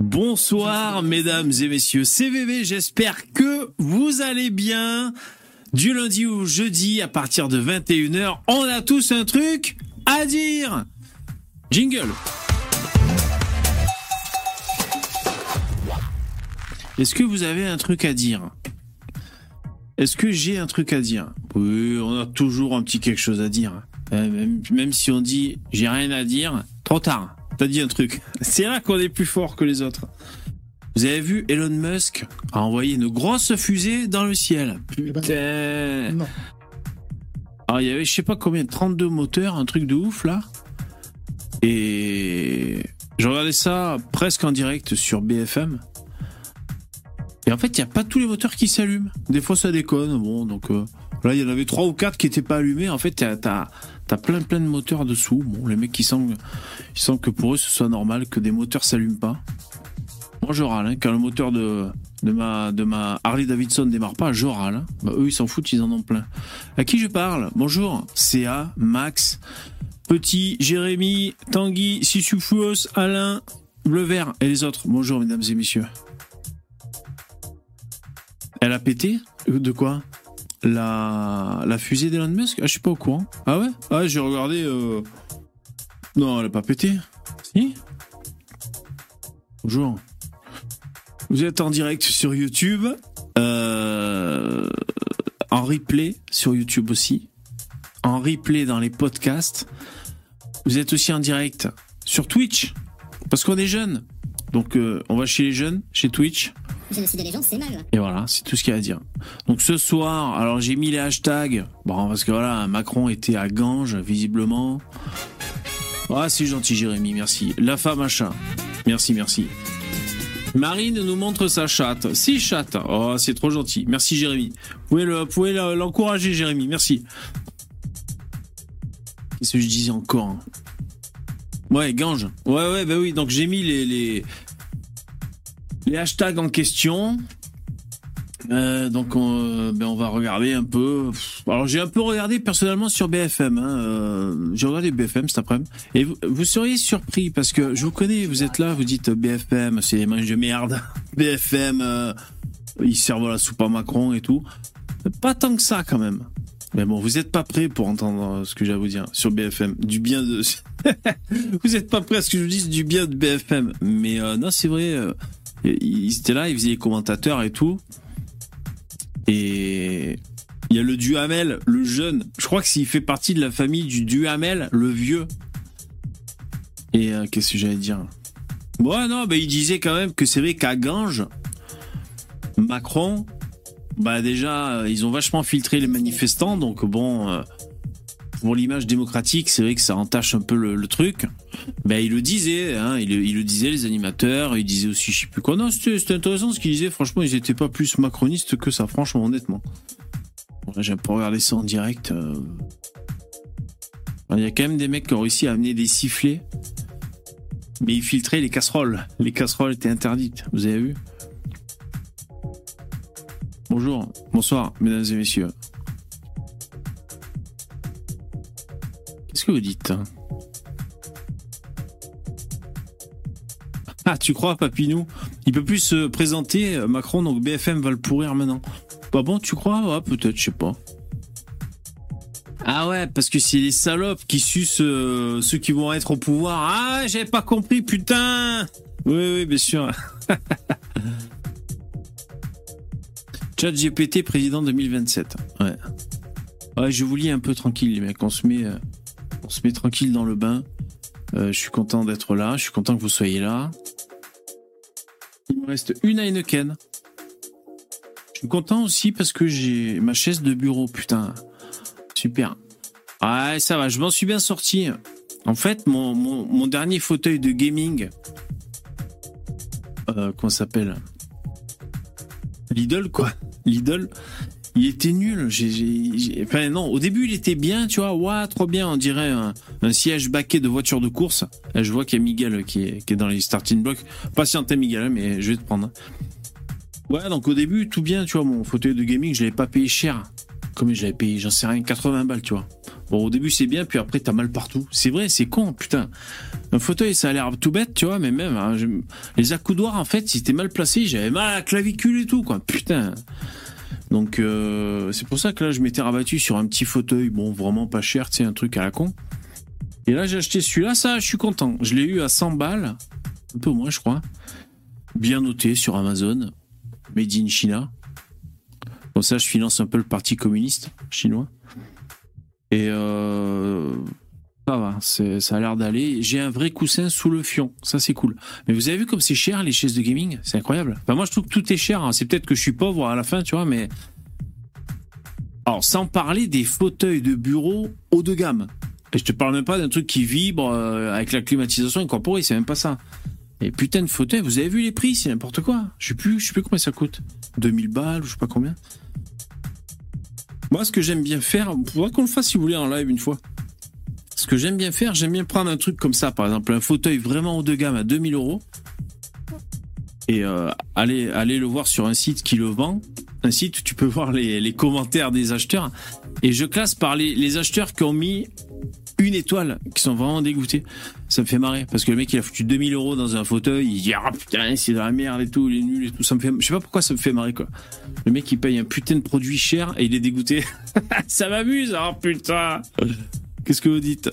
Bonsoir mesdames et messieurs, CVV, j'espère que vous allez bien. Du lundi au jeudi à partir de 21h, on a tous un truc à dire. Jingle. Est-ce que vous avez un truc à dire? Est-ce que j'ai un truc à dire? Oui, on a toujours un petit quelque chose à dire. Euh, Même, si on dit j'ai rien à dire, trop tard. T'as dit un truc. C'est là qu'on est plus fort que les autres. Vous avez vu, Elon Musk a envoyé une grosse fusée dans le ciel. Putain. Non. Alors, il y avait, je sais pas combien, 32 moteurs, un truc de ouf, là. Et je regardais ça presque en direct sur BFM. Et en fait, il n'y a pas tous les moteurs qui s'allument. Des fois, ça déconne. Bon, donc euh, là, il y en avait trois ou quatre qui n'étaient pas allumés. En fait, t'as as, as plein plein de moteurs dessous. Bon, les mecs, qui semblent, ils semblent que pour eux, ce soit normal que des moteurs s'allument pas. Moi, je râle. hein. Quand le moteur de, de, ma, de ma Harley Davidson démarre pas, je râle. hein. Bah, eux, ils s'en foutent, ils en ont plein. À qui je parle? Bonjour, CA, Max, Petit, Jérémy, Tanguy, Sissoufouos, Alain, Bleu Vert et les autres. Bonjour, mesdames et messieurs. Elle a pété? De quoi? La, fusée d'Elon Musk Ah, je suis pas au courant. Ah ouais? Ah, j'ai regardé. euh, Non, elle a pas pété. Si? Bonjour. Vous êtes en direct sur YouTube. euh, En replay sur YouTube aussi. En replay dans les podcasts. Vous êtes aussi en direct sur Twitch. Parce qu'on est jeunes. Donc, euh, on va chez les jeunes, chez Twitch. Et voilà, c'est tout ce qu'il y a à dire. Donc ce soir, alors j'ai mis les hashtags. Bon, parce que voilà, Macron était à Ganges, visiblement. Ah, c'est gentil, Jérémy, merci. La femme à chat. Merci, merci. Marine nous montre sa chatte. Si, chatte. Oh, c'est trop gentil. Merci, Jérémy. Vous pouvez l'encourager, Jérémy. Merci. Qu'est-ce que je disais encore hein? Ouais, Ganges. Ouais, ouais, bah oui. Donc j'ai mis les, les hashtags en question. Euh, donc on, ben, on va regarder un peu. Alors j'ai un peu regardé personnellement sur BFM. Hein, euh, j'ai regardé BFM cet après-midi. Et vous, seriez surpris parce que je vous connais, vous êtes là, vous dites euh, BFM, c'est les manches de merde. BFM, euh, ils servent la soupe à Macron et tout. Pas tant que ça quand même. Mais bon, vous n'êtes pas prêts pour entendre euh, ce que j'ai à vous dire sur BFM. Du bien de... vous n'êtes pas prêts à ce que je vous dise du bien de BFM. Mais euh, non, c'est vrai. Ils étaient là, ils faisaient les commentateurs et tout. Et il y a le Duhamel, le jeune. Je crois que s'il fait partie de la famille du Duhamel, le vieux. Et euh, qu'est-ce que j'allais dire? Ouais, non, bah, il disait quand même que c'est vrai qu'à Ganges, Macron, bah déjà, euh, ils ont vachement filtré les manifestants. Donc bon, euh, pour l'image démocratique, c'est vrai que ça entache un peu le truc. Ben, il le disait, hein, il, le- disait, les animateurs, il disait aussi, je sais plus quoi. Non, c'était intéressant ce qu'il disait. Franchement, ils étaient pas plus macronistes que ça, franchement, honnêtement. Bon, là, J'ai pas regardé ça en direct. euh. Il y a quand même des mecs qui ont réussi à amener des sifflets. Mais ils filtraient les casseroles. Les casseroles étaient interdites. Vous avez vu? Bonjour, bonsoir, mesdames et messieurs. Qu'est-ce que vous dites Ah, tu crois, Papinou Il peut plus se présenter, euh, Macron, donc BFM va le pourrir maintenant. Pas bon, tu crois Ouais, peut-être, je sais pas. Ah ouais, parce que c'est les salopes qui sucent euh, ceux qui vont être au pouvoir. Ah, j'avais pas compris, putain Oui, oui, bien sûr. Chat GPT président 2027. Ouais. Ouais, je vous lis un peu tranquille, les mecs. On se met, euh, on se met tranquille dans le bain. Je suis content d'être là. Je suis content que vous soyez là. Reste une Heineken. Je suis content aussi parce que j'ai ma chaise de bureau. Putain, super. Ouais, ça va. Je m'en suis bien sorti. En fait, mon, mon, dernier fauteuil de gaming, euh, ça s'appelle? Lidl, quoi. Lidl. Il était nul. Non, au début, il était bien, tu vois. Ouah, trop bien. On dirait un, siège baquet de voiture de course. Je vois qu'il y a Miguel qui est, dans les starting blocks. Patientez, Miguel, mais je vais te prendre. Ouais, donc au début, tout bien, tu vois. Mon fauteuil de gaming, je l'avais pas payé cher. Combien j'avais payé J'en sais rien, 80 balles, tu vois. Bon, au début, c'est bien, puis après, t'as mal partout. C'est vrai, c'est con, putain. Un fauteuil, ça a l'air tout bête, tu vois, mais même, hein, je- les accoudoirs, en fait, ils étaient mal placés, j'avais mal à la clavicule et tout, quoi. Putain. Donc, euh, c'est pour ça que là, je m'étais rabattu sur un petit fauteuil, bon, vraiment pas cher, tu sais, un truc à la con. Et là, j'ai acheté celui-là, ça, je suis content. Je l'ai eu à 100 balles, un peu moins, je crois. Bien noté sur Amazon, made in China. Comme ça, je finance un peu le parti communiste chinois. Et euh, ça va, ça a l'air d'aller. J'ai un vrai coussin sous le fion, ça c'est cool. Mais vous avez vu comme c'est cher les chaises de gaming? C'est incroyable. Moi je trouve que tout est cher. hein. C'est peut-être que je suis pauvre à la fin, tu vois, mais. Alors, sans parler des fauteuils de bureau haut de gamme. Et je te parle même pas d'un truc qui vibre euh, avec la climatisation incorporée, c'est même pas ça. Et putain de fauteuil, vous avez vu les prix, c'est n'importe quoi. Je sais plus, je sais plus combien ça coûte. 2000 balles, ou je sais pas combien. Moi, ce que j'aime bien faire, faudrait qu'on le fasse si vous voulez en live une fois. Ce que j'aime bien faire, j'aime bien prendre un truc comme ça, par exemple un fauteuil vraiment haut de gamme à 2000 euros, et euh, aller, aller le voir sur un site qui le vend, un site où tu peux voir les, commentaires des acheteurs, et je classe par les, les acheteurs qui ont mis une étoile, qui sont vraiment dégoûtés. Ça me fait marrer, parce que le mec il a foutu 2000 euros dans un fauteuil, il dit ah putain c'est de la merde et tout, il est nul et tout, ça me fait, je sais pas pourquoi ça me fait marrer quoi. Le mec il paye un putain de produit cher et il est dégoûté. ça m'amuse, oh putain. Qu'est-ce que vous dites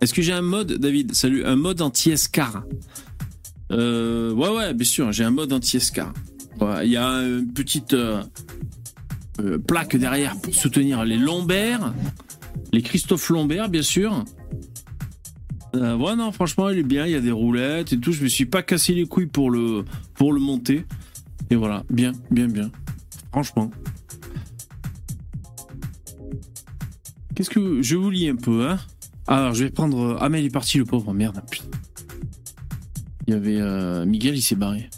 Est-ce que j'ai un mode, David Salut, un mode anti-escar euh, Ouais, ouais, bien sûr, j'ai un mode anti-escar. Il y a une petite euh, euh, plaque derrière pour soutenir les lombaires, les Christophe Lambert, bien sûr. Ouais, non, franchement, il est bien, il y a des roulettes et tout. Je me suis pas cassé les couilles pour le, pour le monter. Et voilà, bien, bien, bien. Franchement. Qu'est-ce que. Je vous lis un peu, hein? Alors, je vais prendre. Ah, mais il est parti, le pauvre. Merde. Il y avait. euh, Miguel, il s'est barré.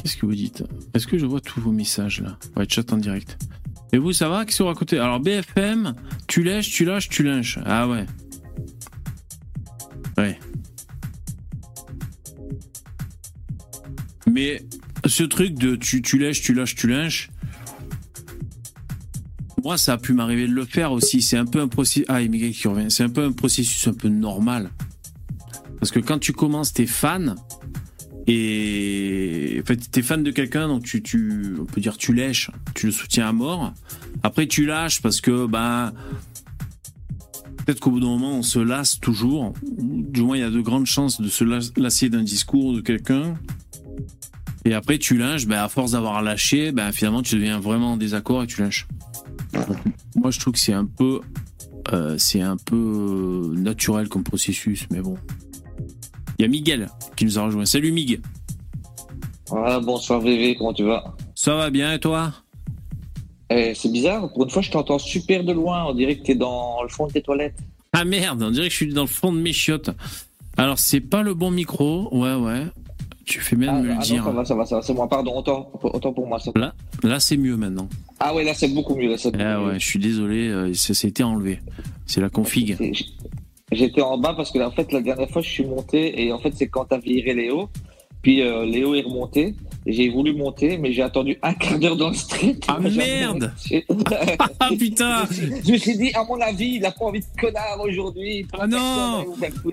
Qu'est-ce que vous dites? Est-ce que je vois tous vos messages là? Ouais, chat en direct. Et vous, ça va? Qu'est-ce que vous racontez? Alors, BFM, tu lèches, tu lâches, tu lynches. Ah ouais. Ouais. Mais ce truc de tu, tu lèches, tu lâches, tu lynches, moi, ça a pu m'arriver de le faire aussi. C'est un peu un processus. Ah, Miguel qui revient. C'est un peu un processus un peu normal. Parce que quand tu commences, t'es fan. Et en fait, t'es fan de quelqu'un, donc tu, on peut dire tu lèches, tu le soutiens à mort. Après, tu lâches parce que, bah, peut-être qu'au bout d'un moment, on se lasse toujours. Du moins, il y a de grandes chances de se las- lasser d'un discours de quelqu'un. Et après, tu lâches, bah, à force d'avoir lâché, bah, finalement, tu deviens vraiment en désaccord et tu lâches. Moi, je trouve que c'est un peu, euh, c'est un peu naturel comme processus, mais bon. Il y a Miguel qui nous a rejoint. Salut Mig. Ah, bonsoir VV, comment tu vas? Ça va bien et toi? Eh, C'est bizarre, pour une fois je t'entends super de loin, on dirait que t'es dans le fond de tes toilettes. Ah merde, on dirait que je suis dans le fond de mes chiottes. Alors c'est pas le bon micro, ouais ouais. Tu fais bien Ah, de me ah le non, dire. ça va, ça va, ça va, c'est moi, pardon, autant, autant pour moi. ça- Là, là c'est mieux maintenant. Ah ouais, là c'est beaucoup mieux. Là, Ah mieux. ouais, je suis désolé, euh, ça ça a été enlevé. C'est la config. J'étais en bas parce que en fait la dernière fois je suis monté et en fait c'est quand t'as viré Léo, puis euh, Léo est remonté. J'ai voulu monter mais j'ai attendu un quart d'heure dans le street. Ah, merde. Ah putain je, me suis, dit à mon avis il a pas envie de connard aujourd'hui. Ah non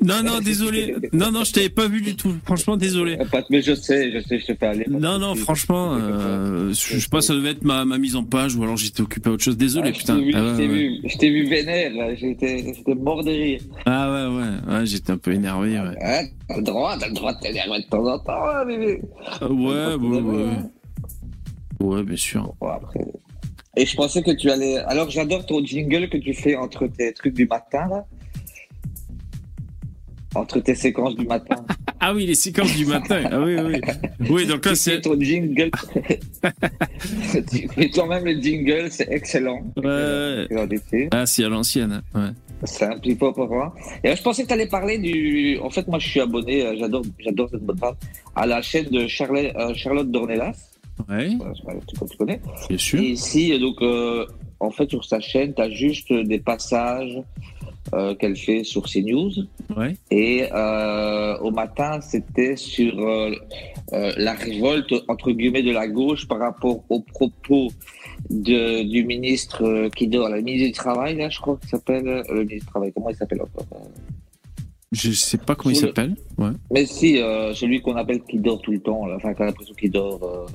Non non, désolé. Non non, je t'avais pas vu du tout. Franchement, désolé. Euh, Mais je sais, je sais, je te fais aller. Non non, franchement, euh, je sais pas, ça devait être ma, ma mise en page ou alors j'étais occupé à autre chose. Désolé, Ah, je putain. t'ai vu, Ah ouais, je t'ai ouais. vu, vu vénère. J'étais, mort de rire. Ah ouais ouais, ouais j'étais un peu énervé. Ouais, Hein, t'as le droit, t'as le droit de t'énerver de temps en temps, hein, bébé. Ah, ouais, ouais, ouais. Ouais, bien sûr. Bon, après. Et je pensais que tu allais. Alors, j'adore ton jingle que tu fais entre tes trucs du matin, là. Entre tes séquences du matin. Ah oui, les séquences du matin. Ah oui, oui. Oui, donc là, c'est. ton jingle. tu fais toi-même le jingle, c'est excellent. Ouais. D'été. Ah, c'est à l'ancienne. Ouais. C'est un petit peu pour moi. Et là, je pensais que tu allais parler du. En fait, moi, je suis abonné, euh, j'adore, j'adore cette bonne femme, à la chaîne de Charlotte, euh, Charlotte Dornelas. Ouais, Euh, tu, connais. bien sûr. Et ici, donc, euh, en fait, sur sa chaîne, tu as juste des passages euh, qu'elle fait sur CNews. Ouais. Et euh, au matin, c'était sur la révolte, entre guillemets, de la gauche par rapport aux propos de, du ministre euh, qui dort, la ministre du Travail, là, je crois qu'il s'appelle, euh, le ministre du Travail, comment il s'appelle encore Je sais pas comment il le- s'appelle. Ouais. Mais si, euh, celui qu'on appelle qui dort tout le temps, là, enfin, qui a l'impression qu'il dort. euh,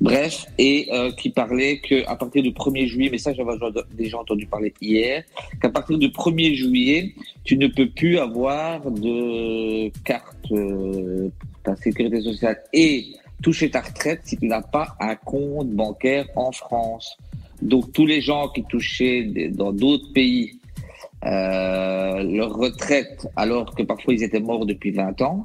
Bref, et euh, qui parlait que à partir du 1er juillet, mais ça j'avais déjà entendu parler hier, qu'à partir du 1er juillet, tu ne peux plus avoir de carte euh, pour ta sécurité sociale et toucher ta retraite si tu n'as pas un compte bancaire en France. Donc tous les gens qui touchaient des- dans d'autres pays euh, leur retraite alors que parfois ils étaient morts depuis 20 ans,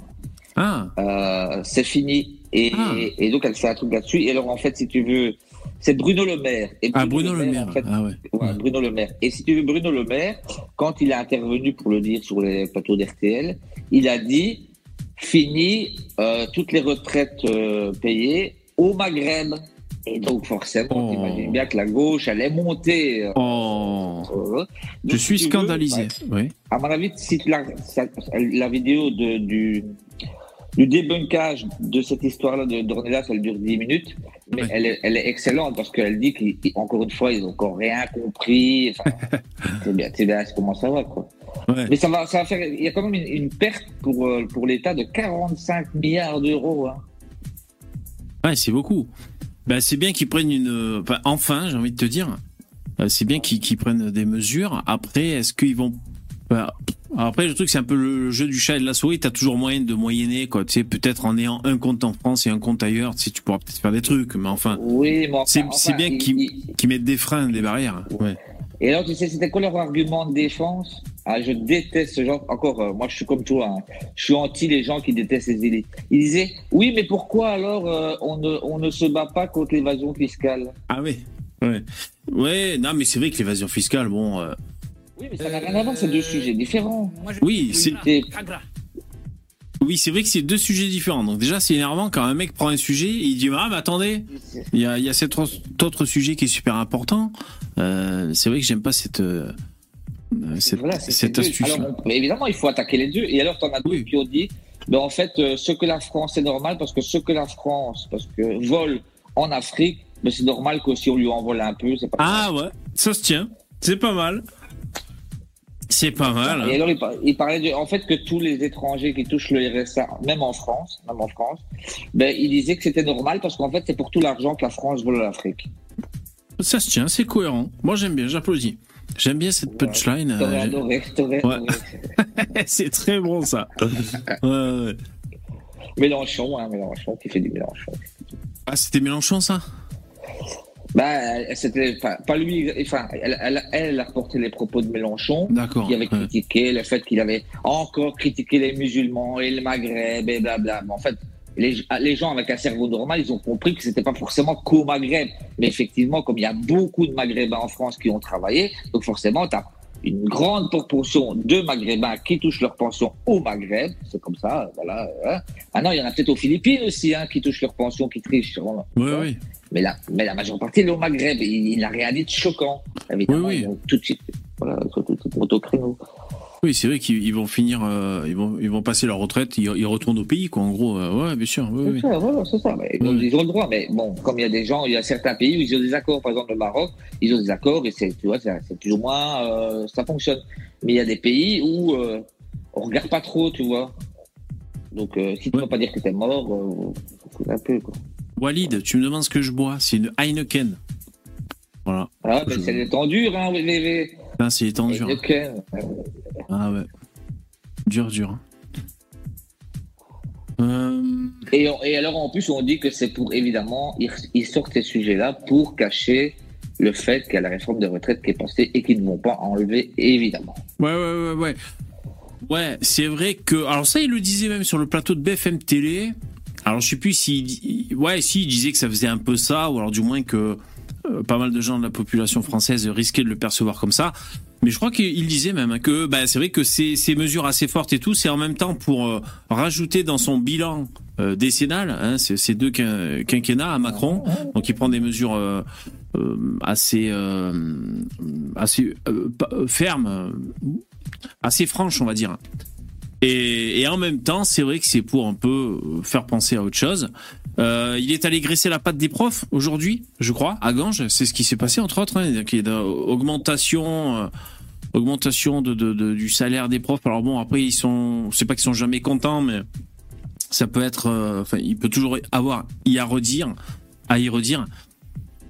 Ah, euh, c'est fini. Et, Ah. et donc, elle fait un truc là-dessus. Et alors, en fait, si tu veux, c'est Bruno Le Maire. Et ah Bruno Le en Maire. fait, Ah ouais. ouais, Ouais. Bruno Le Maire. Et si tu veux, Bruno Le Maire, quand il a intervenu pour le dire sur les plateaux d'RTL, il a dit fini euh, toutes les retraites euh, payées au Maghreb. Et donc, forcément, Oh. tu imagines bien que la gauche allait monter. euh, Oh, je suis si tu veux, scandalisé. Oui. à mon avis, si tu la, la vidéo de, du, du débunkage de cette histoire-là de Dornelas, elle dure 10 minutes, mais Ouais. elle, est, elle est excellente parce qu'elle dit qu'encore une fois, ils n'ont encore rien compris. Enfin, c'est bien, c'est bien comment ça va, quoi. Ouais. Mais ça va, ça va faire. Il y a quand même une, une perte pour, euh, pour l'État de 45 milliards d'euros. Hein. Ouais, c'est beaucoup. Ben, c'est bien qu'ils prennent une. enfin, enfin, j'ai envie de te dire. euh, C'est bien qu'ils qu'ils prennent des mesures. Après, est-ce qu'ils vont. ben, après, le truc, c'est un peu le jeu du chat et de la souris. T'as toujours moyen de moyenner, quoi. Tu sais, peut-être en ayant un compte en France et un compte ailleurs, tu sais, tu pourras peut-être faire des trucs. Mais enfin, Oui, enfin, C'est- enfin, bien il- qu'il- il- qu'ils mettent des freins, des barrières. Ouais. Et alors, tu sais, c'était quoi leur argument de défense? Ah, Je déteste ce genre. Encore, euh, moi, je suis comme toi. hein. Je suis anti les gens qui détestent les élites. Ils disaient Oui, mais pourquoi alors euh, on, ne, on ne se bat pas contre l'évasion fiscale? Ah oui. Ouais. Ouais, non, mais c'est vrai que l'évasion fiscale, bon. euh, Oui, mais ça n'a rien à voir, c'est deux sujets différents. Oui, c'est. Oui, c'est vrai que c'est deux sujets différents. Donc déjà, c'est énervant quand un mec prend un sujet, et il dit ah mais attendez, il y a, il y a cet autre sujet qui est super important. Euh, c'est vrai que j'aime pas cette euh, euh, cette, Voilà, deux. astuce. Alors, mais évidemment, il faut attaquer les deux. Et alors, tu en as d'autres Oui. qui ont dit ben, en fait, euh, ce que la France, c'est normal parce que ce que la France parce que vole en Afrique, ben, c'est normal qu'aussi on lui en vole un peu. C'est pas Ah ouais, ça se tient. C'est pas mal. C'est pas mal. Et hein. alors, il, par- il parlait de, en fait, que tous les étrangers qui touchent le RSA, même en France, même en France, ben, il disait que c'était normal parce qu'en fait, c'est pour tout l'argent que la France vole à l'Afrique. Ça se tient, c'est cohérent. Moi j'aime bien, j'applaudis. J'aime bien cette punchline. euh, T'aurais j'ai- adoré, t'aurais Ouais. adoré. c'est très bon ça. Ouais, ouais. Mélenchon, hein, Mélenchon, qui fait du Mélenchon. Ah, c'était Mélenchon ça? Bah, c'était, enfin, pas lui, enfin, elle, elle, elle a reporté les propos de Mélenchon. Qui avait ouais. critiqué le fait qu'il avait encore critiqué les musulmans et le Maghreb et blabla. Mais en fait, les, les gens avec un cerveau normal, ils ont compris que c'était pas forcément qu'au Maghreb. Mais effectivement, comme il y a beaucoup de Maghrébins en France qui ont travaillé, donc forcément, tu as une grande proportion de Maghrébins qui touchent leur pension au Maghreb. C'est comme ça, voilà. hein. Ah non, il y en a peut-être aux Philippines aussi hein, qui touchent leur pension, qui trichent. Ouais, ouais. Mais la, mais la majeure partie, elle est au Maghreb. Il, il n'a rien dit de choquant. Évidemment, Oui, oui. tout de suite. Voilà, tout, tout, tout, tout au créneau. Oui, c'est vrai qu'ils ils vont finir, euh, ils vont, ils vont passer leur retraite, ils, ils retournent au pays, quoi. En gros, euh, ouais, bien sûr. Oui, C'est oui. ça, voilà, c'est ça. Mais, Oui. Ils ont le droit, mais bon, comme il y a des gens, il y a certains pays où ils ont des accords, par exemple le Maroc, ils ont des accords et c'est, tu vois, c'est plus ou moins, euh, ça fonctionne. Mais il y a des pays où euh, on regarde pas trop, tu vois. Donc, euh, si tu Ouais. vas pas dire que t'es mort, euh, un peu, quoi. Walid, tu me demandes ce que je bois. C'est une Heineken. Voilà. Ah, Je- c'est des temps dur, hein, les, les, C'est dur. Heineken. Ah ouais. Dur, dur. hein. Euh, Et, on- et alors, en plus, on dit que c'est pour, évidemment, ils, ils sortent ces sujets-là pour cacher le fait qu'il y a la réforme des retraites qui est passée et qu'ils ne vont pas enlever, évidemment. Ouais, ouais, ouais, ouais. Ouais, c'est vrai que. Alors, ça, il le disait même sur le plateau de BFM Télé. Alors, je sais plus s'il. Ouais, si, il disait que ça faisait un peu ça, ou alors du moins que pas mal de gens de la population française risquaient de le percevoir comme ça. Mais je crois qu'il disait même que bah, c'est vrai que ces, mesures assez fortes et tout, c'est en même temps pour euh, rajouter dans son bilan euh, décennal, hein, ces deux quin- quinquennats à Macron. Donc il prend des mesures euh, euh, assez, euh, assez euh, euh, fermes, euh, assez franche, on va dire. Et, en même temps, c'est vrai que c'est pour un peu faire penser à autre chose. Euh, il est allé graisser la patte des profs aujourd'hui, je crois, à Ganges. C'est ce qui s'est passé entre autres. Hein. Il y a une augmentation, euh, augmentation de, du salaire des profs. Alors bon, après ils sont, c'est pas qu'ils sont jamais contents, mais ça peut être, euh, enfin, il peut toujours avoir y à redire, à y redire.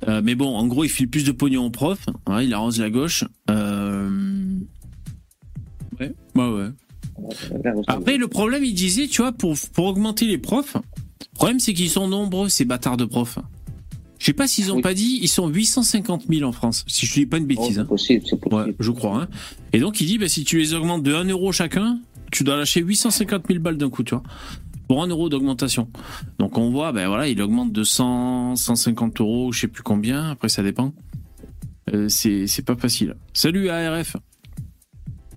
Euh, mais bon, en gros, il file plus de pognon aux profs. Ouais, il arrose la gauche. Euh... Ouais, ouais, ouais. Après, le problème, il disait, tu vois, pour, pour augmenter les profs, le problème, c'est qu'ils sont nombreux, ces bâtards de profs. Je sais pas s'ils ont Oui. pas dit, ils sont 850 000 en France, si je dis pas une Oh, bêtise. c'est hein. possible, c'est possible. Ouais, je crois. Hein. Et donc, il dit, bah, si tu les augmentes de 1 euro chacun, tu dois lâcher 850 000 balles d'un coup, tu vois. Pour 1 euro d'augmentation. Donc, on voit, ben voilà, il augmente de 100, 150 euros, je sais plus combien, après ça dépend. Euh, c'est c'est pas facile. Salut ARF.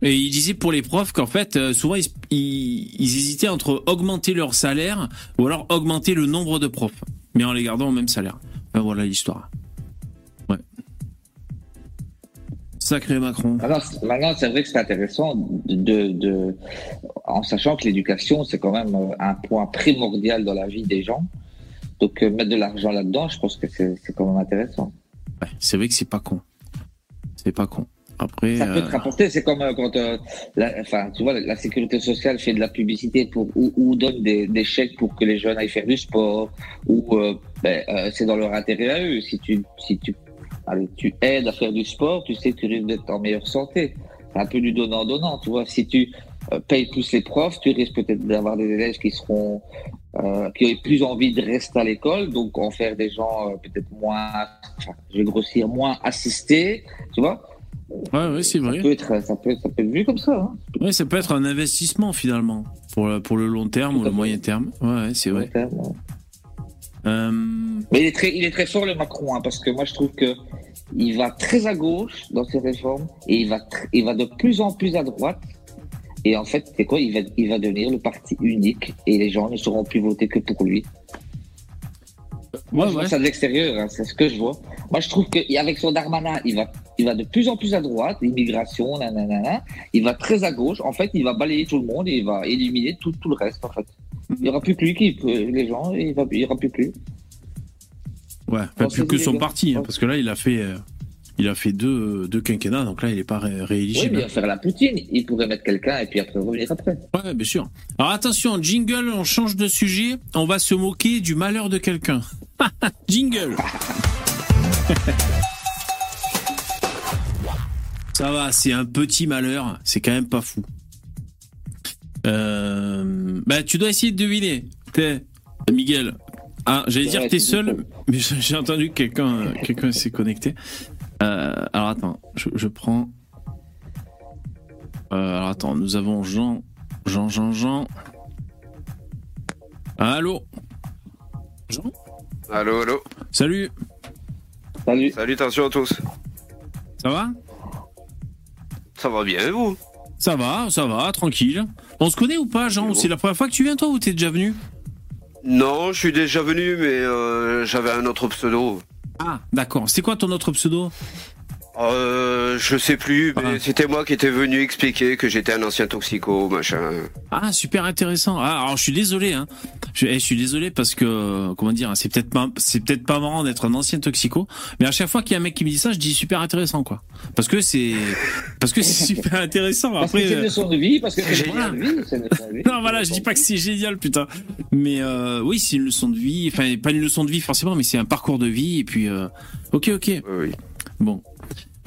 Et il disait pour les profs qu'en fait, euh, souvent, ils, ils, ils hésitaient entre augmenter leur salaire ou alors augmenter le nombre de profs, mais en les gardant au même salaire. Ben voilà l'histoire. Ouais. Sacré Macron. Maintenant, c'est- maintenant, c'est vrai que c'est intéressant de, de, en sachant que l'éducation, c'est quand même euh, un point primordial dans la vie des gens. Donc, euh, mettre de l'argent là-dedans, je pense que c'est c'est quand même intéressant. Ouais, c'est vrai que c'est pas con. C'est pas con. Après, Ça peut euh, te rapporter, c'est comme euh, quand, euh, la, enfin, tu vois, la, la sécurité sociale fait de la publicité pour ou, ou donne des, des chèques pour que les jeunes aillent faire du sport, ou euh, ben, euh, c'est dans leur intérêt à eux. Si tu, si tu, allez, tu aides à faire du sport, tu sais que tu risques d'être en meilleure santé. C'est un peu du donnant-donnant, tu vois. Si tu euh, payes plus les profs, tu risques peut-être d'avoir des élèves qui seront, euh, qui auraient plus envie de rester à l'école, donc en faire des gens euh, peut-être moins, enfin, je vais grossir, moins assistés, tu vois. Ouais, ouais, c'est Ça vrai. peut être, ça peut, ça peut être vu comme ça. Hein. Ouais, ça peut être un investissement finalement pour le, pour le long terme ou le moyen terme. Ouais, c'est vrai. Ouais. Euh, Mais il est très, il est très fort le Macron, hein, parce que moi je trouve que il va très à gauche dans ses réformes et il va, il va de plus en plus à droite. Et en fait, c'est quoi? Il va, il va devenir le parti unique et les gens ne sauront plus voter que pour lui. Moi, ouais, je vois ouais. ça de l'extérieur, hein, c'est ce que je vois. Moi, je trouve qu'avec son Darmanin, il va, il va de plus en plus à droite, l'immigration, nanana. Il va très à gauche. En fait, il va balayer tout le monde et il va éliminer tout, tout le reste, en fait. Il n'y aura plus que lui qui les gens, et il va, il y aura plus que lui. Ouais, pas plus que son parti, hein, parce que là, il a fait, euh, il a fait deux, deux quinquennats, donc là, il est pas ré- Oui, rééligible. mais il va faire la Poutine. Il pourrait mettre quelqu'un et puis après revenir après. Ouais, bien sûr. Alors attention, jingle, on change de sujet. On va se moquer du malheur de quelqu'un. jingle. Ça va, c'est un petit malheur. C'est quand même pas fou. Euh, bah, tu dois essayer de deviner. T'es Miguel. Ah, j'allais dire que t'es seul, mais j'ai entendu que quelqu'un, quelqu'un s'est connecté. Euh, alors attends, je, je prends. Euh, alors attends, nous avons Jean, Jean, Jean, Jean. Allô? Jean? Allô, allô. Salut, Salut. Salutations à tous. ça va? Ça va bien, et vous? Ça va, ça va, tranquille. On se connaît ou pas, Jean? C'est la première fois que tu viens, toi, ou t'es déjà venu? Non, je suis déjà venu, mais euh, j'avais un autre pseudo. Ah, d'accord. C'est quoi ton autre pseudo? Euh, je sais plus, mais Ah. c'était moi qui étais venu expliquer que j'étais un ancien toxico, machin. Ah, super intéressant. Ah, alors je suis désolé, hein. Je, eh, je suis désolé parce que, comment dire, c'est peut-être pas, c'est peut-être pas marrant d'être un ancien toxico, mais à chaque fois qu'il y a un mec qui me dit ça, je dis super intéressant, quoi. Parce que c'est, parce que c'est super intéressant. Parce que Après, c'est une euh, leçon de vie, parce que c'est Voilà. vie. vie. non, voilà, je dis pas que c'est génial, putain. Mais euh, oui, c'est une leçon de vie. Enfin, pas une leçon de vie forcément, mais c'est un parcours de vie. Et puis, euh, ok, ok. Oui, oui. Bon.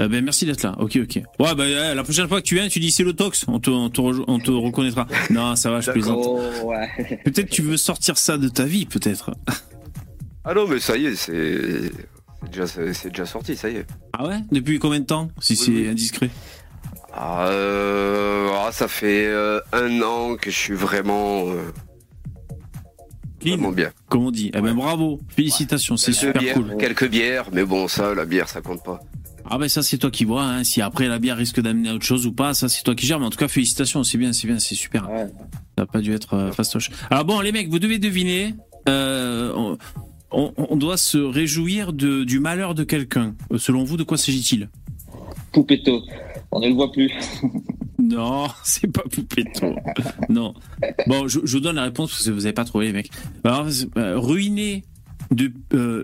Euh, ben, merci d'être là. Ok, ok. Ouais, ben, euh, la prochaine fois que tu viens, tu dis c'est le tox. On te, on te, rejo- on te reconnaîtra. Non, ça va, je plaisante. Ouais. Peut-être tu veux sortir ça de ta vie, peut-être. Ah non, mais ça y est, c'est c'est déjà, déjà sorti, ça y est. Ah ouais? Depuis combien de temps Si Oui, c'est oui. indiscret? Ah, euh, ah, ça fait euh, un an que je suis vraiment, euh, vraiment bien. comme on dit. Eh ben bravo, félicitations, c'est super bières, cool. quelques bières, mais bon, ça, la bière, ça compte pas. Ah ben ça c'est toi qui vois. Hein. Si après la bière risque d'amener à autre chose ou pas, ça c'est toi qui gères. Mais en tout cas félicitations, c'est bien, c'est bien, c'est super. Ouais. Ça n'a pas dû être euh, fastoche. Alors bon, les mecs, vous devez deviner. Euh, on, on- on doit se réjouir de, du malheur de quelqu'un. Euh, Selon vous, de quoi s'agit-il? Poupetto. On ne le voit plus. Non, c'est pas Poupetto. non. Bon, je, je vous donne la réponse parce que vous n'avez pas trouvé, les mecs. Alors, euh, ruiné, de, euh,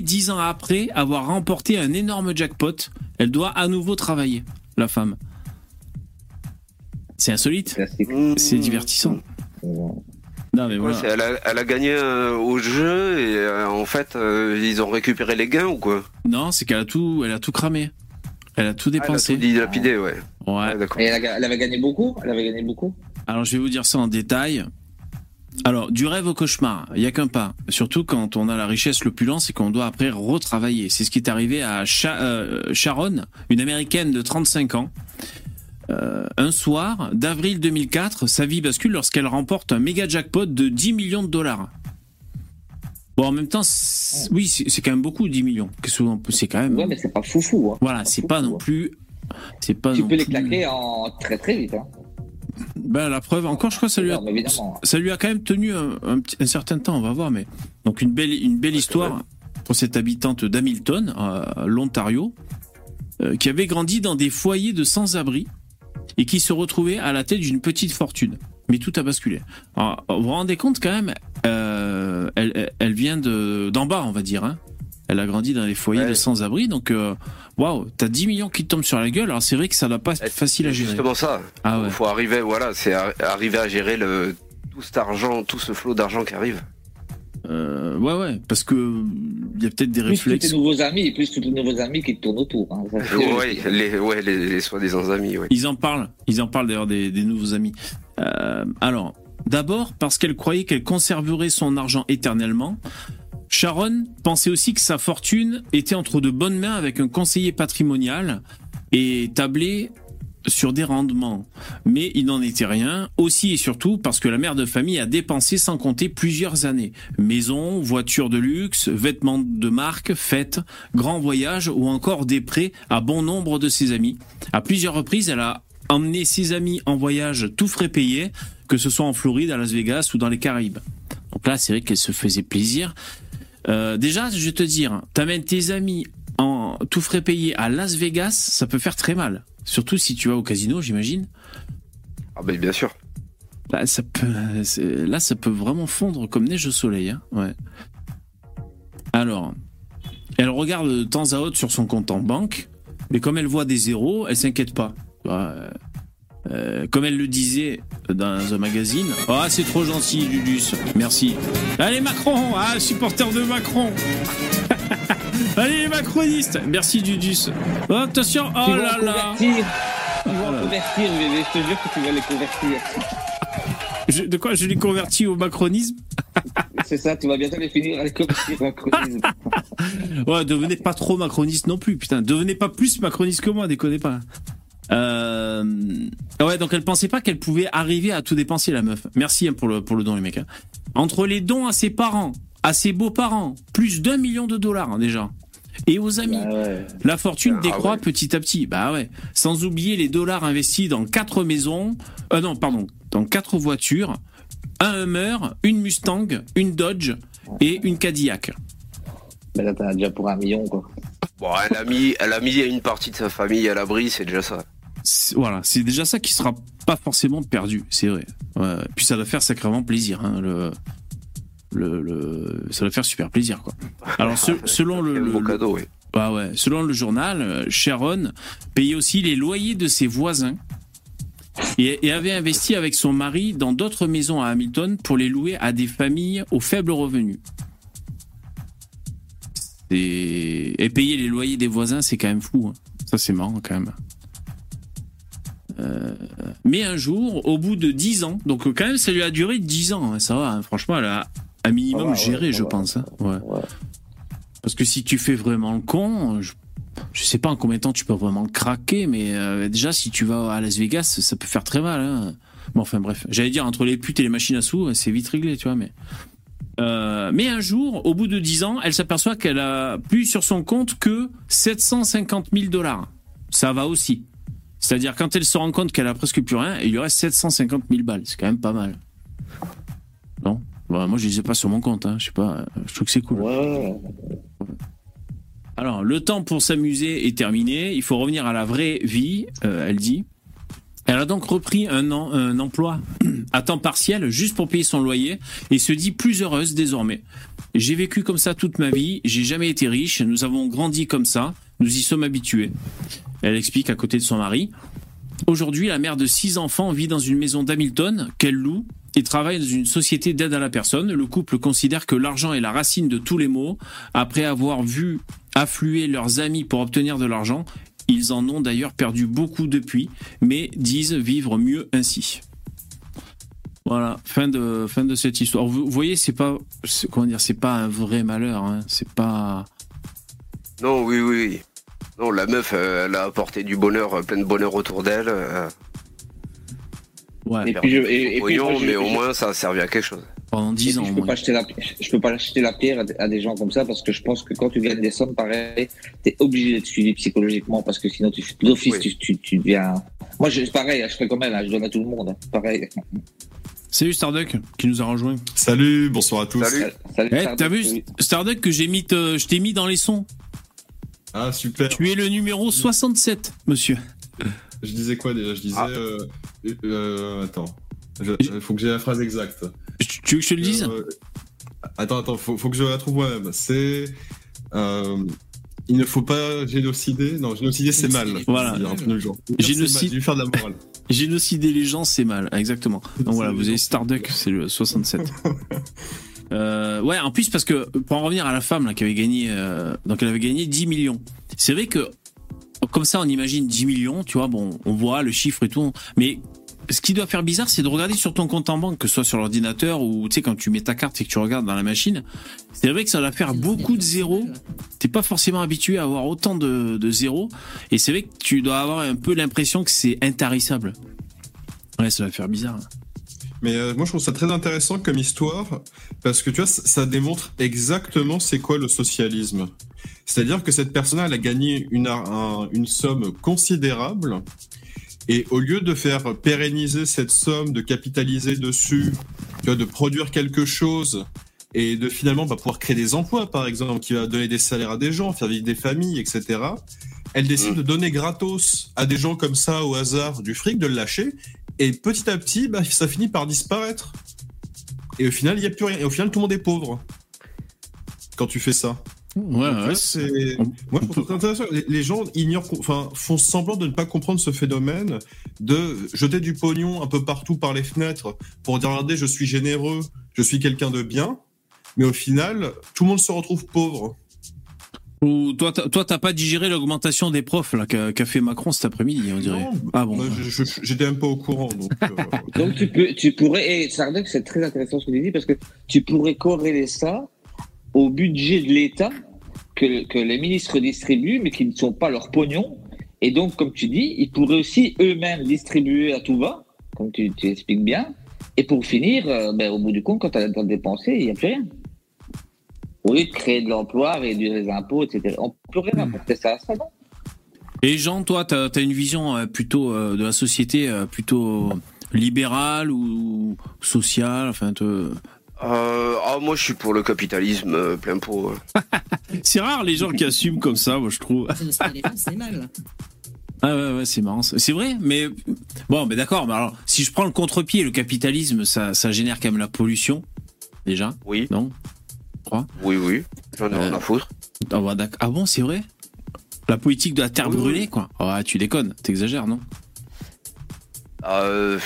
dix ans après avoir remporté un énorme jackpot, elle doit à nouveau travailler, la femme. C'est insolite. C'est divertissant. Non, mais. Ouais, elle, a, elle a gagné euh, au jeu et euh, en fait euh, ils ont récupéré les gains ou quoi? Non, c'est qu'elle a tout, elle a tout cramé. Elle a tout Ah, Elle a dépensé. tout dilapidé, ouais. ouais. Ouais, d'accord. Et elle, a- elle avait gagné beaucoup? Elle avait gagné beaucoup? Alors, je vais vous dire ça en détail. Alors, du rêve au cauchemar, il y a qu'un pas. Surtout quand on a la richesse, l'opulence et qu'on doit après retravailler. C'est ce qui est arrivé à euh, Sharon, une américaine de 35 ans. Euh, un soir d'avril 2004, sa vie bascule lorsqu'elle remporte un méga jackpot de 10 millions de dollars. Bon, en même temps, oui, c'est quand même beaucoup, 10 millions. C'est quand même. Ouais, mais c'est pas foufou. Hein. Voilà, c'est pas non plus. C'est pas Tu non peux les plus- claquer en très très vite. Hein. Ben, la preuve, encore, je crois que ça lui a, ça lui a quand même tenu un, un petit- un certain temps, on va voir. Mais donc une belle, une belle histoire pour cette habitante d'Hamilton, à l'Ontario, euh, qui avait grandi dans des foyers de sans-abri et qui se retrouvait à la tête d'une petite fortune. Mais tout a basculé. Alors, vous vous rendez compte quand même, euh, elle vient de d'en bas, on va dire. Hein. Elle a grandi dans des foyers Ouais. de sans-abri, donc euh, waouh, t'as 10 millions qui te tombent sur la gueule. Alors c'est vrai que ça doit pas être facile à gérer. Justement ça. Ah ouais. faut arriver, voilà, c'est ar- arriver à gérer le tout cet argent, tout ce flot d'argent qui arrive. Euh, ouais, ouais, parce que il y a peut-être des Plus tous tes réflexes. nouveaux amis, plus tous tes nouveaux amis qui te tournent autour. Hein. Ouais, les, ouais, les, les soi-disant amis, ouais. Ils en parlent, ils en parlent d'ailleurs des, des nouveaux amis. Euh, alors, d'abord parce qu'elle croyait qu'elle conserverait son argent éternellement. Sharon pensait aussi que sa fortune était entre de bonnes mains avec un conseiller patrimonial et tablait sur des rendements. Mais il n'en était rien, aussi et surtout parce que la mère de famille a dépensé sans compter plusieurs années. Maison, voiture de luxe, vêtements de marque, fêtes, grands voyages ou encore des prêts à bon nombre de ses amis. À plusieurs reprises, elle a emmené ses amis en voyage tout frais payés, que ce soit en Floride, à Las Vegas ou dans les Caraïbes. Donc là, c'est vrai qu'elle se faisait plaisir. Euh, déjà, je vais te dire, t'amènes tes amis en tout frais payé à Las Vegas, ça peut faire très mal. Surtout si tu vas au casino, j'imagine. Ah ben bien sûr. Là, ça peut, c'est- là, ça peut vraiment fondre comme neige au soleil. Hein. Ouais. Alors, elle regarde de temps à autre sur son compte en banque, mais comme elle voit des zéros, elle s'inquiète pas. Vois, euh, comme elle le disait dans un magazine. Ah, c'est trop gentil, Ludus. Merci. Allez, Macron Ah, supporter de Macron Allez, les macronistes Merci, Dudus. Oh, attention Oh là là convertir. Ils vont Voilà. convertir, bébé. Je te jure que tu vas les convertir. Je- De quoi je l'ai converti au macronisme? C'est ça, tu vas bientôt les finir à les convertir en chronisme. Ouais, devenez pas trop macroniste non plus, putain. Devenez pas plus macroniste que moi, déconnez pas. Euh... Ouais, donc elle pensait pas qu'elle pouvait arriver à tout dépenser, la meuf. Merci hein, pour le, pour le don, les mecs. hein. Entre les dons à ses parents, à ses beaux-parents, plus d'un million de dollars hein, déjà, et aux amis, Bah ouais. la fortune Ah décroît ouais. petit à petit. Bah ouais. Sans oublier les dollars investis dans quatre maisons, euh, non, pardon, dans quatre voitures, un Hummer, une Mustang, une Dodge et une Cadillac. Mais là, t'en as déjà pour un million, quoi. Bon, elle a mis, elle a mis une partie de sa famille à l'abri, c'est déjà ça. Voilà, c'est déjà ça qui sera pas forcément perdu, c'est vrai. Ouais, Puis ça doit faire sacrément plaisir, hein, le, le, le- ça doit faire super plaisir, quoi. Alors, se- selon le, cadeau, oui. ah ouais, selon le journal, euh, Sharon payait aussi les loyers de ses voisins et, et avait investi avec son mari dans d'autres maisons à Hamilton pour les louer à des familles aux faibles revenus. Et, et payer les loyers des voisins, c'est quand même fou. hein. Ça, c'est marrant quand même. Euh, mais un jour, au bout de 10 ans, donc quand même, ça lui a duré 10 ans. hein, ça va, hein. franchement, elle a un minimum ouais, géré, je pense. hein. Parce que si tu fais vraiment le con, je, je sais pas en combien de temps tu peux vraiment craquer, mais euh, déjà si tu vas à Las Vegas, ça peut faire très mal. Bon, enfin bref, j'allais dire entre les putes et les machines à sous, c'est vite réglé, tu vois, mais. Euh, mais un jour, au bout de 10 ans, elle s'aperçoit qu'elle a plus sur son compte que 750 000 dollars. Ça va aussi. C'est-à-dire quand elle se rend compte qu'elle a presque plus rien, il lui reste 750 000 balles. C'est quand même pas mal. Non? Bah, Moi, je les ai pas sur mon compte. Hein. Je sais pas. Je trouve que c'est cool. Ouais. Alors, le temps pour s'amuser est terminé. Il faut revenir à la vraie vie, euh, elle dit. Elle a donc repris un, un emploi à temps partiel juste pour payer son loyer et se dit plus heureuse désormais. J'ai vécu comme ça toute ma vie, j'ai jamais été riche, nous avons grandi comme ça, nous y sommes habitués. Elle explique à côté de son mari. Aujourd'hui, la mère de six enfants vit dans une maison d'Hamilton qu'elle loue et travaille dans une société d'aide à la personne. Le couple considère que l'argent est la racine de tous les maux. Après avoir vu affluer leurs amis pour obtenir de l'argent, ils en ont d'ailleurs perdu beaucoup depuis, mais disent vivre mieux ainsi. Voilà, fin de fin de cette histoire. Vous, voyez, c'est pas comment dire, c'est pas un vrai malheur. Hein. C'est pas. Non, oui, oui. Non, la meuf, euh, elle a apporté du bonheur, euh, plein de bonheur autour d'elle. Euh. Ouais. Et puis, je, et, et puis moi, je- mais au je- moins, ça a servi à quelque chose. Pendant et 10 puis, ans. je peux pas acheter la, je peux pas acheter la pierre à des- gens comme ça parce que je pense que quand tu gagnes des sommes pareil, t'es obligé d'être suivi psychologiquement parce que sinon tu d'office Oui. tu, tu, tu deviens. Moi, je, pareil, je fais comme elle, hein, je donne à tout le monde, hein, pareil. Salut Starduck qui nous a rejoint. Salut, bonsoir à tous. Salut. Salut, Eh, t'as vu. Starduck que j'ai mis, te- je t'ai mis dans les sons. Ah super. Tu es le numéro 67, monsieur. Je disais quoi déjà? Je disais. Ah. euh, euh, attends. Il faut que j'ai la phrase exacte. Tu tu veux que je te le dise? Euh, attends, attends, faut, faut que je la trouve moi-même. C'est. euh, il ne faut pas génocider. Non, génocider c'est mal. Voilà. Il y a un truc du genre. Génocide- C'est mal, lui faire de la morale. Génocider les gens, c'est mal, exactement. Donc voilà, vous avez Starduck, c'est le 67. Euh, ouais, en plus parce que pour en revenir à la femme là qui avait gagné, euh, donc elle avait gagné 10 millions. C'est vrai que comme ça on imagine 10 millions, tu vois, bon, on voit le chiffre et tout, mais ce qui doit faire bizarre, c'est de regarder sur ton compte en banque, que ce soit sur l'ordinateur ou tu sais quand tu mets ta carte et que tu regardes dans la machine. C'est vrai que ça doit faire beaucoup de zéros. T'es pas forcément habitué à avoir autant de, de zéros, et c'est vrai que tu dois avoir un peu l'impression que c'est intarissable. Ouais, ça va faire bizarre. Mais euh, moi, je trouve ça très intéressant comme histoire parce que tu vois, ça, démontre exactement c'est quoi le socialisme. C'est-à-dire que cette personne elle a gagné une, ar- un- une somme considérable et au lieu de faire pérenniser cette somme, de capitaliser dessus, tu vois, de produire quelque chose et de finalement bah, pouvoir créer des emplois, par exemple, qui va donner des salaires à des gens, faire vivre des familles, etc. Elle décide Mm. de donner gratos à des gens comme ça au hasard du fric, de le lâcher et petit à petit, bah, ça finit par disparaître. Et au final, il n'y a plus rien. Et au final, tout le monde est pauvre. Quand tu fais ça. Ouais, Donc, ouais. c'est- On- Moi, je trouve ça intéressant. Les, les gens ignorent, enfin, font semblant de ne pas comprendre ce phénomène, de jeter du pognon un peu partout par les fenêtres pour dire, regardez, je suis généreux, je suis quelqu'un de bien. Mais au final, tout le monde se retrouve pauvre. Ou toi, t'as- toi, t'as pas digéré l'augmentation des profs là qu'a fait Macron cet après-midi, on dirait. Non, Ah bon. J'étais même pas au courant. Donc, euh, Donc tu peux, tu pourrais, et Sardak, c'est très intéressant ce que tu dis parce que tu pourrais corréler ça au budget de l'État que, que les ministres distribuent, mais qui ne sont pas leur pognon. Et donc, comme tu dis, ils pourraient aussi eux-mêmes distribuer à tout va, comme tu, tu expliques bien. Et pour finir, euh, ben, au bout du compte, quand tu as le temps de dépenser, il n'y a plus rien. Au lieu de créer de l'emploi, réduire les impôts, etc. On pourrait rapporter ça à ça, non Et Jean, toi, t'as as une vision euh, plutôt euh, de la société euh, plutôt libérale ou sociale, enfin. Te... Euh, ah, moi, je suis pour le capitalisme euh, plein pot. euh. C'est rare les gens qui assument comme ça, moi je trouve. c'est mal. Ah ouais, ouais, c'est marrant. ça. C'est vrai, mais bon, mais d'accord. Mais alors, si je prends le contre-pied, le capitalisme, ça, ça génère quand même la pollution, déjà, Oui, non? Oui, oui. J'en ai rien Euh, à foutre. ah, bah. Ah bon, c'est vrai? La politique de la terre Oui, oui. brûlée, quoi. Ah, tu déconnes, t'exagères, non? Euh,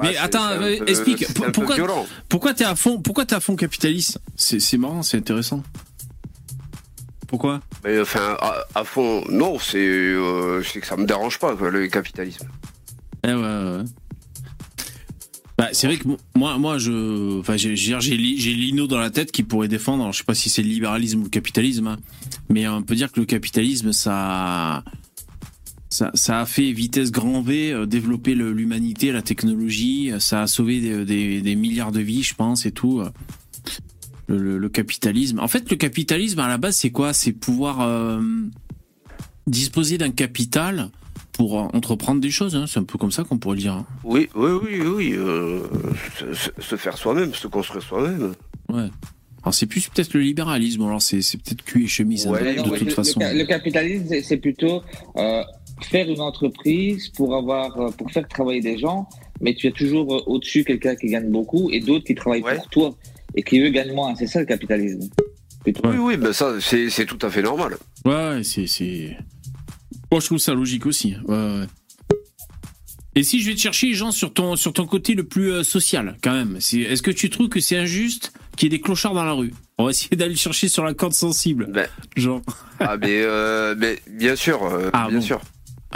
Mais ouais, attends, euh, peu- explique, pourquoi-. Pourquoi t'es à fond Pourquoi t'es à fond capitaliste? C'est marrant, c'est intéressant. Pourquoi? Mais enfin, à, à fond, non, c'est euh, c'est que ça me dérange pas, quoi, le capitalisme. Eh ouais, ouais, ouais. Bah, c'est vrai que moi, moi, je, enfin, j'ai, j'ai, j'ai Li- j'ai Lino dans la tête qui pourrait défendre. alors, je sais pas si c'est le libéralisme ou le capitalisme, hein, mais on peut dire que le capitalisme, ça, ça, ça a fait vitesse grand V, euh, développer l'humanité, la technologie. euh, Ça a sauvé des, milliards de vies, je pense, et tout. euh. Le, capitalisme. En fait, le capitalisme à la base, c'est quoi? C'est pouvoir euh, disposer d'un capital pour entreprendre des choses. hein. C'est un peu comme ça qu'on pourrait le dire. hein. Oui, oui, oui, oui. euh, se, faire soi-même, se construire soi-même. Ouais. Alors c'est plus peut-être le libéralisme. Alors c'est c'est peut-être cul et chemise hein, Ouais, de, non, toute le, façon. le ca- le capitalisme, c'est- plutôt euh, faire une entreprise pour avoir, euh, pour faire travailler des gens, mais tu as toujours au-dessus quelqu'un qui gagne beaucoup et d'autres qui travaillent Ouais. pour toi et qui eux gagnent moins. C'est ça le capitalisme. Plutôt. Oui, oui, ben ça, c'est c'est tout à fait normal. Ouais, ouais, c'est. Moi, je trouve ça logique aussi. Ouais, ouais. Et si je vais te chercher, Jean, sur ton, sur ton côté le plus euh, social, quand même, est-ce que tu trouves que c'est injuste qu'il y ait des clochards dans la rue? On va essayer d'aller le chercher sur la corde sensible. Ben, Genre. ah, mais, euh, mais bien sûr, euh, Ah, bien bon. sûr.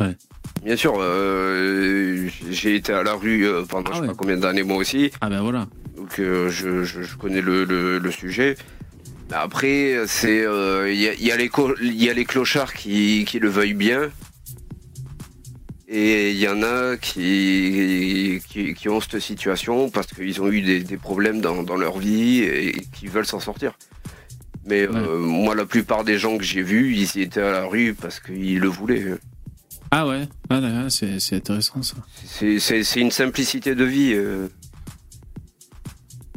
Ouais. Bien sûr, euh, j'ai été à la rue pendant Ah je sais pas combien d'années moi aussi, Ah ben voilà. donc je, je, je connais le, le, le sujet. Après, c'est euh, il y, a, y, a les co- il y a les clochards qui, qui le veuillent bien, et il y en a qui, qui, qui ont cette situation parce qu'ils ont eu des, des problèmes dans, dans leur vie et qui veulent s'en sortir. Mais euh, moi, la plupart des gens que j'ai vus, ils étaient à la rue parce qu'ils le voulaient. Ah ouais, ah, c'est, c'est intéressant ça. C'est- C'est c'est une simplicité de vie. euh.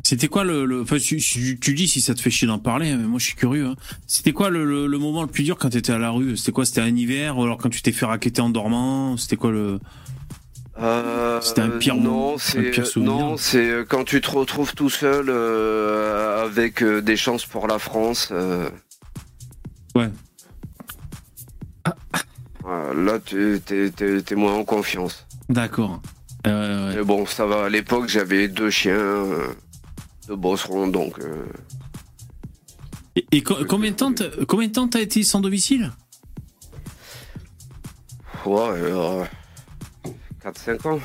C'était quoi le. le... Enfin, tu, tu- tu dis si ça te fait chier d'en parler, mais moi je suis curieux. hein. C'était quoi le, le, le moment le plus dur quand t'étais à la rue? C'était quoi? C'était un hiver? Ou alors quand tu t'es fait raqueter en dormant? C'était quoi le. Euh, C'était un pire moment, non, c'est souvenir? non, c'est euh, quand tu te retrouves tout seul euh, avec euh, des chances pour la France. euh. Ouais. Voilà, Là, tu t'es, t'es- t'es moins en confiance. D'accord. Euh, ouais, ouais. Mais bon, ça va. À l'époque, j'avais deux chiens euh, de bosseron, donc. euh, Et, et co- combien de temps t'as, combien de temps t'as été sans domicile? Ouais, euh, 4-5 ans.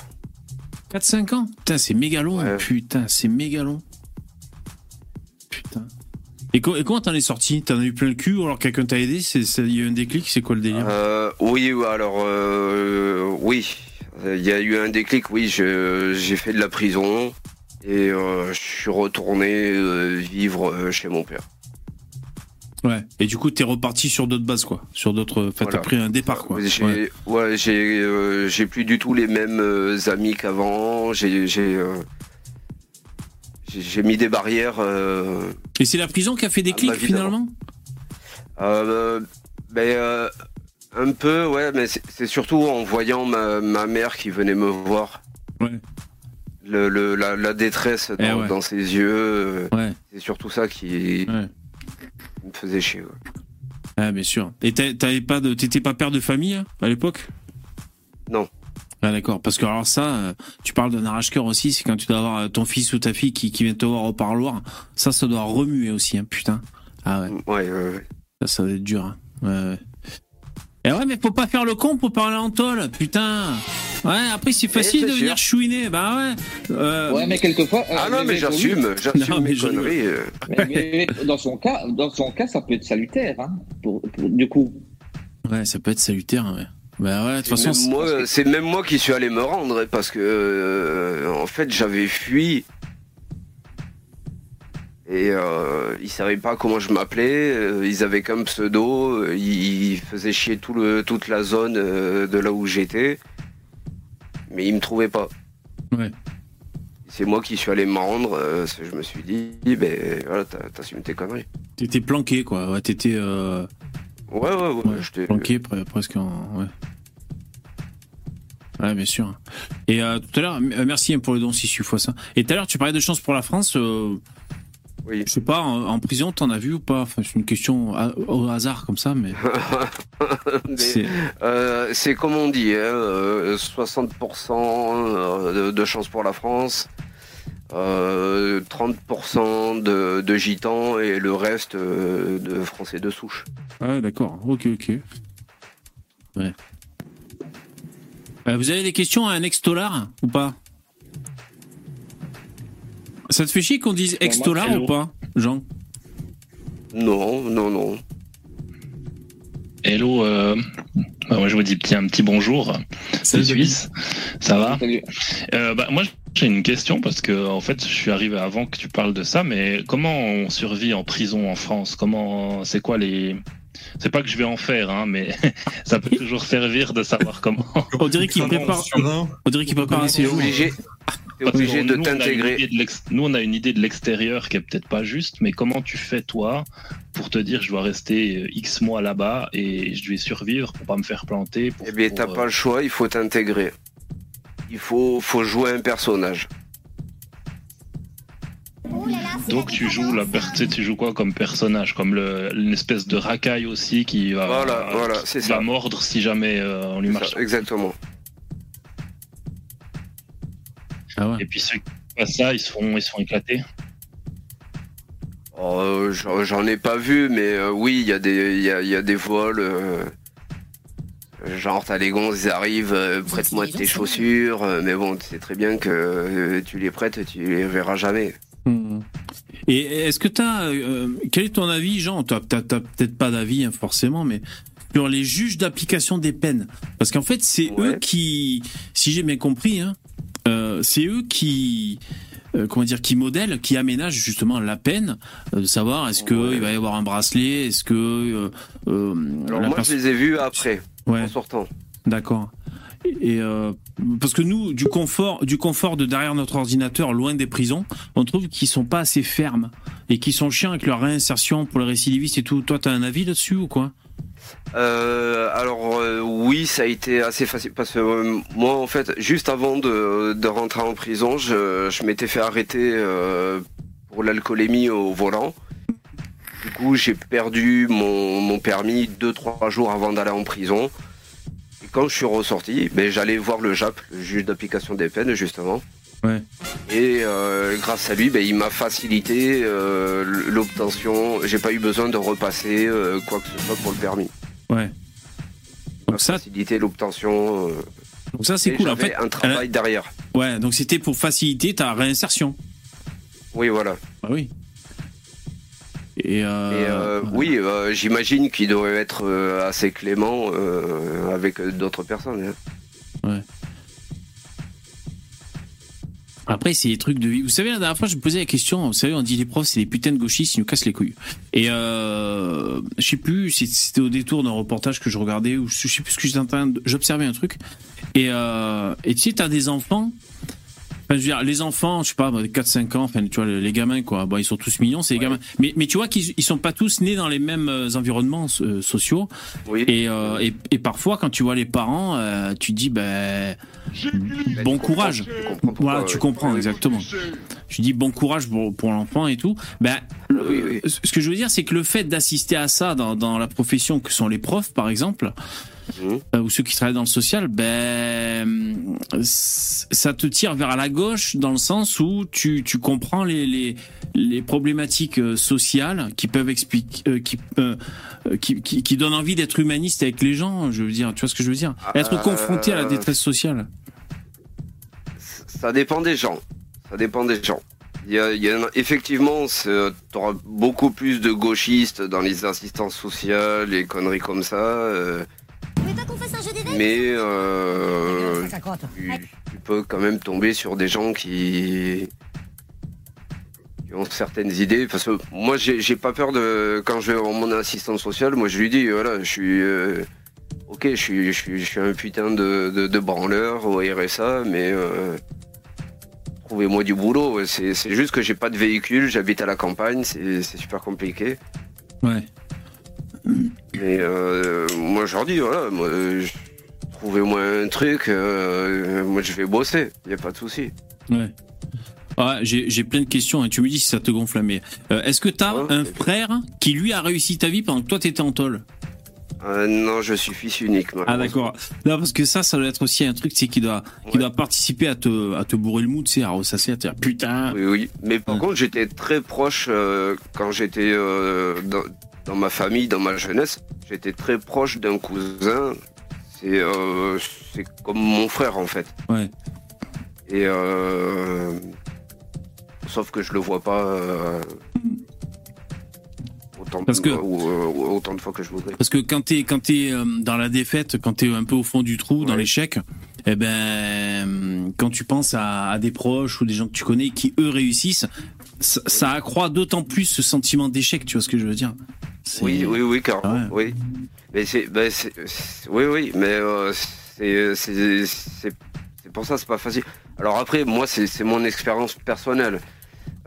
4-5 ans? Putain, c'est méga long. Ouais. Putain, c'est méga long. Putain. Et, co- et comment t'en es sorti? T'en as eu plein le cul ou alors quelqu'un t'a aidé? Il y a eu un déclic C'est quoi le délire? Euh, oui, alors euh, oui, il y a eu un déclic. Oui, j'ai fait de la prison et euh, je suis retourné euh, vivre euh, chez mon père. Ouais. Et du coup, t'es reparti sur d'autres bases, quoi. Sur d'autres. Enfin, t'as Voilà. pris un départ, quoi. J'ai, Ouais. ouais, j'ai, euh, j'ai plus du tout les mêmes euh, amis qu'avant. J'ai, j'ai, euh, j'ai, mis des barrières. Et c'est la prison qui a fait des clics, finalement? Euh, ben, un peu, ouais, mais c'est c'est surtout en voyant ma, ma mère qui venait me voir. Ouais. Le, le- la, la détresse dans, Eh ouais. dans ses yeux, euh, Ouais. c'est surtout ça qui me faisait chier. Ah, bien sûr. Et t'a- t'avais pas de, t'étais pas père de famille hein, à l'époque? Non. Ah d'accord, parce que alors ça, euh, tu parles d'un arrache-cœur aussi, c'est quand tu dois avoir euh, ton fils ou ta fille qui, qui vient te voir au parloir, ça, ça doit remuer aussi, hein, putain. Ah ouais, Ouais, ouais, ouais. ça, ça doit être dur. Hein. Ouais, ouais. Et ouais, mais faut pas faire le con pour parler en tôle, putain. Ouais, après c'est facile c'est de venir chouiner, bah ouais. Euh, Ouais, mais quelquefois. euh, Ah non, mais j'assume, j'assume Non, mais mes je- conneries. euh. mais- mais- mais dans son cas, dans son cas, ça peut être salutaire, hein, pour, pour- du coup. Ouais, ça peut être salutaire, ouais. Bah ouais, de toute façon, c'est même moi qui suis allé me rendre hein, parce que euh, en fait j'avais fui et euh, ils savaient pas comment je m'appelais. euh, ils avaient comme pseudo, euh, ils, faisaient chier tout le, toute la zone euh, de là où j'étais, mais ils me trouvaient pas. Ouais. C'est moi qui suis allé me rendre. je me suis dit, ben voilà, t'as- t'assumes tes conneries. t'étais planqué, quoi. Ouais, t'étais euh, Ouais, ouais, ouais. Ouais, j'étais- planqué pre- presque en. Ouais. Ouais, bien sûr. Et euh, tout à l'heure, merci hein, pour le don 6 fois ça. Et tout à l'heure, tu parlais de chance pour la France. Euh, Oui. je sais pas, en, en prison, t'en as vu ou pas? Enfin, c'est une question à- au hasard comme ça, mais. Mais- c'est- Euh, c'est comme on dit, hein, euh, 60% de, de chance pour la France, euh, 30% de, de gitans et le reste euh, de français de souche. Ouais, d'accord. Ok, ok. Ouais. Euh, vous avez des questions à un ex-dollar ou pas? Ça te fait chier qu'on dise hello. ou pas, Jean? Non, non, non. Hello, euh, bah, moi je vous dis petit, un petit bonjour, c'est Suisse, ça va? Salut. Euh, bah, Moi j'ai une question parce que en fait je suis arrivé avant que tu parles de ça, mais comment on survit en prison en France? Comment c'est quoi les c'est pas que je vais en faire, hein, mais ça peut toujours servir de savoir comment. On dirait qu'il prépare, on dirait qu'il prépare un séjour. obligé, t'es obligé de t'intégrer. Nous, on a une idée de l'extérieur qui est peut-être pas juste, mais comment tu fais toi pour te dire je dois rester euh, X mois là-bas et je vais survivre pour pas me faire planter Eh bien, t'as pas le choix, il faut t'intégrer. Il faut, faut jouer un personnage. Donc tu joues la tu joues quoi comme personnage, comme le, une espèce de racaille aussi qui va, voilà, ça. mordre si jamais euh, on lui marche. exactement. Ah ouais. Et puis ceux qui font ça, ils se font, ils se font éclater. Oh, j'en ai pas vu, mais euh, oui, il y, a des, y, a, y a des vols. Euh, genre, t'as les gonzes, ils arrivent, prête-moi tes chaussures, mais bon, tu sais très bien que tu les prêtes, tu les verras jamais. Hmm. Et est-ce que tu as. Euh, quel est ton avis, Jean? Tu n'as peut-être pas d'avis, hein, forcément, mais sur les juges d'application des peines Parce qu'en fait, c'est eux qui. Si j'ai bien compris, hein, euh, c'est eux qui. Euh, comment dire, qui modèlent, qui aménagent justement la peine, de savoir est-ce qu'il il va y avoir un bracelet, est-ce que. Alors, moi, je les ai vus après, en sortant. D'accord. Et euh, parce que nous, du confort, du confort de derrière notre ordinateur, loin des prisons, on trouve qu'ils sont pas assez fermes et qu'ils sont chiants avec leur réinsertion pour les récidivistes et tout. Toi, tu as un avis là-dessus ou quoi? Euh, alors euh, oui, ça a été assez facile parce que moi en fait, juste avant de, de rentrer en prison, je, je m'étais fait arrêter pour l'alcoolémie au volant. Du coup, j'ai perdu mon, mon permis deux trois jours avant d'aller en prison quand je suis ressorti, ben, j'allais voir le JAP, le juge d'application des peines, justement. Ouais. Et euh, grâce à lui, ben, il m'a facilité euh, l'obtention. J'ai pas eu besoin de repasser euh, quoi que ce soit pour le permis. Ouais. Donc ça. Faciliter l'obtention. donc ça c'est cool. En fait, un travail derrière. Ouais. Donc c'était pour faciliter ta réinsertion. Oui, voilà. Bah oui. Et, euh, euh, oui, euh, j'imagine qu'il devrait être assez clément avec d'autres personnes. Hein. Ouais. Après, c'est des trucs de vie. Vous savez, la dernière fois, je me posais la question. Vous savez, on dit les profs, c'est des putains de gauchistes, ils nous cassent les couilles. Et euh, je sais plus si c'était au détour d'un reportage que je regardais ou je sais plus ce que j'étais en train J'observais un truc. Et, euh, et tu sais, t'as des enfants je veux dire, les enfants, je sais pas, 4-5 ans, enfin, tu vois, les gamins, quoi. Bon, ils sont tous mignons, c'est les gamins. Mais, mais tu vois qu'ils ils sont pas tous nés dans les mêmes euh, environnements euh, sociaux. Oui. Et, euh, et, et, parfois, quand tu vois les parents, euh, tu dis, ben, bon courage. Tu voilà, tu comprends, exactement. Tu dis bon courage pour, pour l'enfant et tout. Ben, oui, ce que je veux dire, c'est que le fait d'assister à ça dans, dans la profession que sont les profs, par exemple, Mmh. ou ceux qui travaillent dans le social, ben ça te tire vers la gauche dans le sens où tu, tu comprends les, les, les problématiques euh, sociales qui peuvent expliquer, euh, qui, euh, qui, qui, qui, donnent envie d'être humaniste avec les gens. Je veux dire, tu vois ce que je veux dire? Être confronté à la détresse sociale. Ça dépend des gens. Ça dépend des gens. Il y a, il y a effectivement, tu auras beaucoup plus de gauchistes dans les assistances sociales, les conneries comme ça. Euh, mais euh, tu, peux quand même tomber sur des gens qui, ont certaines idées. Parce que moi, j'ai pas peur de. Quand je vais en mon assistante sociale, moi, je lui dis voilà, je suis. Euh, ok, je suis, je, suis, un putain de, de, branleur au RSA, mais. Trouvez-moi du boulot. C'est juste que j'ai pas de véhicule, j'habite à la campagne, c'est super compliqué. Ouais. Mais euh, moi, je leur dis, voilà, moi, trouvez-moi un truc, euh, moi je vais bosser, il a pas de souci. Ouais. Ah, j'ai plein de questions et tu me dis si ça te gonfle, mais euh, est-ce que tu as un frère qui lui a réussi ta vie pendant que toi tu étais en tôle? Euh, non, je suis fils unique. Ah d'accord. Non parce que ça, ça doit être aussi un truc, c'est qui doit, qui doit participer à te, à te bourrer le mou, tu sais, à ressasser, à te dire putain. Oui, oui. Mais par contre, j'étais très proche quand j'étais dans, dans ma famille, dans ma jeunesse, j'étais très proche d'un cousin. C'est euh, comme mon frère en fait. Ouais. Et euh, sauf que je le vois pas euh, autant, Parce que, autant de fois que je voudrais. Parce que quand t'es quand es dans la défaite, quand t'es un peu au fond du trou, dans l'échec, eh ben quand tu penses à, des proches ou des gens que tu connais qui eux réussissent, ça, ça accroît d'autant plus ce sentiment d'échec. Tu vois ce que je veux dire Oui, oui, oui. Ouais. Oui. Mais c'est, bah, c'est- oui, oui, mais euh, c'est, c'est, pour ça, c'est pas facile. Alors après, moi, c'est mon expérience personnelle.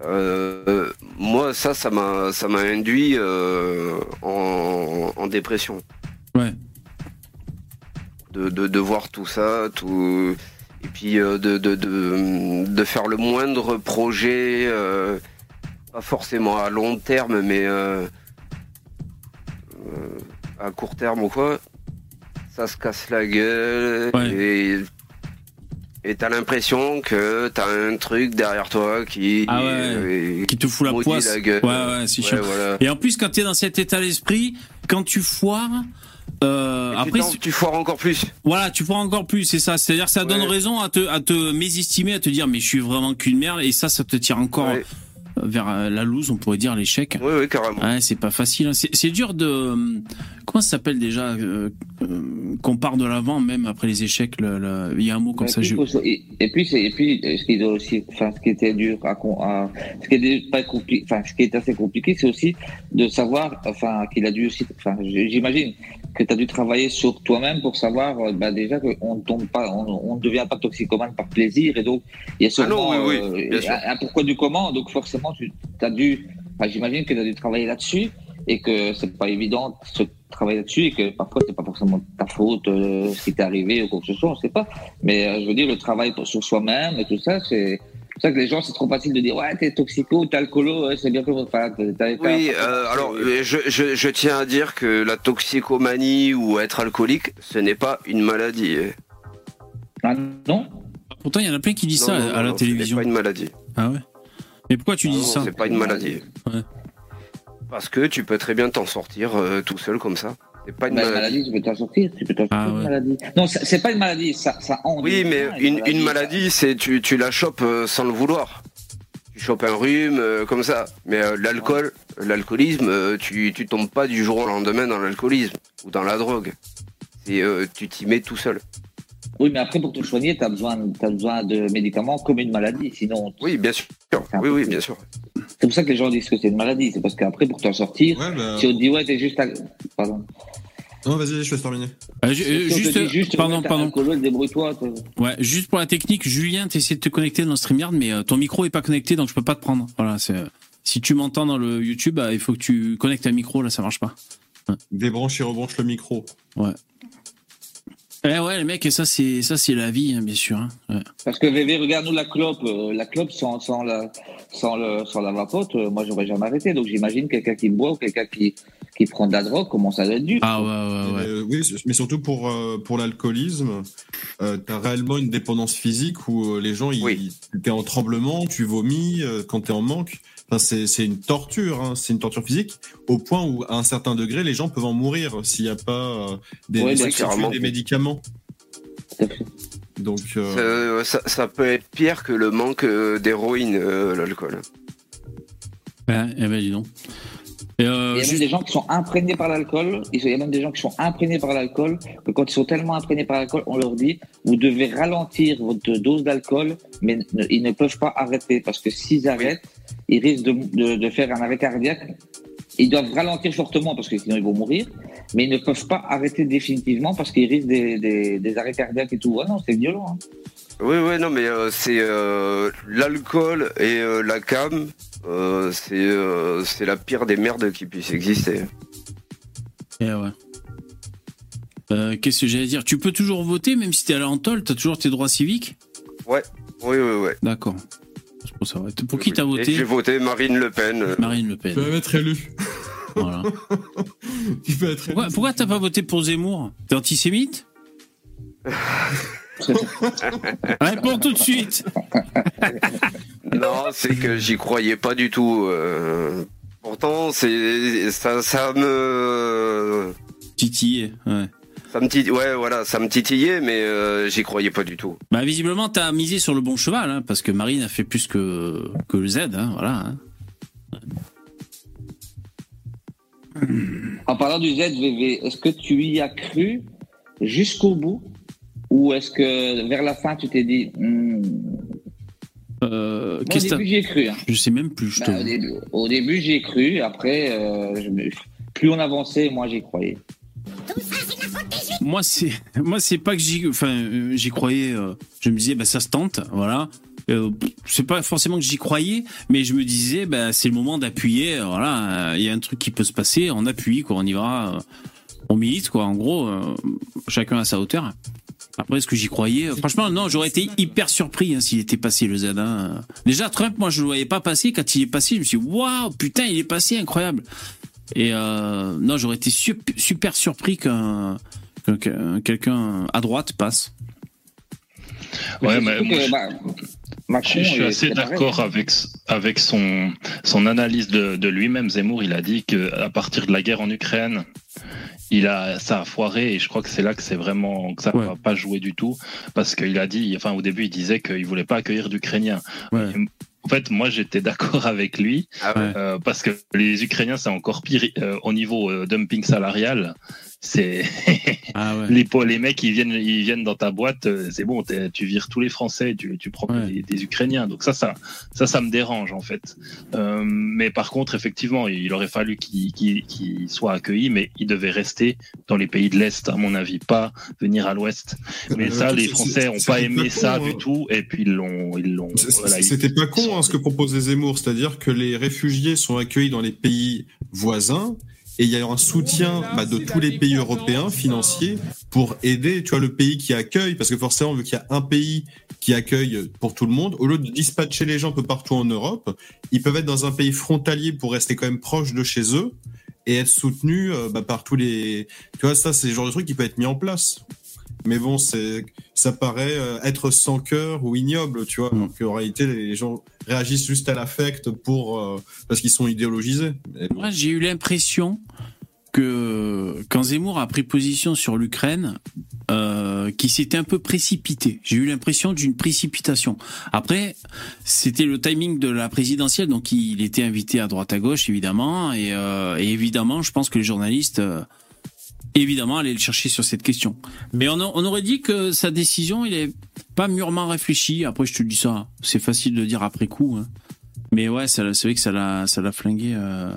Euh, moi, ça, ça m'a, ça m'a induit euh, en, en dépression. Ouais. De, de, de voir tout ça, tout, et puis euh, de, de, de, de faire le moindre projet, euh, pas forcément à long terme, mais euh, euh, à court terme ou quoi, ça se casse la gueule Ouais. et et t'as l'impression que t'as un truc derrière toi qui Ah ouais, euh, Qui te fout la poisse. la gueule. Ouais, ouais, c'est Ouais, chiant. voilà. Et en plus, quand tu es dans cet état d'esprit, quand tu foires, euh, après, tu foires encore plus. voilà, tu foires encore plus, c'est ça. C'est-à-dire, ça donne raison à te, à te mésestimer, à te dire, mais je suis vraiment qu'une merde, et ça, ça te tire encore Ouais. Vers euh, la loose, on pourrait dire l'échec. Oui, oui, carrément. Ouais, c'est pas facile. hein. C'est dur de. euh, Comment ça s'appelle déjà euh, Qu'on part de l'avant, même après les échecs. le- le- Il y a un mot comme Et ça. puis, je- et, et puis, c'est- et puis, ce qui est aussi, enfin, ce qui était dur à, con- à- ce qui est pas compliqué, enfin, ce qui est assez compliqué, c'est aussi de savoir, enfin, qu'il a dû aussi, enfin, j'imagine que tu as dû travailler sur toi-même pour savoir, bah, déjà qu'on ne tombe pas, on, ne devient pas toxicomane par plaisir, et donc, il y a Ah non, oui, oui, euh, bien sûr. un, un pourquoi du comment, donc forcément, tu as dû, enfin, j'imagine que tu as dû travailler là-dessus, et que c'est pas évident de travailler là-dessus, et que parfois c'est pas forcément ta faute, euh, ce qui t'est arrivé ou quoi que ce soit, on sait pas. Mais euh, je veux dire, le travail pour- sur soi-même et tout ça, c'est c'est pour ça que les gens, c'est trop facile de dire ouais, t'es toxico, t'es alcoolo, c'est bien pour enfin, Oui, euh, alors je, je, je tiens à dire que la toxicomanie ou être alcoolique, ce n'est pas une maladie. Ah, non? Pourtant, il y en a plein qui disent ça Non, non, à la non, ce n'est télévision. pas une maladie. Ah ouais? Mais pourquoi tu Ah dis non, ça C'est pas une maladie. Ouais. Parce que tu peux très bien t'en sortir euh, tout seul comme ça. C'est pas une Bah, maladie. maladie, tu peux t'en sortir, tu peux t'en sortir Ah, d'une ouais. maladie. Non, c'est pas une maladie, ça, ça Oui, mais une, une maladie, c'est tu, tu la chopes euh, sans le vouloir. Tu chopes un rhume euh, comme ça. Mais euh, l'alcool, l'alcoolisme, euh, tu, tu tombes pas du jour au lendemain dans l'alcoolisme ou dans la drogue. C'est euh, tu t'y mets tout seul. Oui, mais après, pour te soigner, t'as besoin, as besoin de médicaments comme une maladie, sinon. Oui, bien sûr. Oui, oui, bien sûr. C'est pour ça que les gens disent que c'est une maladie, c'est parce qu'après, pour t'en sortir, Ouais, bah. si on te dit ouais, t'es juste. al- Pardon. Non, vas-y, je laisse terminer. Euh, euh, juste, juste, pardon, ouais, débrouille-toi. Ouais, juste pour la technique, Julien, t'essaies de te connecter dans le StreamYard, mais euh, ton micro est pas connecté, donc je peux pas te prendre. Voilà, c'est. euh, Si tu m'entends dans le YouTube, bah, il faut que tu connectes un micro, là, ça marche pas. Débranche et rebranche le micro. Eh ouais, les mecs, et ça, c'est ça, c'est la vie, hein, bien sûr. hein. Ouais. Parce que VV, regarde-nous la clope, euh, la clope sans, sans, la, sans, le, sans la vapote, euh, moi j'aurais jamais arrêté. Donc j'imagine quelqu'un qui boit ou quelqu'un qui, qui prend de la drogue, comment ça doit être dur. Ah ouais, ouais, ouais. Euh, oui, mais surtout pour, euh, pour l'alcoolisme, euh, t'as réellement une dépendance physique où euh, les gens, ils, Oui. t'es en tremblement, tu vomis euh, quand t'es en manque. Enfin, c'est, une torture, hein, c'est une torture physique, au point où, à un certain degré, les gens peuvent en mourir s'il n'y a pas euh, des, Ouais, des substituts, carrément. des médicaments. Donc, euh, Euh, ça, ça peut être pire que le manque d'héroïne, euh, l'alcool. Ouais, eh ben, dis donc. Et, euh, Il y a juste- même des gens qui sont imprégnés par l'alcool. Il y a même des gens qui sont imprégnés par l'alcool que quand ils sont tellement imprégnés par l'alcool, on leur dit vous devez ralentir votre dose d'alcool, mais ne- ils ne peuvent pas arrêter parce que s'ils arrêtent, ils risquent de, de, de faire un arrêt cardiaque. Ils doivent ralentir fortement parce que sinon ils vont mourir, mais ils ne peuvent pas arrêter définitivement parce qu'ils risquent des, des, des arrêts cardiaques et tout. Ah non, c'est violent. hein. Oui, oui, non, mais euh, c'est euh, l'alcool et euh, la cam, euh, c'est euh, la pire des merdes qui puissent exister. Eh ouais. Euh, Qu'est-ce que j'allais dire? Tu peux toujours voter, même si t'es à l'antol, t'as toujours tes droits civiques? Oui, oui, oui. D'accord. Pour qui Oui. t'as voté J'ai voté Marine Le Pen. euh, Marine Le tu peux Pen. même être élu. Voilà. tu peux être élu. Pourquoi, pourquoi t'as pas voté pour Zemmour? T'es antisémite? Réponds tout de suite Non, c'est que j'y croyais pas du tout. euh, Pourtant, c'est ça, ça me, Titillé, ouais. Ça me ouais, voilà, ça me titillait, mais euh, j'y croyais pas du tout. Bah visiblement t'as misé sur le bon cheval, hein, parce que Marine a fait plus que, que le Z, hein, voilà. hein. En parlant du ZVV, est-ce que tu y as cru jusqu'au bout? Ou est-ce que vers la fin tu t'es dit hmm, Euh, au qu'est-ce que début j'y ai cru. hein. Je sais même plus, je te... Bah, au, début, début, j'y ai cru. Après, euh, je me- plus on avançait, moi j'y croyais. Moi, c'est moi, c'est pas que j'y, enfin, euh, j'y croyais. euh, je me disais, bah, ça se tente, voilà. Euh, c'est pas forcément que j'y croyais, mais je me disais, bah, c'est le moment d'appuyer. euh, Voilà, il y a un truc qui peut se passer, on appuie, quoi, on y va, on milite, quoi. En gros, chacun à sa hauteur. Après, est-ce que j'y croyais Franchement, non, j'aurais été hyper surpris hein, s'il était passé le Z1. euh. Déjà, Trump, moi, je le voyais pas passer. Quand il est passé, je me suis dit, waouh, putain, il est passé, incroyable. Et euh, non, j'aurais été sup- super surpris qu'un que- que- quelqu'un à droite passe. Ouais, mais surtout moi, que, je- bah, Macron Je, je suis assez d'accord avec, avec son, son analyse de, de lui-même. Zemmour, il a dit qu'à partir de la guerre en Ukraine, il a, ça a foiré et je crois que c'est là que c'est vraiment que ça Ouais. va pas jouer du tout parce qu'il a dit, enfin au début il disait qu'il voulait pas accueillir d'Ukrainiens. Ouais. En fait, moi j'étais d'accord avec lui Ah. Ouais. euh, parce que les Ukrainiens c'est encore pire euh, au niveau euh, dumping salarial. C'est Ah ouais. les, mecs ils viennent ils viennent dans ta boîte euh, c'est bon tu vires tous les français tu, tu prends Ouais. des, des ukrainiens donc ça ça ça ça me dérange en fait Euh, mais par contre effectivement il aurait fallu qu'il qu'il- qu'il soit accueilli mais il devait rester dans les pays de l'est à mon avis pas venir à l'ouest mais Euh, ça c'est- les français ont pas aimé con, ça hein. du tout et puis ils l'ont ils l'ont voilà, ils- C'était pas con hein, ce que proposait Zemmour, c'est-à-dire que les réfugiés sont accueillis dans les pays voisins et il y a un soutien bah, de tous les pays européens financiers pour aider, tu vois, le pays qui accueille, parce que forcément, vu qu'il y a un pays qui accueille pour tout le monde, au lieu de dispatcher les gens un peu partout en Europe, ils peuvent être dans un pays frontalier pour rester quand même proche de chez eux et être soutenus euh, bah, par tous les, tu vois, ça c'est le genre de truc qui peut être mis en place. Mais bon, c'est, ça paraît euh, être sans cœur ou ignoble, tu vois. Mm. Alors qu'en réalité, les gens réagissent juste à l'affect pour euh, parce qu'ils sont idéologisés. Bon. Moi, j'ai eu l'impression que quand Zemmour a pris position sur l'Ukraine, euh, qu'il s'était un peu précipité. J'ai eu l'impression d'une précipitation. Après, c'était le timing de la présidentielle, donc il était invité à droite à gauche, évidemment, et, euh, et évidemment, je pense que les journalistes, euh, évidemment, allaient le chercher sur cette question. Mais on, a- on aurait dit que sa décision, il est pas mûrement réfléchi. Après, je te dis ça, c'est facile de dire après coup. hein. Mais ouais, ça- c'est vrai que ça l'a, ça l'a flingué. euh,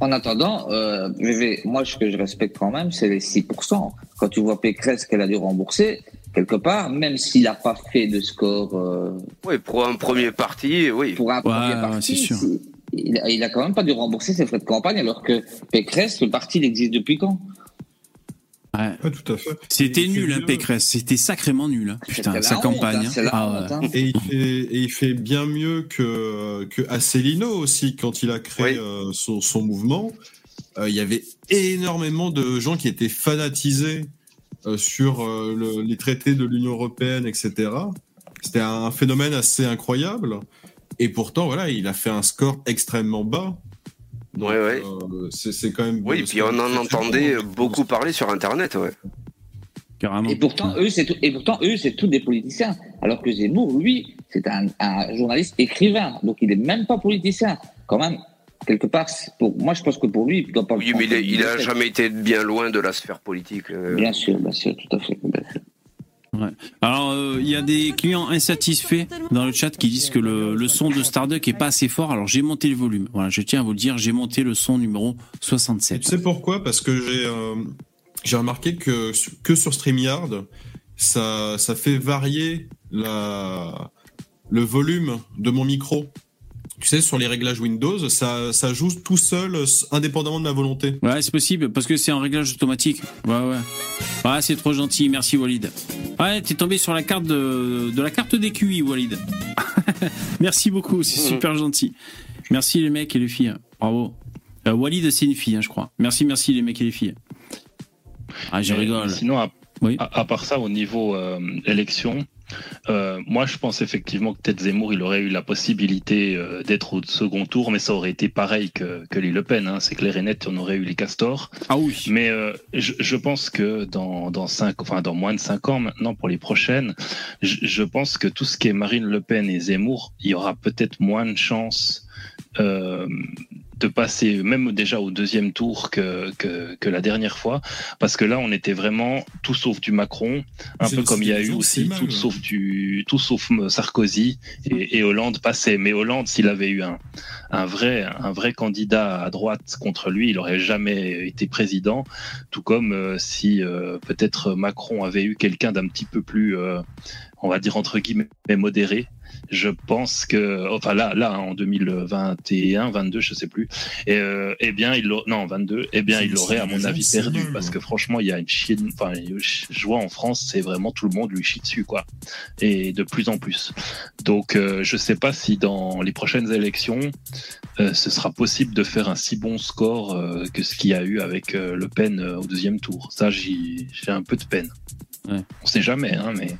En attendant, euh, VV, moi, ce que je respecte quand même, c'est les 6%. Quand tu vois Pécresse qu'elle a dû rembourser, quelque part, même s'il n'a pas fait de score euh, Oui, pour un premier parti, oui. pour un premier ouais, parti, c'est sûr. c'est- il, a, il a quand même pas dû rembourser ses frais de campagne, alors que Pécresse, le parti, il existe depuis quand? Ouais. Ouais, tout à fait. C'était nul, hein. Pécresse. C'était sacrément nul. hein. Putain, sa la campagne. honte, hein, hein. Ah honte, ouais. hein. Et il fait, et il fait bien mieux que, que Asselineau aussi, quand il a créé Oui. euh, son, son mouvement. Euh, il y avait énormément de gens qui étaient fanatisés euh, sur euh, le- les traités de l'Union européenne, etc. C'était un phénomène assez incroyable. Et pourtant, voilà, il a fait un score extrêmement bas. Ouais, ouais. euh, c'est c'est quand même. Oui, puis on en entendait beaucoup parler sur Internet, ouais. Carrément. Et pourtant, eux, c'est tout, et pourtant, eux, c'est tous des politiciens. Alors que Zemmour, lui, c'est un, un journaliste écrivain. Donc, il est même pas politicien. Quand même, quelque part, pour, moi, je pense que pour lui, il doit pas Oui, mais il, prendre a- il a comme une jamais été bien loin de la sphère politique. euh. Bien sûr, bien sûr, tout à fait. bien sûr. Alors, euh, il y a des clients insatisfaits dans le chat qui disent que le, son de Starduck est pas assez fort. Alors, j'ai monté le volume. Voilà, je tiens à vous le dire, j'ai monté le son numéro Et 67. tu sais pourquoi? Parce que j'ai euh, remarqué que sur StreamYard, ça ça fait varier la le volume de mon micro. Tu sais, sur les réglages Windows, ça ça joue tout seul, indépendamment de ma volonté. Ouais, c'est possible, parce que c'est en réglage automatique. Ouais, ouais. Ouais, c'est trop gentil, merci Walid. Ouais, t'es tombé sur la carte de, de la carte des QI, Walid. merci beaucoup, c'est super gentil. Merci les mecs et les filles. Bravo. Euh, Walid, c'est une fille, hein, je crois. Merci, merci les mecs et les filles. Ah, je rigole. Sinon, à, Oui. à, à part ça, au niveau euh, élection, euh, moi, je pense effectivement que peut-être Zemmour, il aurait eu la possibilité euh, d'être au second tour, mais ça aurait été pareil que, que les Le Pen. Hein. C'est clair et net, on aurait eu les castors. Ah oui. Mais euh, je, je pense que dans, dans, cinq, enfin, dans moins de cinq ans maintenant, pour les prochaines, je, je pense que tout ce qui est Marine Le Pen et Zemmour, il y aura peut-être moins de chances de passer même déjà au deuxième tour que, que, que, la dernière fois, parce que là, on était vraiment tout sauf du Macron, un peu comme il y a eu aussi tout sauf du tout sauf Sarkozy et, et Hollande passait. Mais Hollande, s'il avait eu un, un vrai un vrai candidat à droite contre lui, il aurait jamais été président. Tout comme euh, si euh, peut-être Macron avait eu quelqu'un d'un petit peu plus, euh, on va dire entre guillemets modéré, je pense que, enfin là, là, en 2021, 22, je sais plus, et, euh, eh bien, il non, 22, eh bien, il aurait, à mon avis, perdu, parce que franchement, il y a une chienne, enfin, je vois en France, c'est vraiment tout le monde lui chie dessus, quoi, et de plus en plus. Donc, euh, je sais pas si dans les prochaines élections, euh, ce sera possible de faire un si bon score euh, que ce qu'il y a eu avec euh, Le Pen au deuxième tour. Ça, j'ai un peu de peine. Ouais. On sait jamais, hein, mais.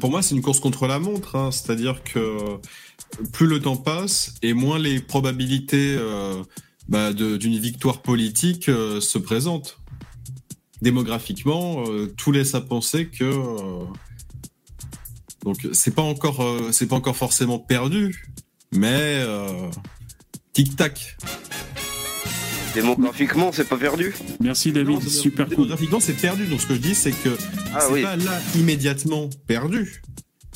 Pour moi, c'est une course contre la montre. Hein. C'est-à-dire que plus le temps passe et moins les probabilités euh, bah, d'une victoire politique euh, se présentent. Démographiquement, euh, tout laisse à penser que donc c'est pas encore c'est pas encore forcément perdu, mais tic tac. Démographiquement, c'est pas perdu. Merci David, Non, super cool. Démographiquement, c'est perdu. Donc ce que je dis, c'est que Ah c'est oui. pas là immédiatement perdu,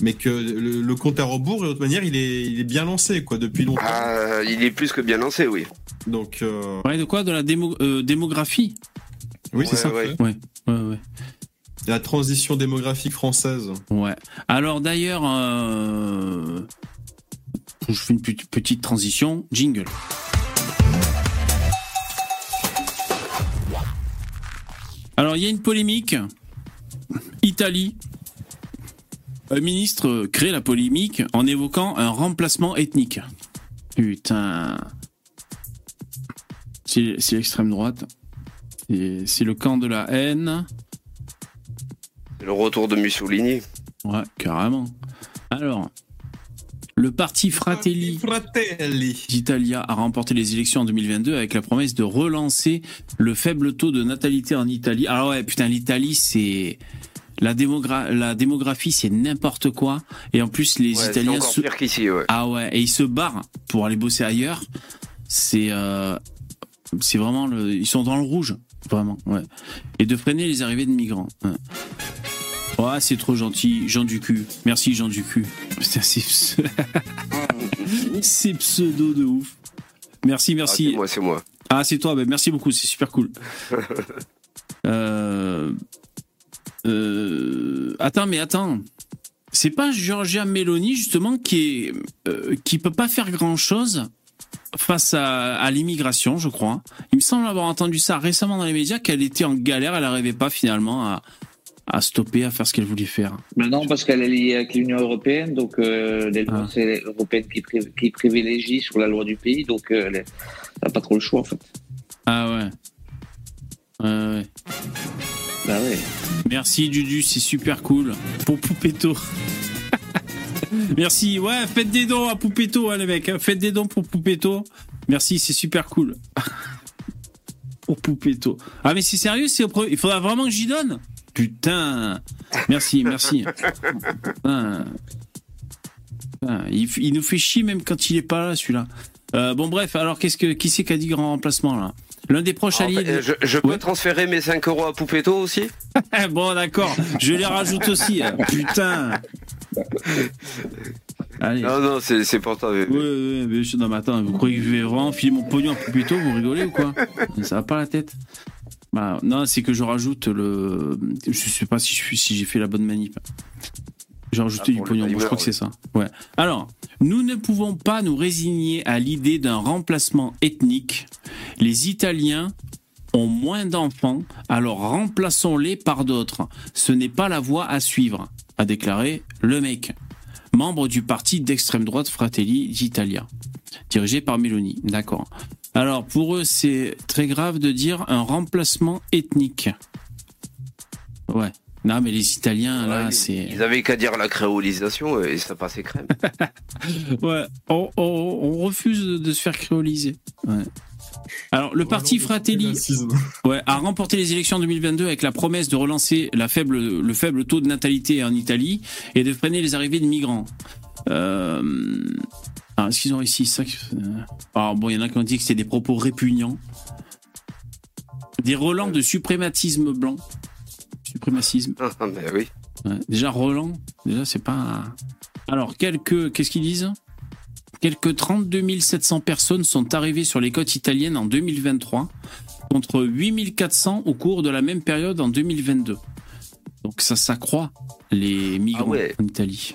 mais que le, le compte à rebours, de toute manière, il est, il est bien lancé quoi depuis longtemps. Ah, il est plus que bien lancé, oui. Donc euh, Ouais, de quoi? De la démo- euh, démographie? Oui, c'est ça. ouais. Ouais, ouais, ouais. La transition démographique française. Ouais. Alors d'ailleurs, euh, je fais une petite- petite transition. Jingle. Alors il y a une polémique. Italie. Un ministre crée la polémique en évoquant un remplacement ethnique. Putain. C'est l'extrême droite. C'est le camp de la haine. C'est le retour de Mussolini. Ouais, carrément. Alors, le parti Fratelli Fratelli. d'Italia a remporté les élections en 2022 avec la promesse de relancer le faible taux de natalité en Italie. Alors ouais, putain, l'Italie, c'est... La, démogra- la démographie, c'est n'importe quoi. Et en plus, les Ouais, c'est Italiens... encore se- pire qu'ici, ouais. Ah ouais, et ils se barrent pour aller bosser ailleurs. C'est... euh, C'est vraiment... Le... Ils sont dans le rouge, vraiment, ouais. Et de freiner les arrivées de migrants. Ouais. Ouais, c'est trop gentil, Jean du cul. Merci Jean du cul. Putain, c'est pseudo de ouf. Merci, Ah, merci. c'est moi, c'est moi. Ah, c'est toi, ben merci beaucoup, c'est super cool. euh... euh, Attends, mais attends. C'est pas Giorgia Meloni, justement, qui est euh, qui peut pas faire grand-chose face à, à l'immigration, je crois. Il me semble avoir entendu ça récemment dans les médias, qu'elle était en galère, elle n'arrivait pas finalement à, à stopper, à faire ce qu'elle voulait faire. Mais non, parce qu'elle est liée avec l'Union européenne, donc euh, les lois, Ah. c'est l'européenne qui, pri- qui privilégie sur la loi du pays, donc euh, elle n'a pas trop le choix en fait. Ah ouais. Ouais, ouais. Bah ouais. Merci Dudu, c'est super cool. Pour Poupetto. Merci. Ouais, faites des dons à Poupetto, hein, les mecs. hein. Faites des dons pour Poupetto. Merci, c'est super cool. pour Poupetto. Ah, mais c'est sérieux, c'est il faudra vraiment que j'y donne Putain. Merci, merci. Putain. Putain, il, nous fait chier même quand il est pas là, celui-là. Euh, bon, bref, alors qu'est-ce que qui c'est qui a dit grand remplacement là? L'un des proches alliés. fait, je, je peux Ouais. transférer mes 5 euros à Poupetto aussi? Bon, d'accord. Je les rajoute aussi. hein. Putain. Allez. Non, non, c'est c'est pour toi. Ouais, ouais, mais je... Mais attends, vous croyez que je vais vraiment filer mon pognon à Poupetto Vous rigolez ou quoi? Ça va pas la tête bah, Non, c'est que je rajoute le. Je sais pas si j'ai fait la bonne manip. J'ai rajouté Ah, du pognon, je crois que c'est ça. Ouais. Alors, nous ne pouvons pas nous résigner à l'idée d'un remplacement ethnique. Les Italiens ont moins d'enfants, alors remplaçons-les par d'autres. Ce n'est pas la voie à suivre, a déclaré le mec, membre du parti d'extrême droite Fratelli d'Italia, dirigé par Meloni. D'accord. Alors pour eux, c'est très grave de dire un remplacement ethnique. Ouais. Non, mais les Italiens, là, c'est. Ils avaient qu'à dire la créolisation et ça passait crème. Ouais, on, on- on refuse de se faire créoliser. Ouais. Alors, le parti Fratelli ouais, a remporté les élections en 2022 avec la promesse de relancer la faible, le faible taux de natalité en Italie et de freiner les arrivées de migrants. Euh, Alors, est-ce qu'ils ont réussi ça Alors, bon, il y en a qui ont dit que c'était des propos répugnants. Des relents de suprématisme blanc. Suprémacisme. Ah, mais oui. Ouais. Déjà, Roland, déjà, c'est pas. Alors, quelques. Qu'est-ce qu'ils disent? Quelques 32 700 personnes sont arrivées sur les côtes italiennes en 2023, contre 8 400 au cours de la même période en 2022. Donc, ça s'accroît, les migrants Ah ouais. en Italie.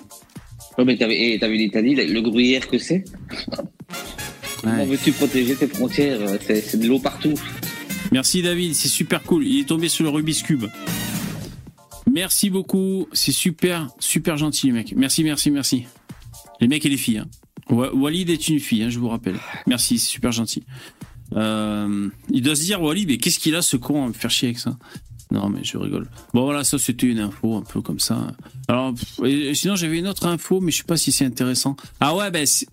Ouais, mais t'as vu, et t'as vu l'Italie, le gruyère que c'est? Comment Ouais. veux-tu protéger tes frontières? C'est de l'eau partout. Merci David, c'est super cool. Il est tombé sur le Rubik's Cube. Merci beaucoup, c'est super, super gentil les mecs. Merci, merci, merci. Les mecs et les filles. hein. Wa- Walid est une fille, hein, je vous rappelle. Merci, c'est super gentil. Euh, il doit se dire, Walid, mais qu'est-ce qu'il a ce con à me faire chier avec ça? Non, mais je rigole. Bon voilà, ça c'était une info un peu comme ça. Alors, sinon j'avais une autre info, mais je sais pas si c'est intéressant. Ah ouais, ben c'est-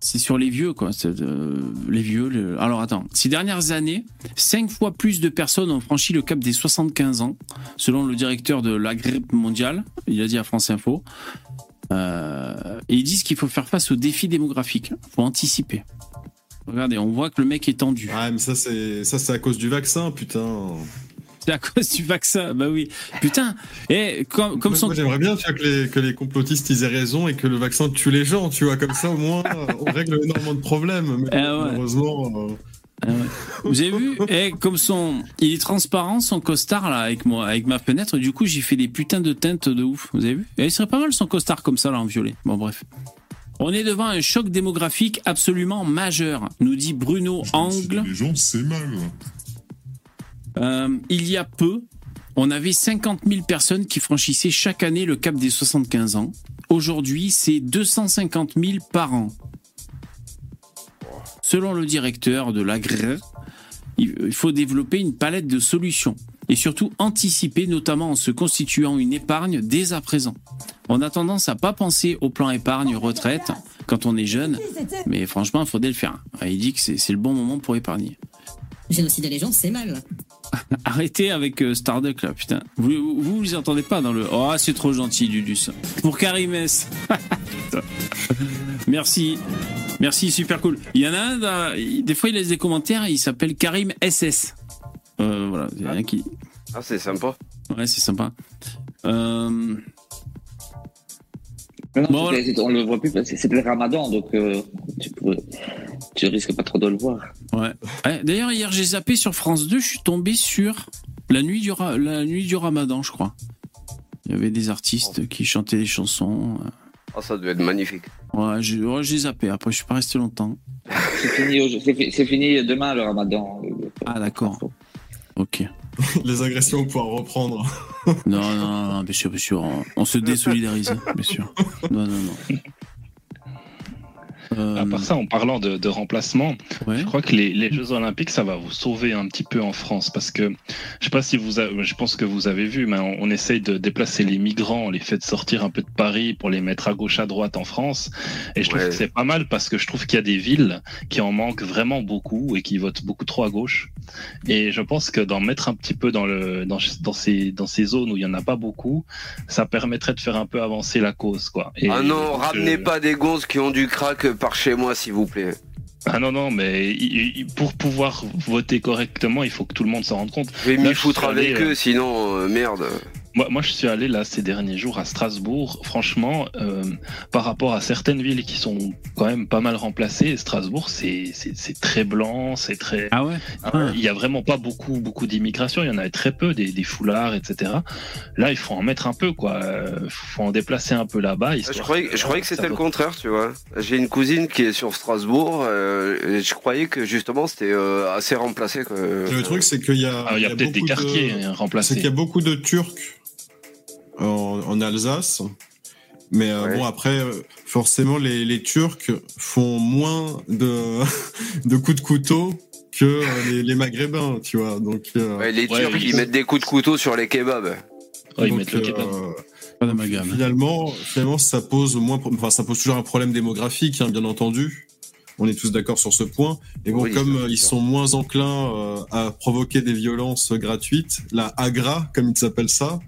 sur les vieux, quoi. Euh, les vieux. Alors attends, ces dernières années, cinq fois plus de personnes ont franchi le cap des 75 ans, selon le directeur de la grippe mondiale. Il a dit à France Info. Euh, et ils disent qu'il faut faire face aux défis démographiques. Il faut anticiper. Regardez, on voit que le mec est tendu. Ouais, mais ça, c'est ça, c'est à cause du vaccin, putain. C'est à cause du vaccin. Bah oui. Putain. Et comme, comme Moi, son. moi, j'aimerais bien tu vois, que, les, que les complotistes ils aient raison et que le vaccin tue les gens, tu vois, comme ça au moins on règle énormément de problèmes. Mais Ah ouais. malheureusement, euh, Ah ouais. Vous avez vu Eh, comme son, il est transparent son costard là avec moi, avec ma fenêtre. Du coup, j'ai fait des putains de teintes de ouf. Vous avez vu? Et il serait pas mal son costard comme ça là en violet. Bon bref. On est devant un choc démographique absolument majeur, nous dit Bruno Angle. Les gens, c'est mal. Euh, il y a peu, on avait 50 000 personnes qui franchissaient chaque année le cap des 75 ans. Aujourd'hui, c'est 250 000 par an. Selon le directeur de l'AGRE, il faut développer une palette de solutions et surtout anticiper, notamment en se constituant une épargne dès à présent. On a tendance à pas penser au plan épargne retraite quand on est jeune, mais franchement, il faudrait le faire. Il dit que c'est le bon moment pour épargner. Génocider les gens, c'est mal. Arrêtez avec euh, Starduck là, putain. Vous, vous, entendez pas dans le. Oh, c'est trop gentil, Ludus. Pour Karim S. Merci. Merci, super cool. Il y en a un, il- des fois il laisse des commentaires, il s'appelle Karim SS. Euh, voilà, il y en a un qui. Ah, c'est sympa. Ouais, c'est sympa. Euh, non, Bon, on le voit plus, parce que c'est le ramadan, donc euh, tu, risques pas trop de le voir. ouais. D'ailleurs, hier j'ai zappé sur France 2, je suis tombé sur la nuit du, ra- la nuit du ramadan, je crois. Il y avait des artistes qui chantaient des chansons. Ah, ça doit être magnifique. Ouais, j'ai ouais, zappé. Après, je suis pas resté longtemps. Fini, c'est fini demain le ramadan. Ah, d'accord. Ok. les agressions pouvoir reprendre. Non, non, non, bien sûr, bien sûr. On, on se désolidarise, bien sûr. Non, non, non. Euh, À part ça, en parlant de, de remplacement, ouais. je crois que les, les Jeux Olympiques, ça va vous sauver un petit peu en France parce que je sais pas si vous, avez, je pense que vous avez vu, mais on, on essaye de déplacer les migrants, on les fait sortir un peu de Paris pour les mettre à gauche, à droite en France, et je trouve Ouais. que c'est pas mal parce que je trouve qu'il y a des villes qui en manquent vraiment beaucoup et qui votent beaucoup trop à gauche, et je pense que d'en mettre un petit peu dans le dans, dans ces dans ces zones où il y en a pas beaucoup, ça permettrait de faire un peu avancer la cause, quoi. Et ah non, ramenez que- pas des gonzes qui ont du crack par chez moi, s'il vous plaît. Ah non, non, mais pour pouvoir voter correctement, il faut que tout le monde s'en rende compte. Je vais m'y foutre avec euh, eux, sinon, euh, merde. Moi, moi, je suis allé là ces derniers jours à Strasbourg. Franchement, euh, par rapport à certaines villes qui sont quand même pas mal remplacées, Strasbourg, c'est c'est- c'est très blanc, c'est très. Ah ouais? Euh, Il y a vraiment pas beaucoup beaucoup d'immigration. Il y en avait très peu, des, des foulards, etc. Là, il faut en mettre un peu, quoi. Euh, faut en déplacer un peu là-bas. Je croyais, je croyais que c'était le contraire, tu vois. J'ai une cousine qui est sur Strasbourg, euh, et je croyais que justement c'était euh, assez remplacé. quoi. Le truc, c'est qu'il y a, Ah, Il y a, peut-être des de- quartiers hein, C'est remplacés. qu'il y a beaucoup de Turcs en, en Alsace. Mais euh, Ouais. bon, après, euh, forcément, les, les Turcs font moins de, de coups de couteau que euh, les, les Maghrébins, tu vois. Donc, euh, Ouais, les Ouais, Turcs, ils mettent des coups de couteau sur les kebabs. Ouais, ils donc, mettent le kebab. euh, finalement, finalement, ça pose moins, enfin, ça pose toujours un problème démographique, hein, bien entendu. On est tous d'accord sur ce point. Et bon, Oui, comme ils sont moins enclins euh, à provoquer des violences gratuites, la agra, comme ils s'appellent ça,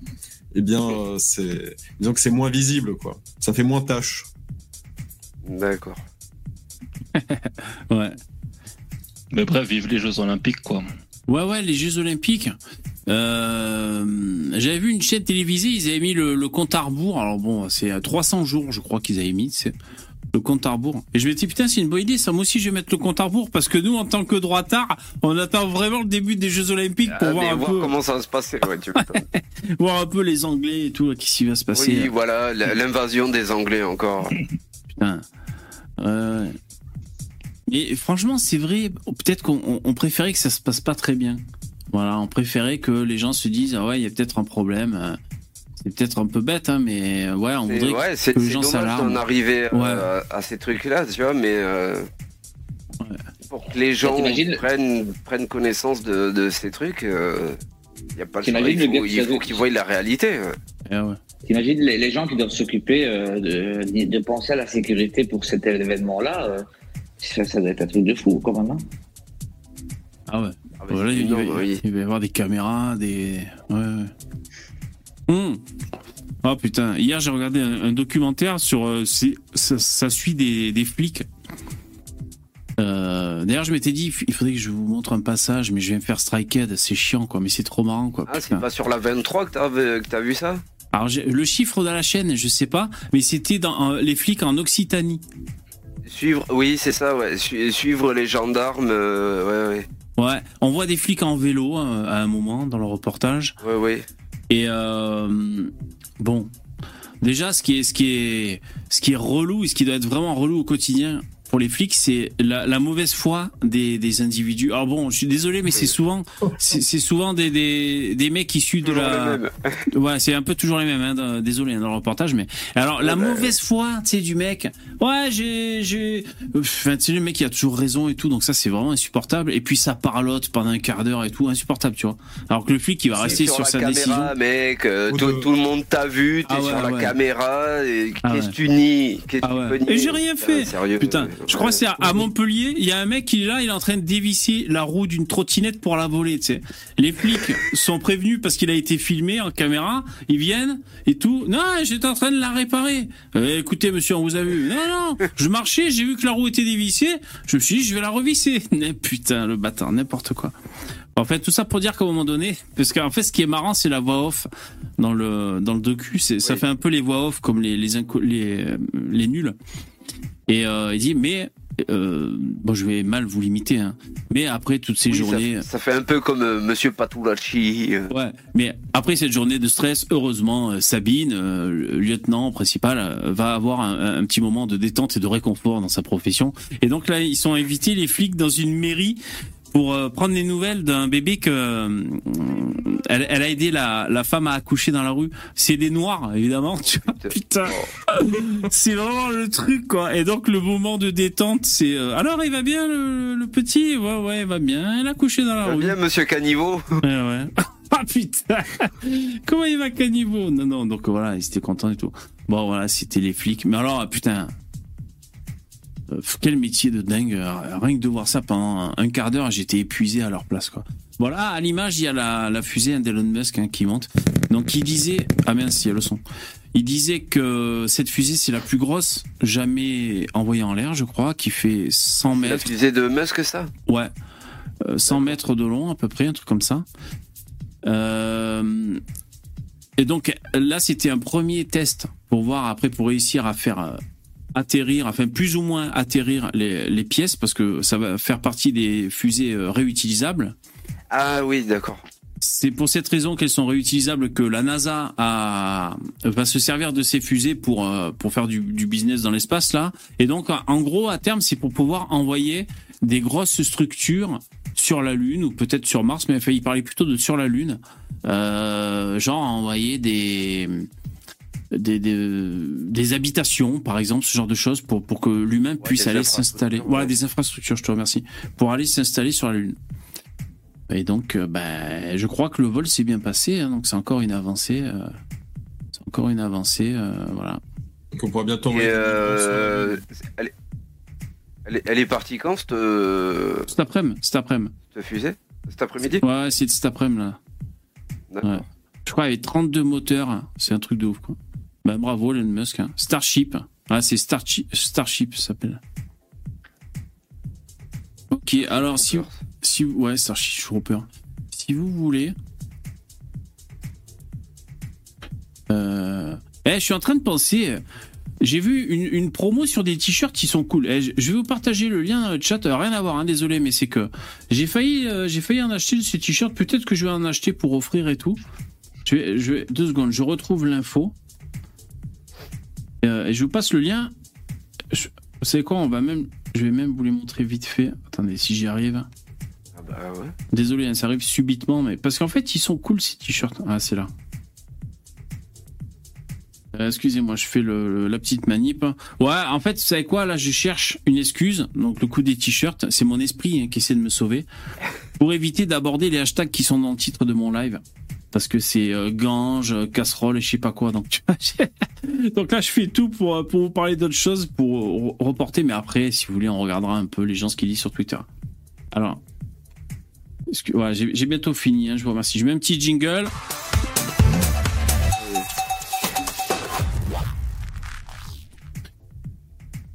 eh bien, euh, c'est, disons que c'est moins visible, quoi. Ça fait moins tâche. D'accord. Ouais. Mais bref, vive les Jeux Olympiques, quoi. Ouais, ouais, les Jeux Olympiques. Euh, J'avais vu une chaîne télévisée, ils avaient mis le, le compte à rebours. Alors bon, c'est à 300 jours, je crois qu'ils avaient mis. Le compte à rebours. Et je me dis, putain, c'est une bonne idée, ça. Moi aussi, je vais mettre le compte à rebours parce que nous, en tant que droitard, on attend vraiment le début des Jeux Olympiques pour Ah, voir un voir peu, comment ça va se passer. Ouais, tu m'étonnes. voir un peu les Anglais et tout, qu'est-ce qui va se passer. oui, voilà, l'invasion des Anglais encore. Putain. Ouais. Et franchement, c'est vrai, peut-être qu'on on- on préférait que ça se passe pas très bien. Voilà, on préférait que les gens se disent, ah ouais, il y a peut-être un problème. Euh, C'est peut-être un peu bête, hein, mais ouais, on C'est- voudrait que- ouais, c'est que les c'est gens dommage s'alarment. d'en arriver euh, à ces trucs-là, tu vois, mais euh, Ouais. pour que les gens t'imagines- prennent, prennent connaissance de, de ces trucs, il n'y a pas le choix. Il faut, qu'ils voient la réalité. ouais. Eh ouais. T'imagines les, les gens qui doivent s'occuper euh, de, de penser à la sécurité pour cet événement-là euh, ça, ça doit être un truc de fou, quand même. hein. Ah ouais. Ah, bah, Voilà, c'est il, va, énorme, oui. il va y avoir des caméras, des. Ouais, ouais. Oh putain, hier j'ai regardé un, un documentaire sur. euh, ça, ça suit des, des flics. Euh, D'ailleurs, je m'étais dit, il faudrait que je vous montre un passage, mais je vais me faire striked, c'est chiant quoi, mais c'est trop marrant quoi. Ah, c'est pas sur la 23 que t'as que t'as vu ça? Alors, le chiffre de la chaîne, je sais pas, mais c'était dans euh, les flics en Occitanie. Suivre, oui, c'est ça, ouais. Su- suivre les gendarmes, euh, ouais, Ouais, on voit des flics en vélo euh, à un moment dans le reportage. ouais, ouais, ouais. Et euh, bon, déjà, ce qui est, ce qui est, ce qui est relou et ce qui doit être vraiment relou au quotidien pour les flics, c'est la, la mauvaise foi des, des individus. Alors bon, je suis désolé, mais c'est souvent, c'est souvent des, des, des mecs issus de Toujours la. Ouais, c'est un peu toujours les mêmes. Hein, dans- désolé hein, dans le reportage, mais alors la Ouais, bah, mauvaise foi, tu sais, du mec. Ouais, j'ai, j'ai. Enfin, tu sais, le mec, il a toujours raison et tout, donc ça, c'est vraiment insupportable. Et puis ça parlote pendant un quart d'heure et tout, insupportable, tu vois. Alors que le flic, il va rester sur, la sa caméra, décision. mec. euh, Ou tout, tout le monde t'a vu, t'es Ah ouais, sur la ouais. caméra. et Ah Qu'est-ce que tu nies Qu'est-ce que Ah ouais. tu peux nier Et j'ai rien fait. Ah, Sérieux Putain, je crois que c'est à, Montpellier, il y a un mec qui est là, il est en train de dévisser la roue d'une trottinette pour la voler, tu sais. Les flics sont prévenus parce qu'il a été filmé en caméra, ils viennent et tout. Non, j'étais en train de la réparer. Euh, écoutez, monsieur, on vous a vu. Non, non, je marchais, j'ai vu que la roue était dévissée, je me suis dit, je vais la revisser. Mais putain, le bâtard, n'importe quoi. En fait, tout ça pour dire qu'à un moment donné, parce qu'en fait, ce qui est marrant, c'est la voix off dans le dans le docu. C'est ça fait un peu les voix off comme les les les, euh, les nuls. Et euh, il dit, mais euh, bon, je vais mal vous limiter, hein, mais après toutes ces Oui, journées, Ça, fait un peu comme euh, Monsieur Patulacci. euh, ouais, mais après cette journée de stress, heureusement, euh, Sabine, euh, le lieutenant principal, va avoir un, un petit moment de détente et de réconfort dans sa profession. Et donc là, ils sont invités les flics dans une mairie pour euh, prendre les nouvelles d'un bébé que euh, elle, elle a aidé la, la femme à accoucher dans la rue. C'est des noirs, évidemment. Tu vois, putain. c'est vraiment le truc quoi. Et donc le moment de détente c'est euh, alors il va bien le, le petit? Ouais ouais il va bien. Il a couché dans la Va rue. bien, Monsieur Caniveau. ouais ouais. Ah putain. Comment il va caniveau? Non non donc voilà il était content et tout. Bon voilà c'était les flics. Mais alors putain quel métier de dingue euh, rien que de voir ça pendant un, quart d'heure j'étais épuisé à leur place quoi voilà à l'image il y a la, la fusée d'Elon Musk hein, qui monte donc il disait ah mince il y a le son il disait que cette fusée, c'est la plus grosse jamais envoyée en l'air, je crois, qui fait 100 La mètres. fusée de Musk, ça? Ouais. Euh, 100 mètres de long, à peu près, un truc comme ça. Euh, Et donc, là, c'était un premier test pour voir, après, pour réussir à faire euh, atterrir, enfin, plus ou moins atterrir les, les pièces, parce que ça va faire partie des fusées euh, réutilisables. Ah oui, d'accord. C'est pour cette raison qu'elles sont réutilisables que la NASA a, va se servir de ces fusées pour euh, pour faire du, du business dans l'espace là. Et donc en gros à terme c'est pour pouvoir envoyer des grosses structures sur la Lune ou peut-être sur Mars, mais enfin, il parlait plutôt de sur la Lune, euh, genre envoyer des des, des, des habitations, par exemple, ce genre de choses, pour, pour que l'humain puisse aller s'installer. Voilà, ouais. des infrastructures, je te remercie. Pour aller s'installer sur la Lune. Et donc, euh, ben, je crois que le vol s'est bien passé, hein, donc c'est encore une avancée. euh, c'est encore une avancée, euh, voilà. Donc on pourra bientôt Et euh, elle, est, elle, est, elle est partie quand, cette, Cet après-midi, cet après-midi. cette fusée? Cet après-midi? Ouais, ouais, c'est cet après-midi, là. D'accord. Ouais. Je crois qu'il y avait 32 moteurs, hein. c'est un truc de ouf, quoi. Ben, bravo, Elon Musk. hein. Starship, Ah, c'est Starship, Starship, s'appelle. Ok, alors si, si ouais, Starship Trooper. Si vous voulez. Euh... Eh, je suis en train de penser. J'ai vu une, promo sur des t-shirts qui sont cool. Eh, je vais vous partager le lien euh, chat. Rien à voir, hein, désolé, mais c'est que j'ai failli, euh, j'ai failli en acheter ce t-shirt. Peut-être que je vais en acheter pour offrir et tout. Je vais, je vais deux secondes. Je retrouve l'info euh, je vous passe le lien. Je, vous savez quoi On va même, je vais même vous les montrer vite fait. Attendez, si j'y arrive. Ah bah ouais. Désolé, hein, ça arrive subitement, mais parce qu'en fait, ils sont cool ces t-shirts. Ah, c'est là. Euh, Excusez-moi, je fais le, le- la petite manip. Ouais, en fait, vous savez quoi Là, je cherche une excuse. Donc, le coup des t-shirts, c'est mon esprit hein, qui essaie de me sauver. Pour éviter d'aborder les hashtags qui sont dans le titre de mon live. Parce que c'est euh, gange, euh, casserole et je sais pas quoi. Donc, là, je fais tout pour, euh, pour vous parler d'autres choses, pour re- reporter. Mais après, si vous voulez, on regardera un peu les gens ce qu'ils disent sur Twitter. Alors, ouais, j'ai bientôt fini. hein, je vous remercie. Je mets un petit jingle.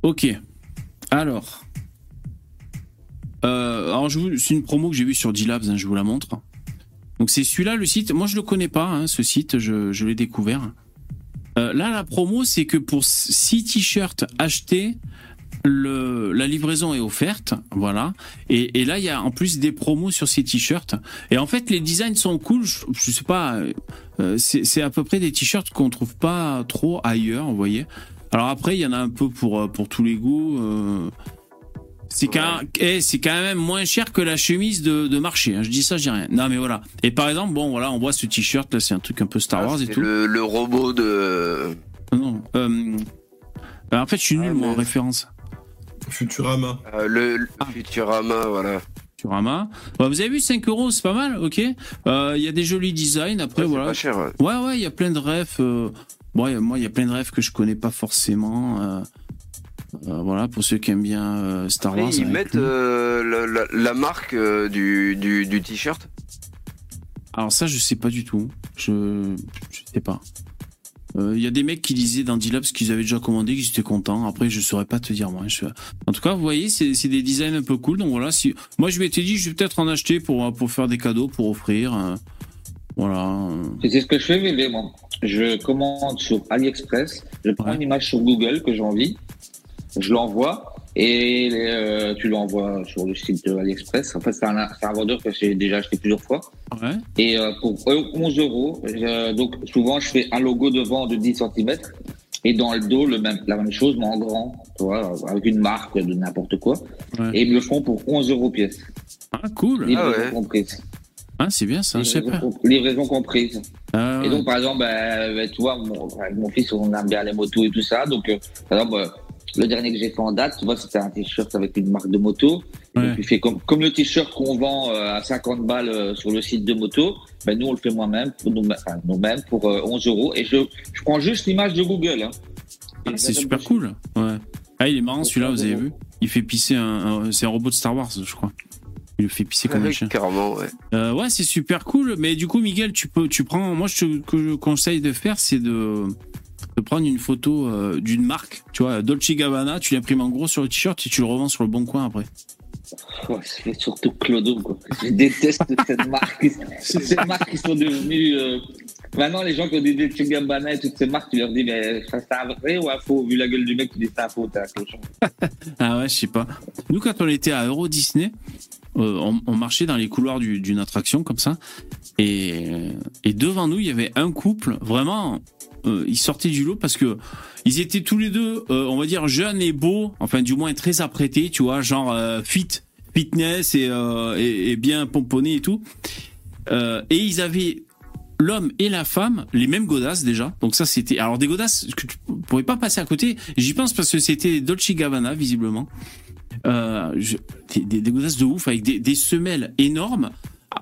Ok. Alors. C'est une promo que j'ai vue sur D-Labs, hein, je vous la montre. Donc, c'est celui-là, le site. Moi, je le connais pas, hein, ce site, je, l'ai découvert. Euh, là, la promo, c'est que pour 6 t-shirts achetés, la livraison est offerte, voilà. Et, là, il y a en plus des promos sur ces t-shirts. Et en fait, les designs sont cool. Je, sais pas, euh, c'est c'est à peu près des t-shirts qu'on trouve pas trop ailleurs, vous voyez. Alors après, il y en a un peu pour euh, tous les goûts. euh. C'est quand, eh, c'est quand même moins cher que la chemise de, de marché. hein. Je dis ça, je dis rien. Non, mais voilà. Et par exemple, bon, voilà, on voit ce t-shirt là, c'est un truc un peu Star Wars Ah, et c'est tout. Le, le robot de. Non, euh, bah, en fait, je suis nul Ah, moi en référence. Futurama. euh, le, le Ah. Futurama, voilà. Futurama. Bah, vous avez vu 5 euros, c'est pas mal, ok. Euh, Il y a des jolis designs. Après, Ouais, c'est voilà. pas cher. ouais. Ouais, ouais, il y a plein de refs. euh, bon, moi, il y a plein de refs que je connais pas forcément. Euh, voilà, pour ceux qui aiment bien euh, Star Wars. ils mettent euh, la, la- la marque euh, du, du, du t-shirt? Alors ça, je sais pas du tout. Je, je sais pas. Euh, Il y a des mecs qui disaient dans D-Labs qu'ils avaient déjà commandé, qu'ils étaient contents. Après, je saurais pas te dire moi. Je- En tout cas, vous voyez, c'est c'est des designs un peu cool. Donc voilà, si moi je m'étais dit, je vais peut-être en acheter pour pour faire des cadeaux, pour offrir. euh, Voilà. C'est ce que je fais, VV, moi. Je commande sur AliExpress, je prends Ouais. une image sur Google que j'ai envie, je l'envoie et euh, tu l'envoies sur le site de AliExpress. En fait, c'est un, c'est un vendeur que j'ai déjà acheté plusieurs fois. Ouais. Et euh, pour euh, 11 euros, euh, donc souvent je fais un logo devant de 10 cm et dans le dos le même, la même chose mais en grand, tu vois, avec une marque de n'importe quoi. Ouais. Et ils me le font pour 11 euros pièce, Ah cool. livraison ouais. comprise. Ah c'est bien ça. Je sais Livraison, pas. livraison comprise. Ah, Et donc, par exemple, ben, ben, tu vois, mon, avec mon fils, on aime bien les motos et tout ça. Donc, euh, par exemple, euh, le dernier que j'ai fait en date, tu vois, c'était un t-shirt avec une marque de moto. Et Ouais. Donc, il fait comme, comme le t-shirt qu'on vend euh, à 50 balles euh, sur le site de moto. Ben, nous, on le fait moi-même, nous, nous-mêmes, pour euh, 11 euros. Et je, je prends juste l'image de Google. Hein. Ah, c'est super cool. Ouais. Ah, il est marrant celui-là, vous avez vu Il fait pisser un, un- c'est un robot de Star Wars, je crois. Il le fait pisser comme un Ouais, chien. carrément, ouais. Euh, ouais, c'est super cool. Mais du coup, Miguel, tu peux, tu prends. Moi, je te que je conseille de faire, c'est de, de prendre une photo euh, d'une marque. Tu vois, Dolce Gabbana, tu l'imprimes en gros sur le t-shirt et tu le revends sur le bon coin après. Ouais, c'est surtout Clodo, quoi. Je déteste cette marque. Ces marques qui sont devenues. euh, Maintenant, les gens qui ont des Dolce Gabbana et toutes ces marques, tu leur dis, mais ça, c'est un vrai ou un faux? Vu la gueule du mec, tu dis, c'est un faux, t'es un cochon. Ah ouais, je sais pas. Nous, quand on était à Euro Disney, euh, on, on marchait dans les couloirs du- d'une attraction comme ça, et, et devant nous, il y avait un couple, vraiment, euh, ils sortaient du lot parce que ils étaient tous les deux, euh, on va dire, jeunes et beaux, enfin du moins très apprêtés, tu vois, genre euh, fit, fitness et, bien pomponnés et tout. Et ils avaient l'homme et la femme, les mêmes godasses déjà. Donc ça c'était alors des godasses que tu pourrais pas passer à côté. J'y pense parce que c'était Dolce Gabbana visiblement. Des, godasses de ouf avec des semelles énormes.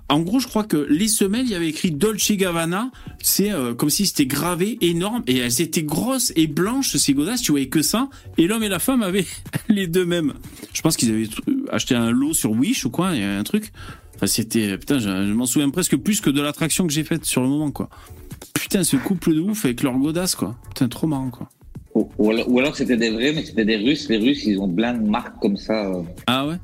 En gros, je crois que les semelles, il y avait écrit Dolce Gabbana. C'est euh, comme si c'était gravé énorme et elles étaient grosses et blanches ces godasses. Tu voyais que ça. Et l'homme et la femme avaient les deux mêmes. Je pense qu'ils avaient tr- acheté un lot sur Wish ou quoi. Il y avait un truc. Enfin, c'était putain, je, je m'en souviens presque plus que de l'attraction que j'ai faite sur le moment quoi. Putain, ce couple de ouf avec leur godasse quoi. Putain, trop marrant quoi. Ou alors, alors c'était des vrais, mais c'était des Russes. Les Russes, ils ont plein de marques comme ça. euh, Ah ouais?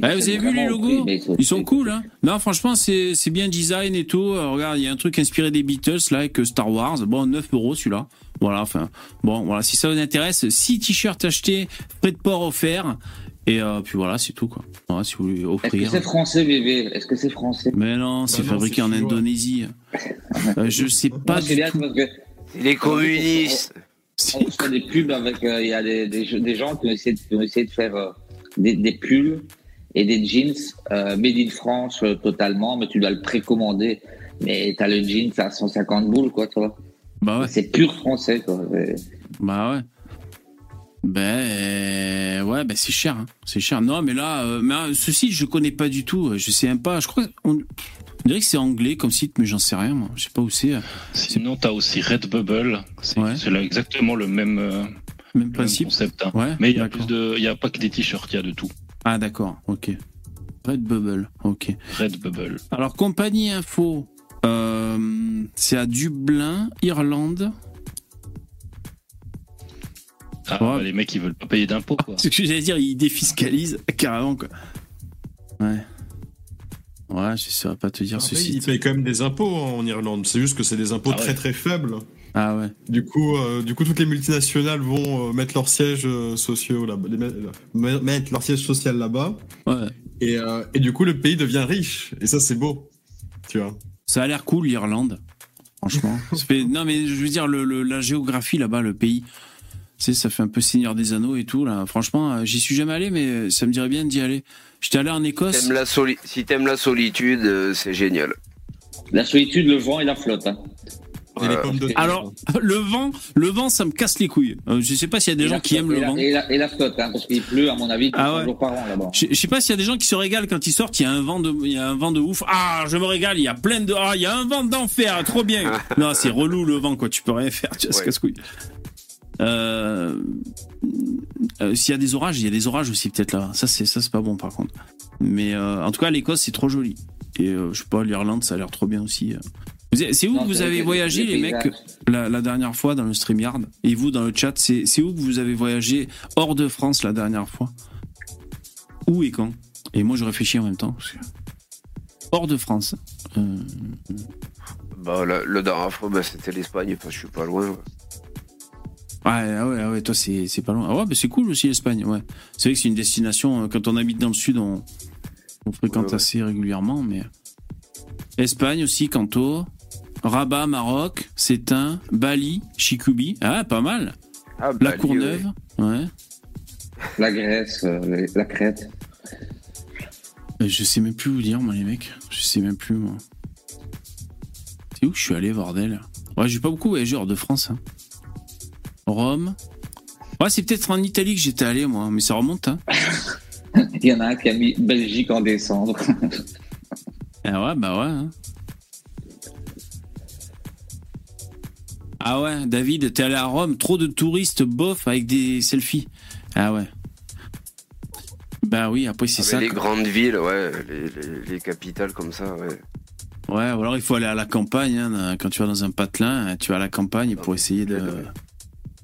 Vous avez vu les logos? prix, Ils sont cool, hein Non, franchement, c'est c'est bien design et tout. Euh, regarde, il y a un truc inspiré des Beatles, là, avec euh, Star Wars. Bon, 9 euros celui-là. Voilà, enfin, bon, voilà, si ça vous intéresse, 6 t-shirts achetés, frais de port offert. Et euh, puis voilà, c'est tout, quoi. Voilà, si vous voulez Est-ce que offrir. c'est français, bébé? Est-ce que c'est français? Mais non, c'est Bah non, fabriqué c'est en. Indonésie. Euh, je sais pas Moi, c'est du bien tout. parce que C'est les communistes. on fait des pubs avec. euh, Il y a des, des, des gens qui ont essayé de, qui ont essayé de faire euh, des, des pulls et des jeans euh, made in France euh, totalement, mais tu dois le précommander. Mais t'as le jeans à 150 boules, quoi, tu vois. Bah ouais, C'est pur français, quoi. Et- bah ouais. Ben euh, ouais, ben c'est cher, hein. c'est cher. Non, mais là, euh, mais ce site je connais pas du tout. Je sais même pas. Je crois, on, on dirait que c'est anglais comme site, mais j'en sais rien. Moi, je sais pas où c'est. Sinon, t'as aussi Redbubble. C'est Ouais. c'est là exactement le même, euh, Même le même principe. concept. hein. Ouais. Mais il y a plus de, il y a pas que des t-shirts, il y a de tout. Ah d'accord, ok. Redbubble, ok. Redbubble. Alors compagnie info, euh, c'est à Dublin, Irlande. Ah, Ouais. bah, les mecs, ils veulent pas payer d'impôts, quoi. C'est ce que j'allais dire, ils défiscalisent carrément quoi. Ouais. Ouais, je saurais pas te dire ce Après, ils payent quand même des impôts hein, en Irlande. C'est juste que c'est des impôts Ah ouais. très très faibles. Ah ouais. Du coup, euh, du coup, toutes les multinationales vont euh, mettre leurs sièges euh, sociaux là, les mettre, leur siège social là-bas, Ouais. et, euh, et du coup, le pays devient riche. Et ça, c'est beau, tu vois. Ça a l'air cool l'Irlande. Franchement. Fait- Non mais je veux dire le, le- la géographie là-bas, le pays. Tu sais, ça fait un peu Seigneur des Anneaux et tout là. Franchement, j'y suis jamais allé, mais ça me dirait bien d'y aller. J'étais allé en Écosse. T'aimes la soli- si t'aimes la solitude, c'est génial. La solitude, le vent et la flotte. Hein. Et les Ouais. pommes de terre. Alors, le vent, le vent, ça me casse les couilles. Euh, je sais pas s'il y a des Et gens qui aiment le la- vent. Et la, et la flotte, hein, parce qu'il pleut, à mon avis, Ah 300 ouais. jours par an là-bas. Je, je sais pas s'il y a des gens qui se régalent quand ils sortent. Il y a un vent de, il y a un vent de ouf. Ah, je me régale. Il y a plein de, ah, il y a un vent d'enfer. Trop bien. non, c'est relou le vent, quoi. Tu peux rien faire. Tu Ouais. casse-couille. Euh, euh, s'il y a des orages, il y a des orages aussi peut-être là. Ça, c'est, ça, c'est pas bon par contre. Mais euh, en tout cas, l'Écosse, c'est trop joli. Et euh, je sais pas, l'Irlande, ça a l'air trop bien aussi. C'est où Non, que vous avez voyagé, les mecs, la, la dernière fois dans le StreamYard Et vous, dans le chat, c'est, où que vous avez voyagé hors de France la dernière fois? Où et quand? Et moi, je réfléchis en même temps. parce que- Hors de France. Euh, Bah, la- dernière fois, bah, c'était l'Espagne, parce que je suis pas loin. ouais. Ouais, ah ouais, ah ouais, toi, c'est, c'est pas loin. Ah ouais, bah c'est cool aussi l'Espagne, ouais. C'est vrai que c'est une destination, euh, quand on habite dans le sud, on, on fréquente Ouais, ouais. assez régulièrement, mais. Espagne aussi, Canto. Rabat, Maroc, Sétain, Bali, Chikubi. Ah, pas mal. Ah, La Bali. Courneuve, ouais. La Grèce, euh, la- Crète. Euh, Je sais même plus vous dire, moi, les mecs. Je sais même plus, moi. C'est où que je suis allé, bordel? Ouais, j'ai pas beaucoup voyagé hors de France. hein. Rome. Ouais, c'est peut-être en Italie que j'étais allé, moi, mais ça remonte, hein. Il y en a un qui a mis Belgique en décembre. Ah ouais, bah ouais. hein. Ah ouais, David, t'es allé à Rome, trop de touristes bof avec des selfies. Ah ouais. Bah oui, après c'est Ah, ça. les quoi. grandes villes, ouais, les, les- les capitales comme ça, ouais. Ouais, ou alors il faut aller à la campagne. hein, quand tu vas dans un patelin, tu vas à la campagne pour essayer de.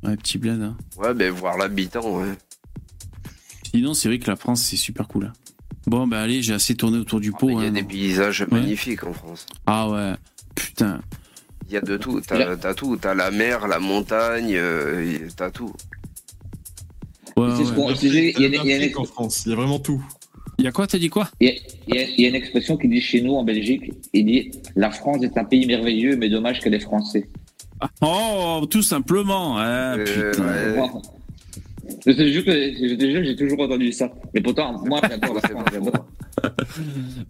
Ouais, petit bled. hein. Ouais, ben voir l'habitant, ouais. Sinon, c'est vrai que la France, c'est super cool. hein. Bon, bah allez, j'ai assez tourné autour du Ah, pot. Il y a hein, des paysages magnifiques en France. Ah ouais, putain. Il y a de tout. T'as t'as tout. T'as la mer, la montagne, euh, t'as tout. Ouais, C'est ce qu'on- il y a- il y a une- Olympique en France, il y a vraiment tout. Il y a quoi, t'as dit quoi Il y, a, y y une expression qui dit chez nous en Belgique, il dit la France est un pays merveilleux, mais dommage qu'elle est français. Oh, tout simplement. Ah, Euh, putain. ouais. Je te jure que je te jure, j'ai toujours entendu ça. Mais pourtant, moi, j'adore la France. J'adore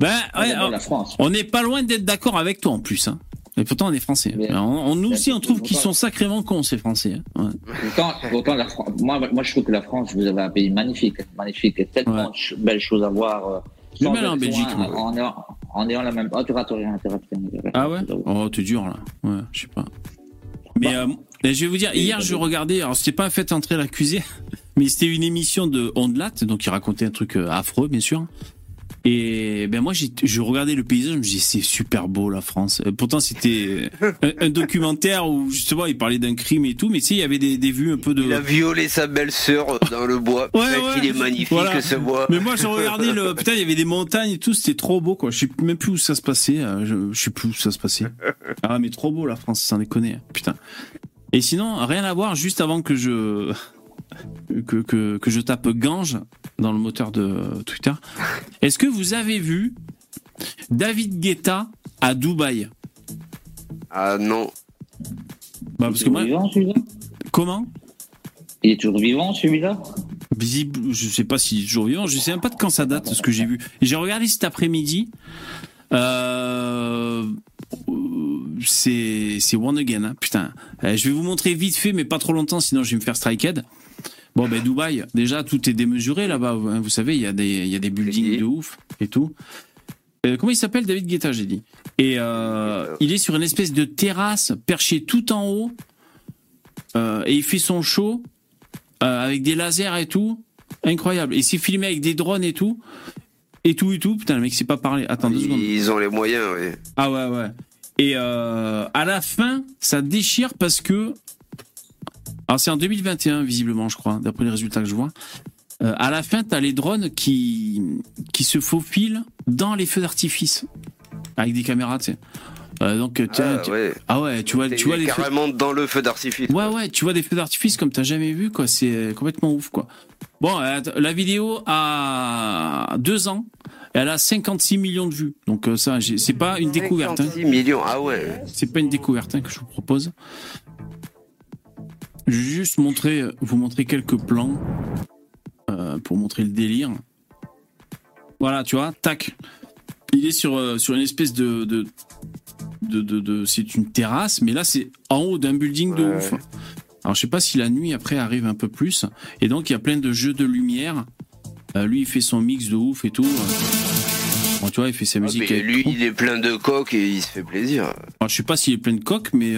Ben, ouais, j'adore on- la France. on n'est pas loin d'être d'accord avec toi en plus. Hein. Et pourtant, on est français. Mais- on, nous aussi, on trouve qu'ils sont sacrément cons, ces français. hein. Ouais. Pourtant, pourtant la Fran- moi, moi, je trouve que la France, vous avez un pays magnifique, magnifique, et tellement de belles choses à voir. euh, Je vais sans aller en Belgique, loin. En ayant, en ayant la même. Oh, tu rates rien, tu rates rien, Ah ouais? Oh, t'es dur, là. Ouais, je sais pas. Mais euh, mais je vais vous dire, hier, je regardais, alors c'était pas un fait entrer l'accusé, mais c'était une émission de Ondelat, donc il racontait un truc euh, affreux, bien sûr. Et ben moi, je regardais le paysage, je me disais, c'est super beau la France. Euh, Pourtant, c'était un, un documentaire où justement il parlait d'un crime et tout, mais tu sais, il y avait des, des vues un peu de. Il a violé sa belle-sœur dans le bois. Ouais, ouais. il est magnifique Voilà. ce bois. Mais moi, je regardais le. Putain, il y avait des montagnes et tout, c'était trop beau, quoi. Je sais même plus où ça se passait. euh, Je, je sais plus où ça se passait. Ah, mais trop beau, la France, sans déconner. Putain. Et sinon, rien à voir, juste avant que je. Que, que, que je tape Gange dans le moteur de Twitter. Est-ce que vous avez vu David Guetta à Dubaï? Ah non. bah, Parce que moi, vivant celui-là? Comment? Il est toujours vivant celui-là? Visible, je sais pas s'il est toujours vivant, je sais même pas de quand ça date, ce que j'ai vu. J'ai regardé cet après-midi. Euh, c'est c'est One Again, hein, putain. Euh, je vais vous montrer vite fait, mais pas trop longtemps, sinon je vais me faire striked. Bon, ben Dubaï, déjà tout est démesuré là-bas. hein, vous savez, il y a des y a des buildings de ouf et tout. Euh, comment il s'appelle David Guetta, j'ai dit? Et euh, il est sur une espèce de terrasse perché tout en haut. Euh, et il fait son show avec des lasers et tout. Incroyable. Et c'est filmé avec des drones et tout. Et tout et tout. Putain, le mec sait pas parler. Attends deux secondes. Ils ont les moyens, oui. Ah ouais, ouais. Et à la fin, ça déchire parce que. Alors c'est en 2021, visiblement, je crois, d'après les résultats que je vois. Euh, à la fin, t'as les drones qui, qui se faufilent dans les feux d'artifice. Avec des caméras, tu sais. Euh, donc, tu Ah, tu- ouais. ah ouais, tu vois, tu vois les feux, carrément dans le feu d'artifice. Ouais, ouais, tu vois des feux d'artifice comme t'as jamais vu, quoi. C'est euh, complètement ouf, quoi. Bon, euh, la vidéo a deux ans. Elle a 56 millions de vues. Donc euh, ça, c'est pas une découverte. hein. 56 millions, ah ouais. C'est pas une découverte hein, que je vous propose. Je vais juste montrer, vous montrer quelques plans euh, pour montrer le délire. Voilà, tu vois, tac. Il est sur, euh, sur une espèce de. de, de, de- de- c'est une terrasse, mais là, c'est en haut d'un building de Ouais. ouf. Alors, je sais pas si la nuit après arrive un peu plus. Et donc, il y a plein de jeux de lumière. Euh, lui, il fait son mix de ouf et tout. Bon, tu vois, il fait sa Ah, musique mais lui, tout. il est plein de coques et il se fait plaisir. Alors, je sais pas s'il est plein de coques, mais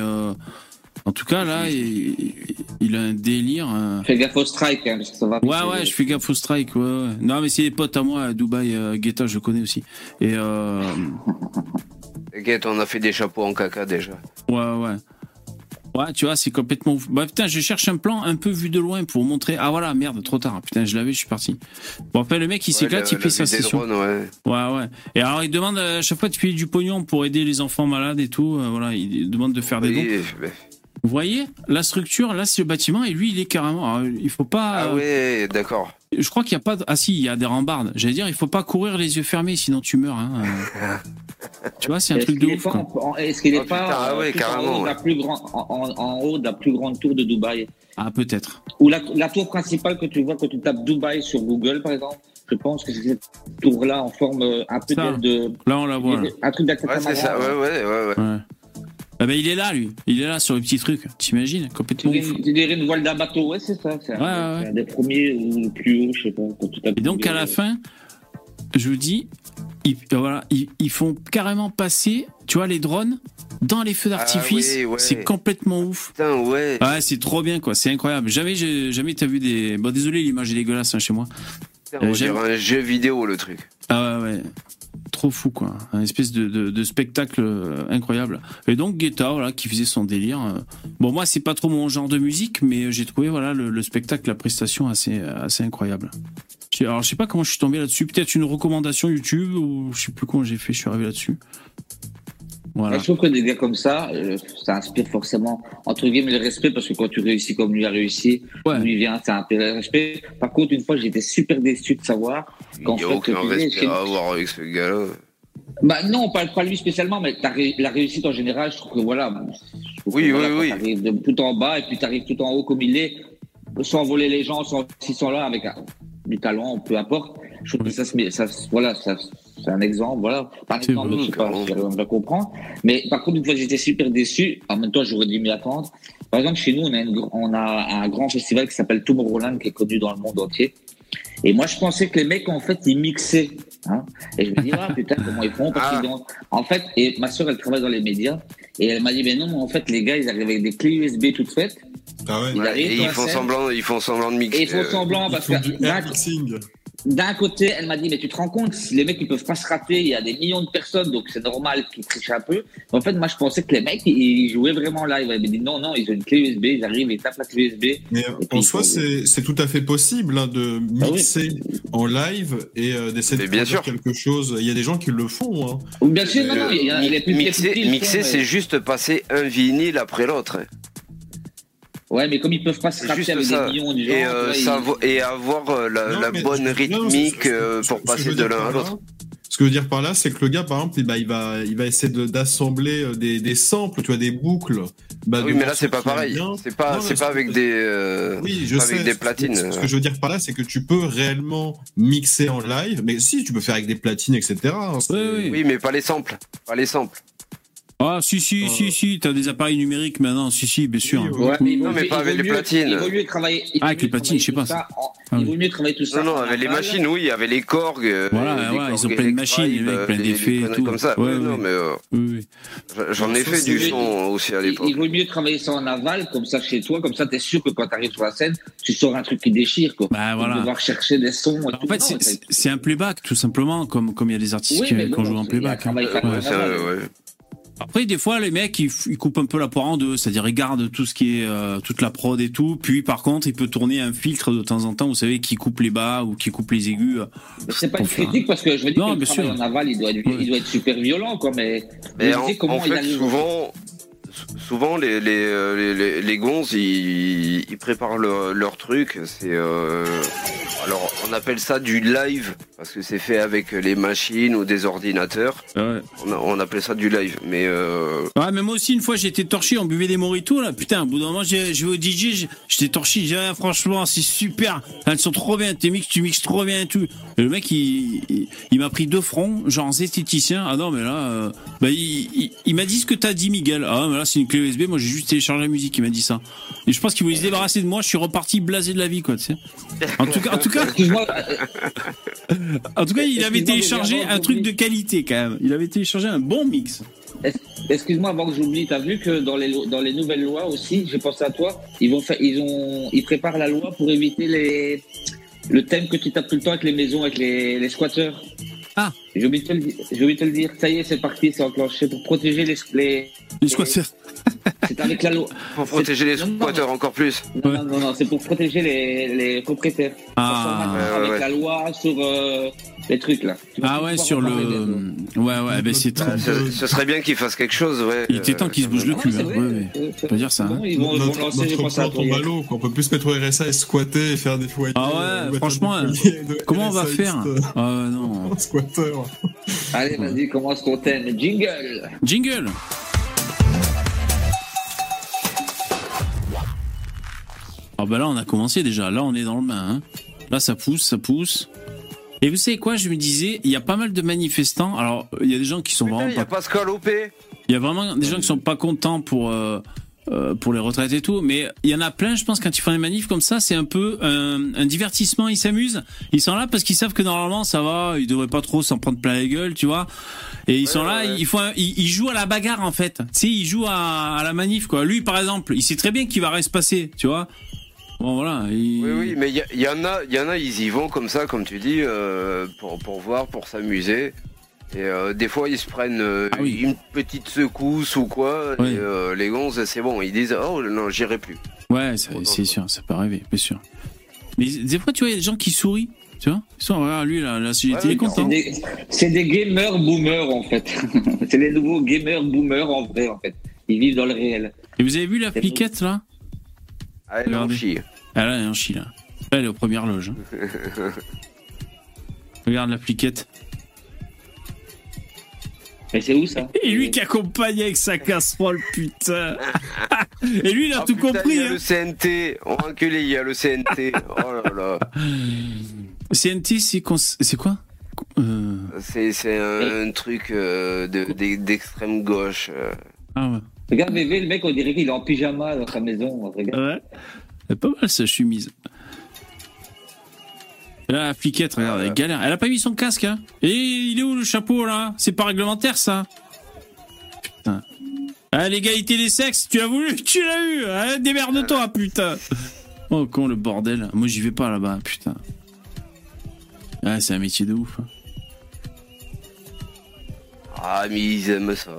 en tout cas, là, il, il a un délire. euh. Fais gaffe au strike, hein, parce que ça va. Ouais, ouais, je fais gaffe au strike. Ouais, ouais. Non, mais c'est des potes à moi à Dubaï, euh, Guetta, je connais aussi. Et euh, T'inquiète, on a fait des chapeaux en caca déjà. ouais, ouais. Ouais, tu vois, c'est complètement ouf. Bah putain, je cherche un plan un peu vu de loin pour montrer. Ah voilà, merde, trop tard. Putain, je l'avais, je suis parti. Bon, après, le mec, il s'éclate, Ouais, il fait sa session. drones, ouais. Ouais, ouais. Et alors, il demande à chaque fois de payer du pognon pour aider les enfants malades et tout. euh, voilà, il demande de faire des dons. Mais- Vous voyez, la structure, là, c'est le bâtiment, et lui, il est carrément. alors, il faut pas. Ah ouais, d'accord. Je crois qu'il n'y a pas. Ah si, il y a des rambardes. J'allais dire, il faut pas courir les yeux fermés, sinon tu meurs. Hein. tu vois, c'est un truc de ouf. est-ce qu'il est putain, pas en haut de la plus grande, en, en- en haut de la plus grande tour de Dubaï? Ah, peut-être. Ou la, la tour principale que tu vois quand tu tapes Dubaï sur Google, par exemple. Je pense que c'est cette tour-là en forme euh, un peu Ça. de, Là, on la voit. là. un truc Ouais, d'acteur c'est ça, ouais, ouais, ouais. ouais. Ouais. Ah ben, il est là, lui. Il est là sur le petit truc. T'imagines Complètement tu dirais une voile d'un bateau, ouais, c'est ça. C'est un, Ouais, ouais, ouais. un des premiers ou le plus haut, je sais pas. Quand Et donc, à la fin, je vous dis, ils, euh, voilà, ils, ils font carrément passer, tu vois, les drones dans les feux d'artifice. Ah oui, ouais. C'est complètement ouf. Putain, ouais. Ouais, c'est trop bien, quoi. C'est incroyable. Jamais, jamais t'as vu des. Bon, désolé, l'image est dégueulasse hein, chez moi. Putain, on euh, dirait un jeu vidéo, le truc. Ah ouais, ouais. Trop fou, quoi. Un espèce de, spectacle euh, incroyable. Et donc, Guetta, voilà, qui faisait son délire. euh. Bon, moi, c'est pas trop mon genre de musique, mais j'ai trouvé, voilà, le, le spectacle, la prestation assez, incroyable. Alors, je sais pas comment je suis tombé là-dessus. Peut-être une recommandation YouTube ou je sais plus comment j'ai fait, je suis arrivé là-dessus. Voilà. Je trouve que des gars comme ça, euh, ça inspire forcément, entre guillemets, le respect, parce que quand tu réussis comme lui a réussi, Ouais. lui vient, ça inspire le respect. Par contre, une fois, j'étais super déçu de savoir Il qu'en n'y a fait, aucun respect à avoir avec ce gars-là. Bah non, on parle pas de lui spécialement, mais ré- la réussite en général, je trouve que voilà. trouve Oui, que, oui, voilà, oui. t'arrives de tout en bas et puis tu arrives tout en haut comme il est, sans voler les gens, sans s'ils sont là avec un- du talent, peu importe. Je trouve que ça se met, ça, voilà, ça, c'est un exemple, voilà. Par exemple, je sais pas si on va comprendre. Mais par contre, une fois, j'étais super déçu. En même temps, j'aurais dû m'y attendre. Par exemple, chez nous, on a, une on a un grand festival qui s'appelle Tomorrowland, qui est connu dans le monde entier. Et moi, je pensais que les mecs, en fait, ils mixaient. Hein. Et je me dis, ah putain, comment ils font Parce Ah. qu'ils ont- En fait, et ma soeur, elle travaille dans les médias. Et elle m'a dit, mais non, mais en fait, les gars, ils arrivent avec des clés USB toutes faites. Ah ouais. Il Ouais, arrive et ils font scène. semblant, ils font semblant de mixer. Et ils font euh, semblant Ils parce font du que. mixing. D'un côté, elle m'a dit, mais tu te rends compte, si les mecs, ils peuvent pas se rater, il y a des millions de personnes, donc c'est normal qu'ils trichent un peu. Mais en fait, moi, je pensais que les mecs, ils jouaient vraiment live. Elle m'a dit, non, non, ils ont une clé USB, ils arrivent, ils tapent la clé USB. Mais en soi, faut- c'est c'est tout à fait possible hein, de Ah oui. mixer en live et euh, d'essayer de bien sûr. quelque chose. Il y a des gens qui le font. Hein. Bien sûr, non, non, il y a, il est plus mixer, mixer, mais- c'est juste passer un vinyle après l'autre. Ouais, mais comme ils peuvent pas se juste avec ça. des millions de gens, Et, euh, vois, ils- savo- et avoir euh, la, Non, la bonne rythmique euh, pour passer de l'un à l'autre. Ce que je veux dire par là, c'est que le gars, par exemple, bah, il va, il va essayer d'assembler euh, des, des samples, tu vois, des boucles. Bah, Oui, mais là c'est pas pareil. C'est pas, Non, pas avec des, euh, Oui, je pas sais. avec des platines. Ce, que je veux dire par là, c'est que tu peux réellement mixer en live. Mais si, tu peux faire avec des platines, etc. hein, oui. Oui, mais pas les samples, pas les samples. Ah, si, si, Euh. si, si, t'as des appareils numériques maintenant, si, si, bien sûr. Ouais, mais Non, mais mieux- pas avec les platines. Il vaut mieux travailler. il Ah, avec les platines, je sais pas, ça en- Ah Il vaut mieux travailler tout ça. Non, non, avec les machines, oui, avec les Korg. euh, Voilà, les ouais, Korg ils ont plein de machines, les mecs, plein des- d'effets et tout. comme ça. Ouais, Ouais, non, ouais. mais euh, Oui, oui. j'en ai fait c'est- du son aussi à l'époque. il vaut mieux travailler ça en aval, comme ça chez toi, comme ça t'es sûr que quand t'arrives sur la scène, tu sors un truc qui déchire, quoi. Bah, voilà. Devoir chercher des sons. En fait, c'est- un playback, tout simplement, comme comme il y a des artistes qui, joué en playback. Après, des fois, les mecs, ils, coupent un peu la poire en deux, c'est-à-dire ils gardent tout ce qui est euh, toute la prod et tout. Puis, par contre, il peut tourner un filtre de temps en temps, vous savez, qui coupe les bas ou qui coupe les aigus. Mais C'est pas une critique parce que je veux dire Non, que le travail sûr. en aval, il doit être, Ouais. il doit être super violent, quoi. Mais, Mais je en, sais comment en il fait, arrive. souvent, souvent les, les, euh, les, les, les gonzes, ils, ils préparent leur, leur truc. C'est euh, alors on appelle ça du live parce que c'est fait avec les machines ou des ordinateurs. Ouais. On, appelle ça du live. Mais euh, Ouais, mais moi aussi, une fois, j'étais torché, on buvait des moritos, là. Putain, au bout d'un moment, j'ai je vais au DJ, j'étais torché, j'ai ah, franchement, c'est super. Elles sont trop bien, tes mix, tu mixes trop bien et tout. Et le mec, il, il, il m'a pris deux fronts, genre zesthéticien. Ah non, mais là, euh, bah, il, il, il m'a dit ce que t'as dit, Miguel. Ah, mais là, c'est une clé USB, moi, j'ai juste téléchargé la musique, il m'a dit ça. Et je pense qu'il voulait se débarrasser de moi, je suis reparti blasé de la vie, quoi, tu sais. En tout cas, en tout cas, en tout cas, il avait téléchargé un truc de qualité, quand même. Il avait téléchargé un bon mix. excuse-moi avant que j'oublie, t'as vu que dans les, dans les nouvelles lois aussi, j'ai pensé à toi, ils vont faire, ils ont, ils préparent la loi pour éviter les, le thème que tu tapes tout le temps avec les maisons, avec les, les squatteurs. Ah. J'ai oublié de te le dire. J'ai oublié de te le dire. Ça y est, c'est parti, c'est enclenché pour protéger les, les Les squatteurs. c'est avec la loi. pour protéger les Non, non, squatteurs encore plus. Non, non, non, non, c'est pour protéger les, les propriétaires. Ah. Ouais, ouais, avec ouais. la loi sur euh, les trucs là. Ah ouais, sur le. bientôt. Ouais, ouais, ben c'est Bah, ce, ce serait bien qu'ils fassent quelque chose. Ouais. Il était temps qu'ils se bougent le Ah, cul. c'est hein. Ouais, euh, c'est Faut dire ça, hein. Ils vont, lancer, tombe à l'eau, qu'on peut plus se mettre au RSA et squatter et faire des foyers. Ah ouais, euh, franchement, Comment on va faire? Euh, Ah non. Squatter. Allez, vas-y, commence ton thème. Jingle Jingle Ah bah là on a commencé déjà, là on est dans le bain. hein. Là ça pousse, ça pousse. Et vous savez quoi, je me disais, il y a pas mal de manifestants. Alors il y a des gens qui sont Putain, vraiment il y a pas, Pascal Opé. il y a vraiment des gens qui sont pas contents pour euh, euh, pour les retraites et tout, mais il y en a plein. Je pense quand ils font des manifs comme ça, c'est un peu un, un divertissement. Ils s'amusent. Ils sont là parce qu'ils savent que normalement ça va. Ils devraient pas trop s'en prendre plein la gueule, tu vois. Et ils sont là, ouais. ils font, un- ils, ils jouent à la bagarre en fait. Tu sais, ils jouent à, à la manif quoi. Lui par exemple, il sait très bien qu'il va rien se passer, tu vois. Bon voilà. il- Oui, oui, mais il y, a- il y en a, il y en a, ils y vont comme ça, comme tu dis, euh, pour, pour voir, pour s'amuser. Et euh, des fois, ils se prennent euh, Ah oui. une petite secousse ou quoi. Oui. Et euh, les gonzes, c'est bon, ils disent Oh non, j'irai plus. Ouais, c'est c'est sûr, ça peut arriver, bien sûr. Mais des fois, tu vois, il y a des gens qui sourient, tu vois. Ils sont, regarde, lui, là, la CGT, Ouais, il est content. C'est des, c'est des gamers boomers en fait. c'est les nouveaux gamers boomers en vrai en fait. Ils vivent dans le réel. Et vous avez vu la fliquette, là? Allez, on Regardez. chie. Ah là, elle est en chie, là. Là, elle est aux premières loges. hein. Regarde la fliquette. Mais c'est où ça? Et lui qui accompagne avec sa casserole, putain. Et lui, il a Ah, tout putain, compris. Il y a Hein. le CNT. On va enculer, il y a le CNT. oh là là. CNT, c'est cons- c'est quoi? Euh... C'est un, un truc euh, de- d'e- d'extrême gauche. euh. Ah ouais. Regarde bébé, le mec on dirait qu'il est en pyjama dans sa maison. Regarde. Ouais. C'est pas mal, ça, chemise. Là, la fliquette, regarde, elle galère. Elle a pas mis son casque, hein. Et il est où le chapeau, là? C'est pas réglementaire, ça Putain. Ah, l'égalité des sexes, tu as voulu? Tu l'as eu hein Démerde-toi, putain Oh, con, le bordel. Moi, j'y vais pas, là-bas, putain. Ah, c'est un métier de ouf. hein. Ah, mais ils aiment ça.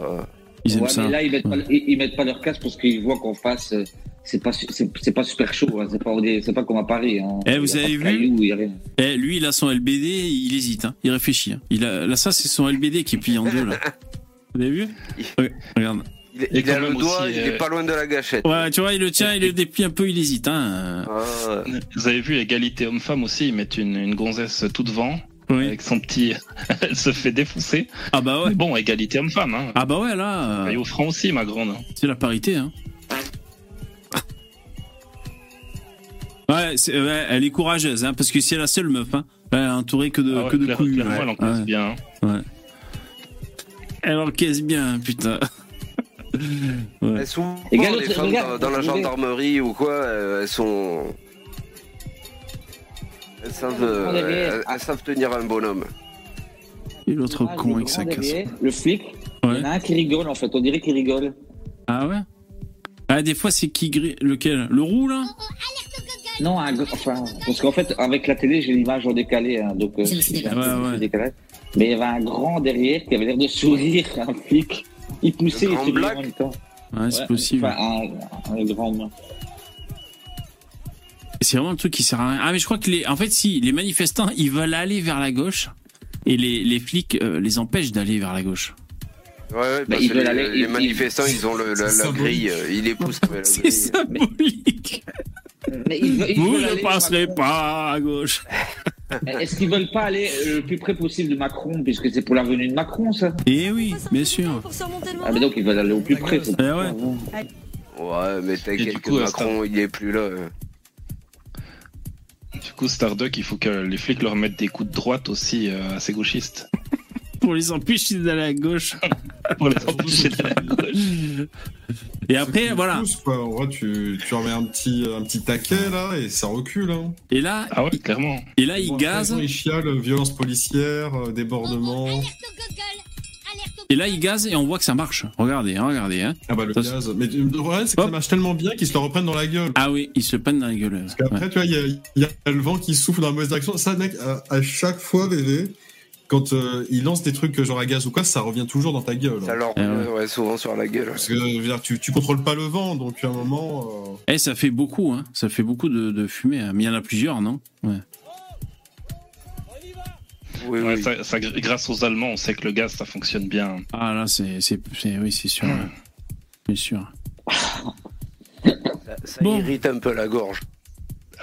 Ils aiment Ouais, ça. mais là, ils mettent, pas, ils, ils mettent pas leur casque parce qu'ils voient qu'en face, euh, c'est pas, c'est c'est pas super chaud. hein. C'est pas, c'est pas comme à Paris. Hein. Eh, vous avez vu cailloux. Eh, lui, il a son LBD, il hésite, hein. il réfléchit. hein. Il a... Là, ça, c'est son LBD qui est plié en deux, là. Vous avez vu Ouais, Regarde. Il, il a quand le même doigt, aussi, il est euh, pas loin de la gâchette. Ouais, tu vois, il le tient, il le déplie un peu, il hésite. Hein. Ah, Vous avez vu égalité homme-femme aussi, ils mettent une, une gonzesse tout devant, Oui. avec son petit. Elle se fait défoncer. Ah bah ouais. Mais bon, égalité homme-femme, hein. Ah bah ouais, là, Et euh, au franc aussi, ma grande. c'est la parité. Hein. Ouais, c'est- ouais, elle est courageuse, hein, parce que c'est la seule meuf. Hein. Elle est entourée que de, Ah ouais, que de clair- couilles. ouais. elle encaisse Ouais. bien. hein. Elle encaisse bien, putain. Ouais. Elles sont les femmes dans, dans la gendarmerie ou quoi, euh, elles sont. Elles savent, euh, elles- elles savent tenir un bonhomme. Et l'autre Ah, con le avec sa casse. Le flic, il Ouais. y en a un qui rigole en fait. On dirait qu'il rigole. Ah ouais? Ah, des fois, c'est qui gris Lequel? Le roux, là? Non, un gr- enfin, parce qu'en fait, avec la télé, j'ai l'image en décalé. Hein, donc, euh, C'est aussi j'ai un décalé. peu Ouais, ouais. décalé. Mais il y avait un grand derrière qui avait l'air de sourire, un flic. Il poussait Le et grand souriait black en même temps. Ouais, c'est Ouais, possible. Enfin, un, un grand. C'est vraiment un truc qui sert à rien. Ah, mais je crois que les. En fait, si, les manifestants, ils veulent aller vers la gauche. Et les, les flics euh, les empêchent d'aller vers la gauche. Ouais, ouais, Bah, parce ils veulent les, aller- les ils- manifestants, ils ont le, la, grille, euh, ils les poussent C'est symbolique. Mais ils Vous ne passerez pas à gauche. Est-ce qu'ils veulent pas aller euh, le plus près possible de Macron, puisque c'est pour la venue de Macron, ça? Eh oui, bien sûr. Le Ah, mais donc ils veulent aller au plus près. Eh ouais. Ouais, mais Et t'inquiète que coup, Macron, il est plus là. Du coup, Starduck, il faut que les flics leur mettent des coups de droite aussi euh, assez gauchistes. Pour les empêcher d'aller à gauche. Pour les empêcher d'aller à gauche. Et après, voilà. quoi. En vrai, tu, tu remets un petit, un petit taquet, là, et ça recule. Hein. Et là, Ah ouais, clairement. et là, il Bon, gaze. violence policière, euh, débordement. Et là, il gaze et on voit que ça marche. Regardez, hein, regardez. Hein. Ah bah le Ça, gaz. Mais le problème, c'est que Hop. ça marche tellement bien qu'ils se le reprennent dans la gueule. Ah oui, il se le prennent dans la gueule. Parce qu'après, Ouais. tu vois, il y a, il y a le vent qui souffle dans la mauvaise direction. Ça, mec, à, à chaque fois, bébé, quand euh, il lance des trucs genre à gaz ou quoi, ça revient toujours dans ta gueule. Ça leur Ah revient, ouais. ouais, souvent sur la gueule. Parce que je veux dire, tu, tu contrôles pas le vent, donc à un moment. euh, Eh, ça fait beaucoup, hein. Ça fait beaucoup de, de fumée. hein. Mais il y en a plusieurs, non? Ouais. Oui, Ouais, oui. ça- ça- grâce aux Allemands, on sait que le gaz, ça fonctionne bien. Ah là, c'est, c'est, c'est- oui, c'est sûr. ouais. Bien sûr. Ça, ça Bon. irrite un peu la gorge.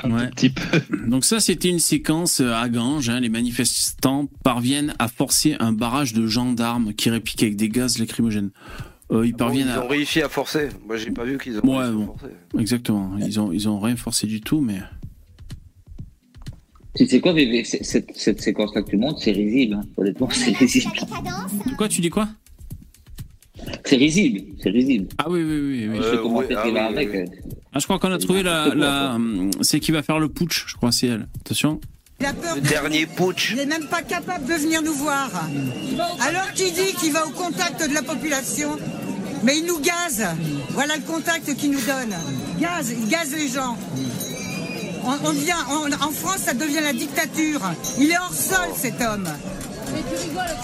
Un Ouais. petit peu. Donc ça, c'était une séquence euh, à Ganges. hein. Les manifestants parviennent à forcer un barrage de gendarmes qui répliquent avec des gaz lacrymogènes. Euh, ils Bon, parviennent ils à... ont réussi à forcer. Moi, j'ai pas vu qu'ils ont Ouais, réussi bon. à forcer. Exactement. Ils ont, ils ont rien forcé du tout, mais... Tu sais quoi, bébé? C'est- cette, cette séquence-là que tu montres, c'est risible. hein. Honnêtement, c'est risible. Quoi, tu dis quoi? C'est risible, c'est risible. Ah oui, oui, oui. oui. Je Euh, sais comment ah qu'il va oui, avec. oui. Ah, je crois qu'on a trouvé la... la... C'est qui va faire le putsch, je crois, c'est elle. Attention. Il a peur Le de... dernier putsch. Il n'est même pas capable de venir nous voir. Alors qu'il dit qu'il va au contact de la population, mais il nous gaze. Voilà le contact qu'il nous donne. Gaz, il gaze les gens. On, on- en France, ça devient la dictature. Il est hors sol, cet homme.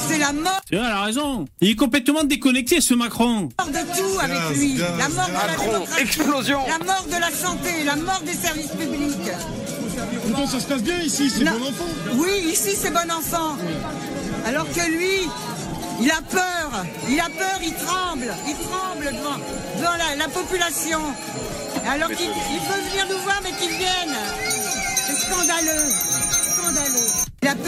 C'est la mort C'est elle a raison. Il est complètement déconnecté, ce Macron. de tout avec lui. La mort de la démocratie, explosion la mort de la santé, la mort des services publics. Pourtant, ça se passe bien ici, c'est bon enfant. Oui, ici c'est bon enfant. Alors que lui, il a peur. Il a peur, il tremble. Il tremble devant, devant la, la population. Alors qu'il il veut venir nous voir, mais qu'il vienne. C'est scandaleux. Scandaleux.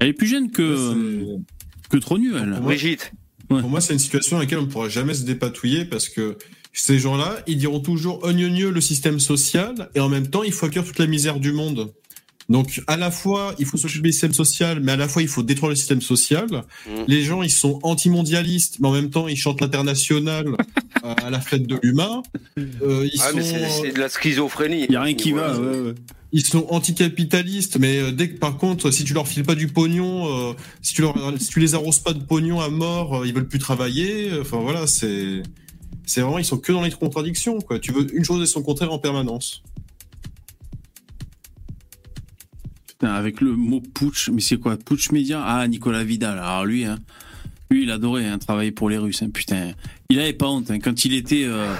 Elle est plus jeune que, c'est- que trop nue, elle. Brigitte. Pour moi, c'est une situation dans laquelle on ne pourra jamais se dépatouiller parce que ces gens-là, ils diront toujours ognonieux le système social et en même temps, il faut accueillir toute la misère du monde. Donc, à la fois, il faut s'occuper du système social, mais à la fois, il faut détruire le système social. Mm. Les gens, ils sont antimondialistes, mais en même temps, ils chantent l'international euh, à la fête de l'humain. Euh, ils Ah, mais c'est sont, c'est de la schizophrénie. Il n'y a rien qui va. Ouais. ouais, ouais. ils sont anticapitalistes, mais euh, dès que par contre, si tu leur files pas du pognon, euh, si tu leur, si tu les arroses pas de pognon à mort, euh, ils veulent plus travailler. Enfin voilà, c'est, c'est vraiment, ils sont que dans les contradictions, quoi. Tu veux une chose et son contraire en permanence. Avec le mot putsch, mais c'est quoi? Putsch média? Ah, Nicolas Vidal. Alors lui, hein, lui, il adorait hein, travailler pour les Russes. hein, putain, il avait pas honte quand il était, euh,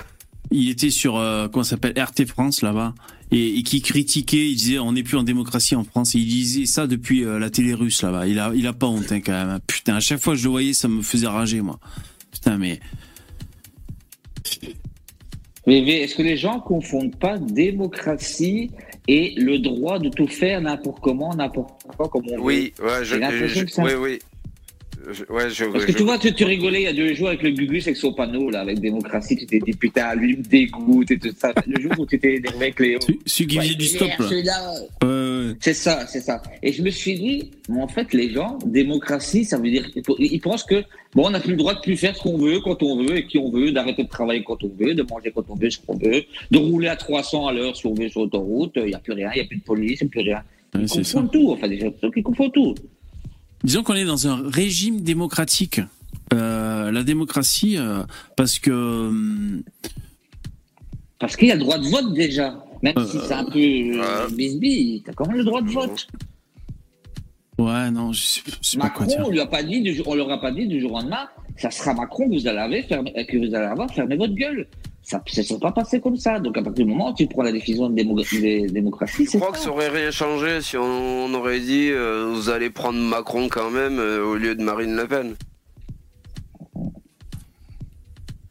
il était sur euh, comment s'appelle? RT France là-bas et, et qui critiquait, il disait on n'est plus en démocratie en France. Il disait ça depuis euh, la télé russe là-bas. Il a, il a pas honte quand même. Putain, à chaque fois que je le voyais, ça me faisait rager moi. Putain, mais VV, est-ce que les gens confondent pas démocratie et le droit de tout faire n'importe comment, n'importe quoi, comme on veut Oui, ouais, je, je- oui, oui. Je- ouais, je, Parce que je- tu vois, tu, tu rigolais il y a deux jours avec le Gugus avec son panneau, là, avec démocratie, tu t'es dit putain, lui me dégoûte et tout ça. Le jour où tu t'es énervé avec Léo. celui- celui qui Ouais, faisait du stop là. Ouais, ouais, ouais. C'est ça, c'est ça. Et je me suis dit, mais en fait, les gens, démocratie, ça veut dire, ils pensent que, bon, on n'a plus le droit de plus faire ce qu'on veut, quand on veut, et qui on veut, d'arrêter de travailler quand on veut, de manger quand on veut, ce qu'on veut, de rouler à 300 à l'heure si on veut sur l'autoroute, il n'y a plus rien, il n'y a plus de police, il n'y a plus rien. Ouais, Ils c'est ça. confondent tout, enfin, des gens qui confondent tout. Disons qu'on est dans un régime démocratique. Euh, la démocratie, euh, parce que hum, Parce qu'il y a le droit de vote déjà. Même si Euh, c'est un peu euh, bisbille, t'as quand même le droit de vote. ouais, non, je sais, je sais pas quoi Macron, dire. on lui a pas dit, du jour- on leur a pas dit du jour au lendemain, ça sera Macron que vous allez avoir, fermez, que vous allez avoir, fermez votre gueule. Ça ne s'est pas passé comme ça. Donc à partir du moment où tu prends la décision de démo- de démocratie, Je crois que ça aurait rien changé si on, on aurait dit euh, vous allez prendre Macron quand même euh, au lieu de Marine Le Pen.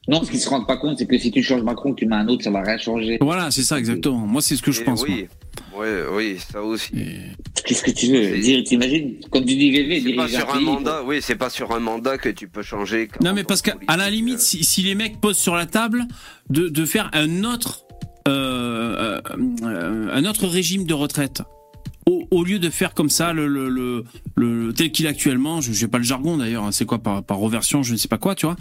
Non, ce qu'ils se rendent pas compte, c'est que si tu changes Macron, tu mets un autre, ça va rien changer. Voilà, c'est ça exactement. Moi, c'est ce que je pense. oui, ouais, oui, ça aussi. Qu'est-ce que tu veux dire T'imagines Comme tu dis VV, C'est pas sur un pays, mandat, oui, c'est pas sur un mandat que tu peux changer. quand Non, on mais parce qu'à la limite, euh. si, si les mecs posent sur la table de, de faire un autre, euh, euh, un autre régime de retraite. Au, au lieu de faire comme ça le, le, le, le- tel qu'il est actuellement, je sais pas le jargon d'ailleurs, hein, c'est quoi par, par reversion, je ne sais pas quoi, tu vois.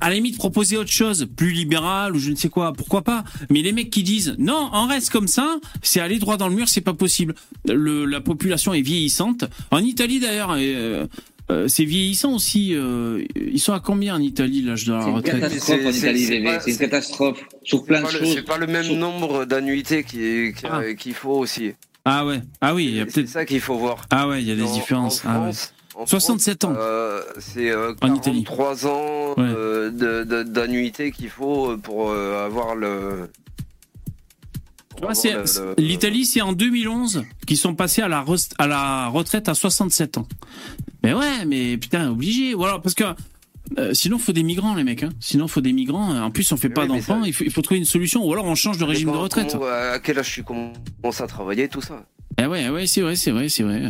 À la limite, proposer autre chose, plus libéral ou je ne sais quoi, pourquoi pas. Mais les mecs qui disent non, on reste comme ça, c'est aller droit dans le mur, c'est pas possible. Le, la population est vieillissante. En Italie d'ailleurs, euh, euh, c'est vieillissant aussi. euh, ils sont à combien en Italie l'âge de la C'est une retraite catastrophe en C'est- une catastrophe sur plein de C'est pas le- choses. C'est pas le même Sur- nombre d'annuités qui- qui- Ah. qu'il faut aussi. Ah ouais, ah oui, il y a C'est peut-être. ça qu'il faut voir. Ah ouais, il y a des En- différences. En Ah ouais. France, en 67 ans. Euh, c'est euh, En Italie. 43 ans Ouais. euh, d'annuité qu'il faut pour euh, avoir le. pour Ouais, avoir c'est- le- c'est- L'Italie, c'est en 2011 qu'ils sont passés à la, rest- à la retraite à 67 ans. Mais ouais, mais putain, obligé. Voilà, parce que euh, sinon, faut des migrants, les mecs. Hein. Sinon, faut des migrants. En plus, on fait Mais pas oui, d'enfants. ça- Il, faut, il faut trouver une solution. Ou alors, on change de régime de retraite. comment- à quel âge tu commences à travailler, tout ça? Eh ouais, ouais, c'est vrai, c'est vrai, c'est vrai.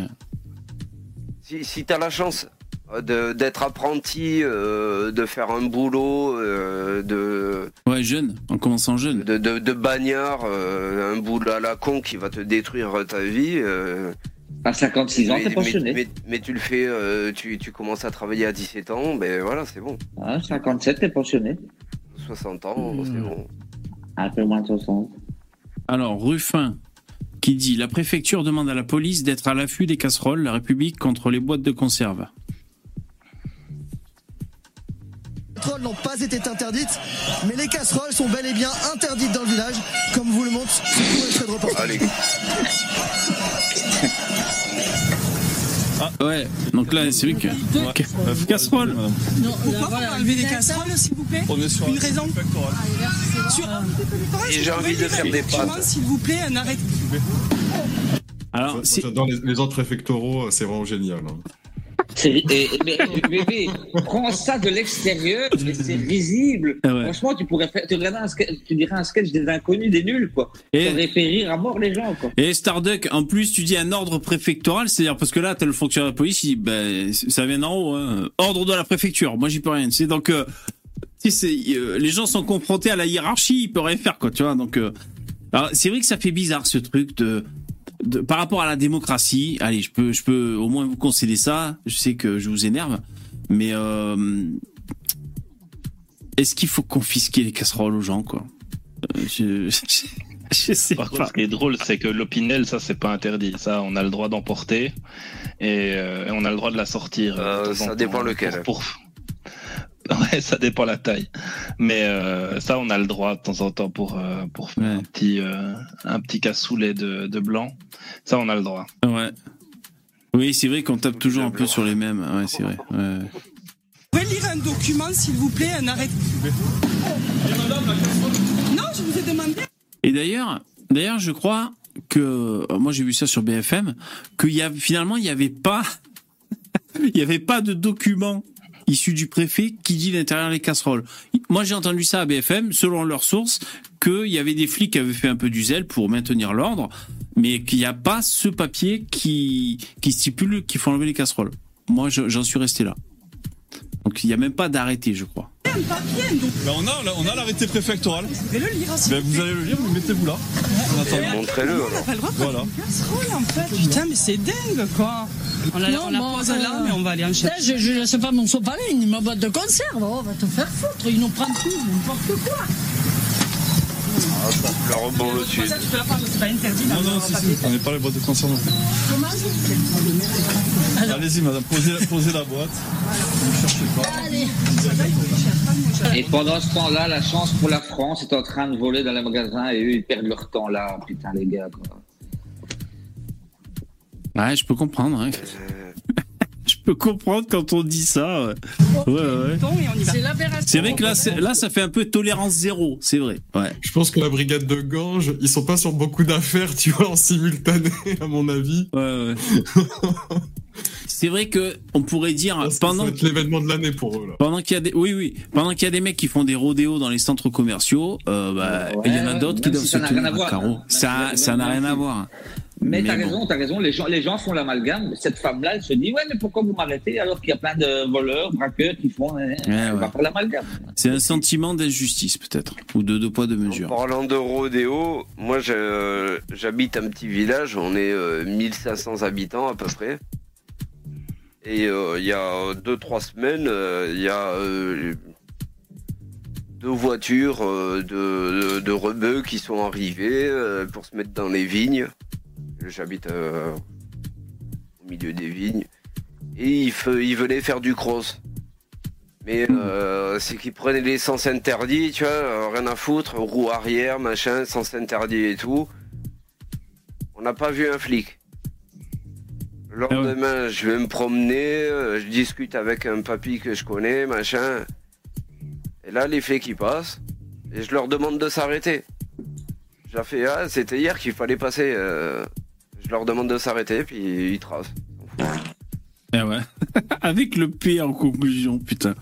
Si, si tu as la chance euh, de- d'être apprenti, euh, de faire un boulot euh, de, Ouais, jeune, en commençant jeune. de, de, de bagnard, euh, un boulot à la con qui va te détruire ta vie. euh, À 56 ans, mais, t'es pensionné. mais, mais- mais tu le fais, euh, tu, tu commences à travailler à 17 ans, ben voilà, c'est bon. Ah, 57, t'es pensionné. 60 ans, Mmh. c'est bon. Un peu moins de 60. Alors, Ruffin, qui dit La préfecture demande à la police d'être à l'affût des casseroles, la République contre les boîtes de conserve. Les casseroles n'ont pas été interdites, mais les casseroles sont bel et bien interdites dans le village, comme vous le montre ce court extrait de reportage. Allez, Ouais, donc là, c'est vrai que. Ca- Casserole Pourquoi vous enlever les casseroles, s'il vous plaît On est sur Une raison Sur- Et j'ai envie de faire des pâtes. S'il vous plaît, un arrêt. Alors, J'adore les, les ordres préfectoraux, c'est vraiment génial. hein. Et- mais, bébé, prends ça de l'extérieur, mais c'est. Ah ouais. Franchement, tu pourrais faire, tu, un sketch, tu dirais un sketch des inconnus, des nuls, quoi. Et- Ça aurait fait rire à mort les gens, quoi. Et Starduck, en plus, tu dis un ordre préfectoral, c'est-à-dire parce que là, t'as le fonctionnaire de police, il ben, ça vient d'en haut, hein. ordre de la préfecture. Moi, j'y peux rien. C'est donc, euh, euh, les gens sont confrontés à la hiérarchie, ils peuvent rien faire, quoi, tu vois. Donc, euh, alors, c'est vrai que ça fait bizarre ce truc de, de, par rapport à la démocratie. Allez, je peux, je peux au moins vous concéder ça. Je sais que je vous énerve, mais euh, est-ce qu'il faut confisquer les casseroles aux gens, quoi? Euh, je, je, je sais Par pas. contre, ce qui est drôle, c'est que l'opinel, ça, c'est pas interdit. Ça, on a le droit d'emporter et euh, on a le droit de la sortir. Euh, ça dépend lequel. Pour, Ouais, ça dépend la taille. Mais euh, ça, on a le droit de temps en temps pour, euh, pour faire un petit, euh, un petit cassoulet de, de blanc. Ça, on a le droit. Ouais. Oui, c'est vrai qu'on tape toujours un peu sur les mêmes. Ouais, c'est vrai. Ouais. Vous pouvez lire un document, s'il vous plaît, un arrêt. Non, je vous ai demandé. Et d'ailleurs, d'ailleurs, je crois que moi j'ai vu ça sur BFM qu'il y a finalement il n'y avait pas il y avait pas de document issu du préfet qui dit l'intérieur des casseroles. Moi j'ai entendu ça à BFM selon leurs sources qu'il y avait des flics qui avaient fait un peu du zèle pour maintenir l'ordre, mais qu'il n'y a pas ce papier qui qui stipule qu'il faut enlever les casseroles. Moi je- j'en suis resté là. Donc il n'y a même pas d'arrêté, je crois. Ben, on a, on a l'arrêté préfectoral. Vous le lire, Ben, vous allez le lire, vous le mettez-vous là. Montrez-le. On n'a alors. pas le droit de Voilà. prendre une casserole, en fait. Putain, mais c'est dingue, quoi. On la, Non, on la pose euh, là, mais on va aller en chercher. je, je laisse pas mon sopalin, ma boîte de conserve. Oh, va te faire foutre, ils nous prennent tout, n'importe quoi. Le rebond dessus. C'est pas interdit. Non, non, le si, si. On n'est pas les boîtes de. Comment Allez-y, madame, posez, posez la boîte. Ne cherchez pas. Et pendant ce temps-là, la chance pour la France est en train de voler dans les magasins et eux, ils perdent leur temps là. Putain, les gars, quoi. Ouais, je peux comprendre. hein. je peux comprendre quand on dit ça. Ouais, ouais. C'est vrai que là, ça fait un peu tolérance zéro. C'est vrai. Ouais. Je pense que la brigade de Ganges, ils sont pas sur beaucoup d'affaires, tu vois, en simultané, à mon avis. Ouais, ouais. c'est vrai que on pourrait dire pendant l'événement de l'année pour eux, là. pendant qu'il y a des oui oui pendant qu'il y a des mecs qui font des rodéos dans les centres commerciaux, euh, bah, Ouais, il y en a d'autres qui doivent si se tenir à carreau. Ça ça n'a rien à voir. Mais, Mais t'as bon. raison, t'as raison. Les gens, les gens font l'amalgame. Cette femme-là, elle se dit ouais, mais pourquoi vous m'arrêtez alors qu'il y a plein de voleurs, braqueurs qui font. hein, ouais. faire l'amalgame. C'est un sentiment d'injustice peut-être ou de deux poids deux mesures. En parlant de rodéo, moi j'habite un petit village, on est euh, 1500 habitants à peu près. Et euh, il y a 2-3 semaines, euh, il y a euh, deux voitures euh, de, de, de rebeux qui sont arrivées euh, pour se mettre dans les vignes. J'habite euh, au milieu des vignes. Et ils, ils venaient faire du cross. Mais euh, c'est qu'ils prenaient l'essence interdit, tu vois, euh, rien à foutre, roue arrière, machin, sens interdit et tout. On n'a pas vu un flic. Le lendemain, je vais me promener, euh, je discute avec un papy que je connais, machin. Et là, les flics ils passent, et je leur demande de s'arrêter. J'ai fait, ah, c'était hier qu'il fallait passer. euh, je leur demande de s'arrêter, puis ils tracent. Eh ouais. Avec le P en conclusion, putain.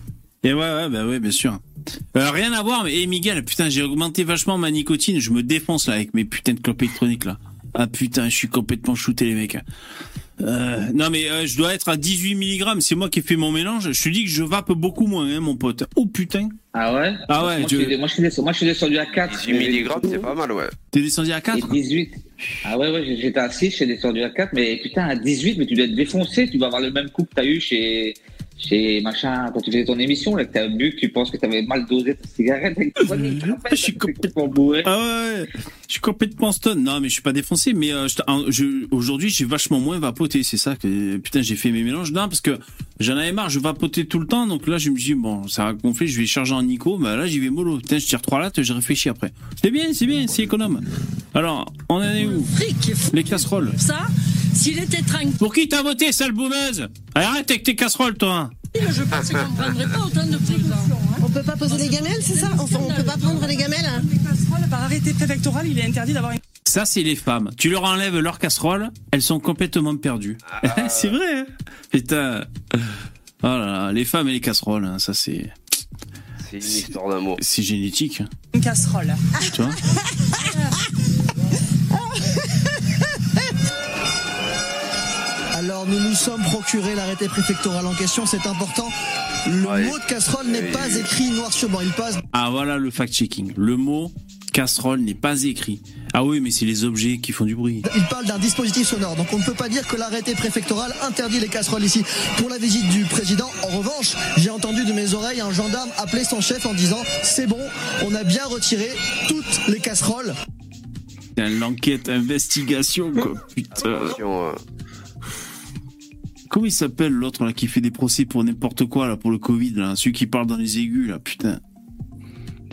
Et ouais, ouais, bah ouais, bien sûr. Euh, rien à voir, mais hey, Miguel, putain, j'ai augmenté vachement ma nicotine. Je me défonce là avec mes putains de clopes électroniques là. Ah putain, je suis complètement shooté les mecs. Euh, non mais euh, je dois être à 18 mg. C'est moi qui ai fait mon mélange. Je te dis que je vape beaucoup moins, hein, mon pote. Oh putain. Ah ouais? Ah ouais, moi, je- suis, moi, je suis descendu, moi, je suis descendu à 4. 18 mg, c'est pas mal, ouais. T'es descendu à 4 Et 18. Ah ouais, ouais, j'étais à 6, je suis descendu à 4, mais putain, à 18, mais tu dois être défoncé, tu vas avoir le même coup que t'as eu chez, chez machin, quand tu faisais ton émission, là, que t'as bu, que tu penses que t'avais mal dosé ta cigarette avec te rappelles, Je suis complètement bourré. Ah ouais, ouais. je suis complètement stone. Non, mais je suis pas défoncé. Mais euh, je aujourd'hui, j'ai vachement moins vapoté. C'est ça que putain, j'ai fait mes mélanges. Non, parce que j'en avais marre. Je vapotais tout le temps. Donc là, je me dis bon, ça a gonflé. Je vais charger en Nico. Mais là, j'y vais mollo. Putain, je tire trois lattes. Je réfléchis après. C'est bien, c'est bien, c'est économe. Alors, on en est où? Les casseroles. Ça, s'il était tranquille, Pour qui t'as voté, sale boumeuse Arrête avec tes casseroles, toi. Je pense qu'on ne prendrait pas autant de précautions. On peut pas poser les gamelles, c'est ça Enfin, on peut pas prendre les gamelles hein par arrêté préfectoral, il est interdit d'avoir une Ça, c'est les femmes. Tu leur enlèves leurs casseroles, elles sont complètement perdues. c'est vrai, hein Putain. Oh là là, les femmes et les casseroles, hein, ça c'est. C'est une histoire d'amour. C'est génétique, une casserole. tu vois. Alors nous nous sommes procuré l'arrêté préfectoral en question, c'est important. Le Ouais. mot de casserole n'est pas écrit noir sur blanc, il passe Ah voilà le fact-checking. Le mot casserole n'est pas écrit. Ah oui, mais c'est les objets qui font du bruit. Il parle d'un dispositif sonore, donc on ne peut pas dire que l'arrêté préfectoral interdit les casseroles ici. Pour la visite du président, en revanche, j'ai entendu de mes oreilles un gendarme appeler son chef en disant c'est bon, on a bien retiré toutes les casseroles. C'est l'enquête investigation, quoi. Putain. Comment il s'appelle l'autre là qui fait des procès pour n'importe quoi là pour le Covid là, celui qui parle dans les aigus là, putain.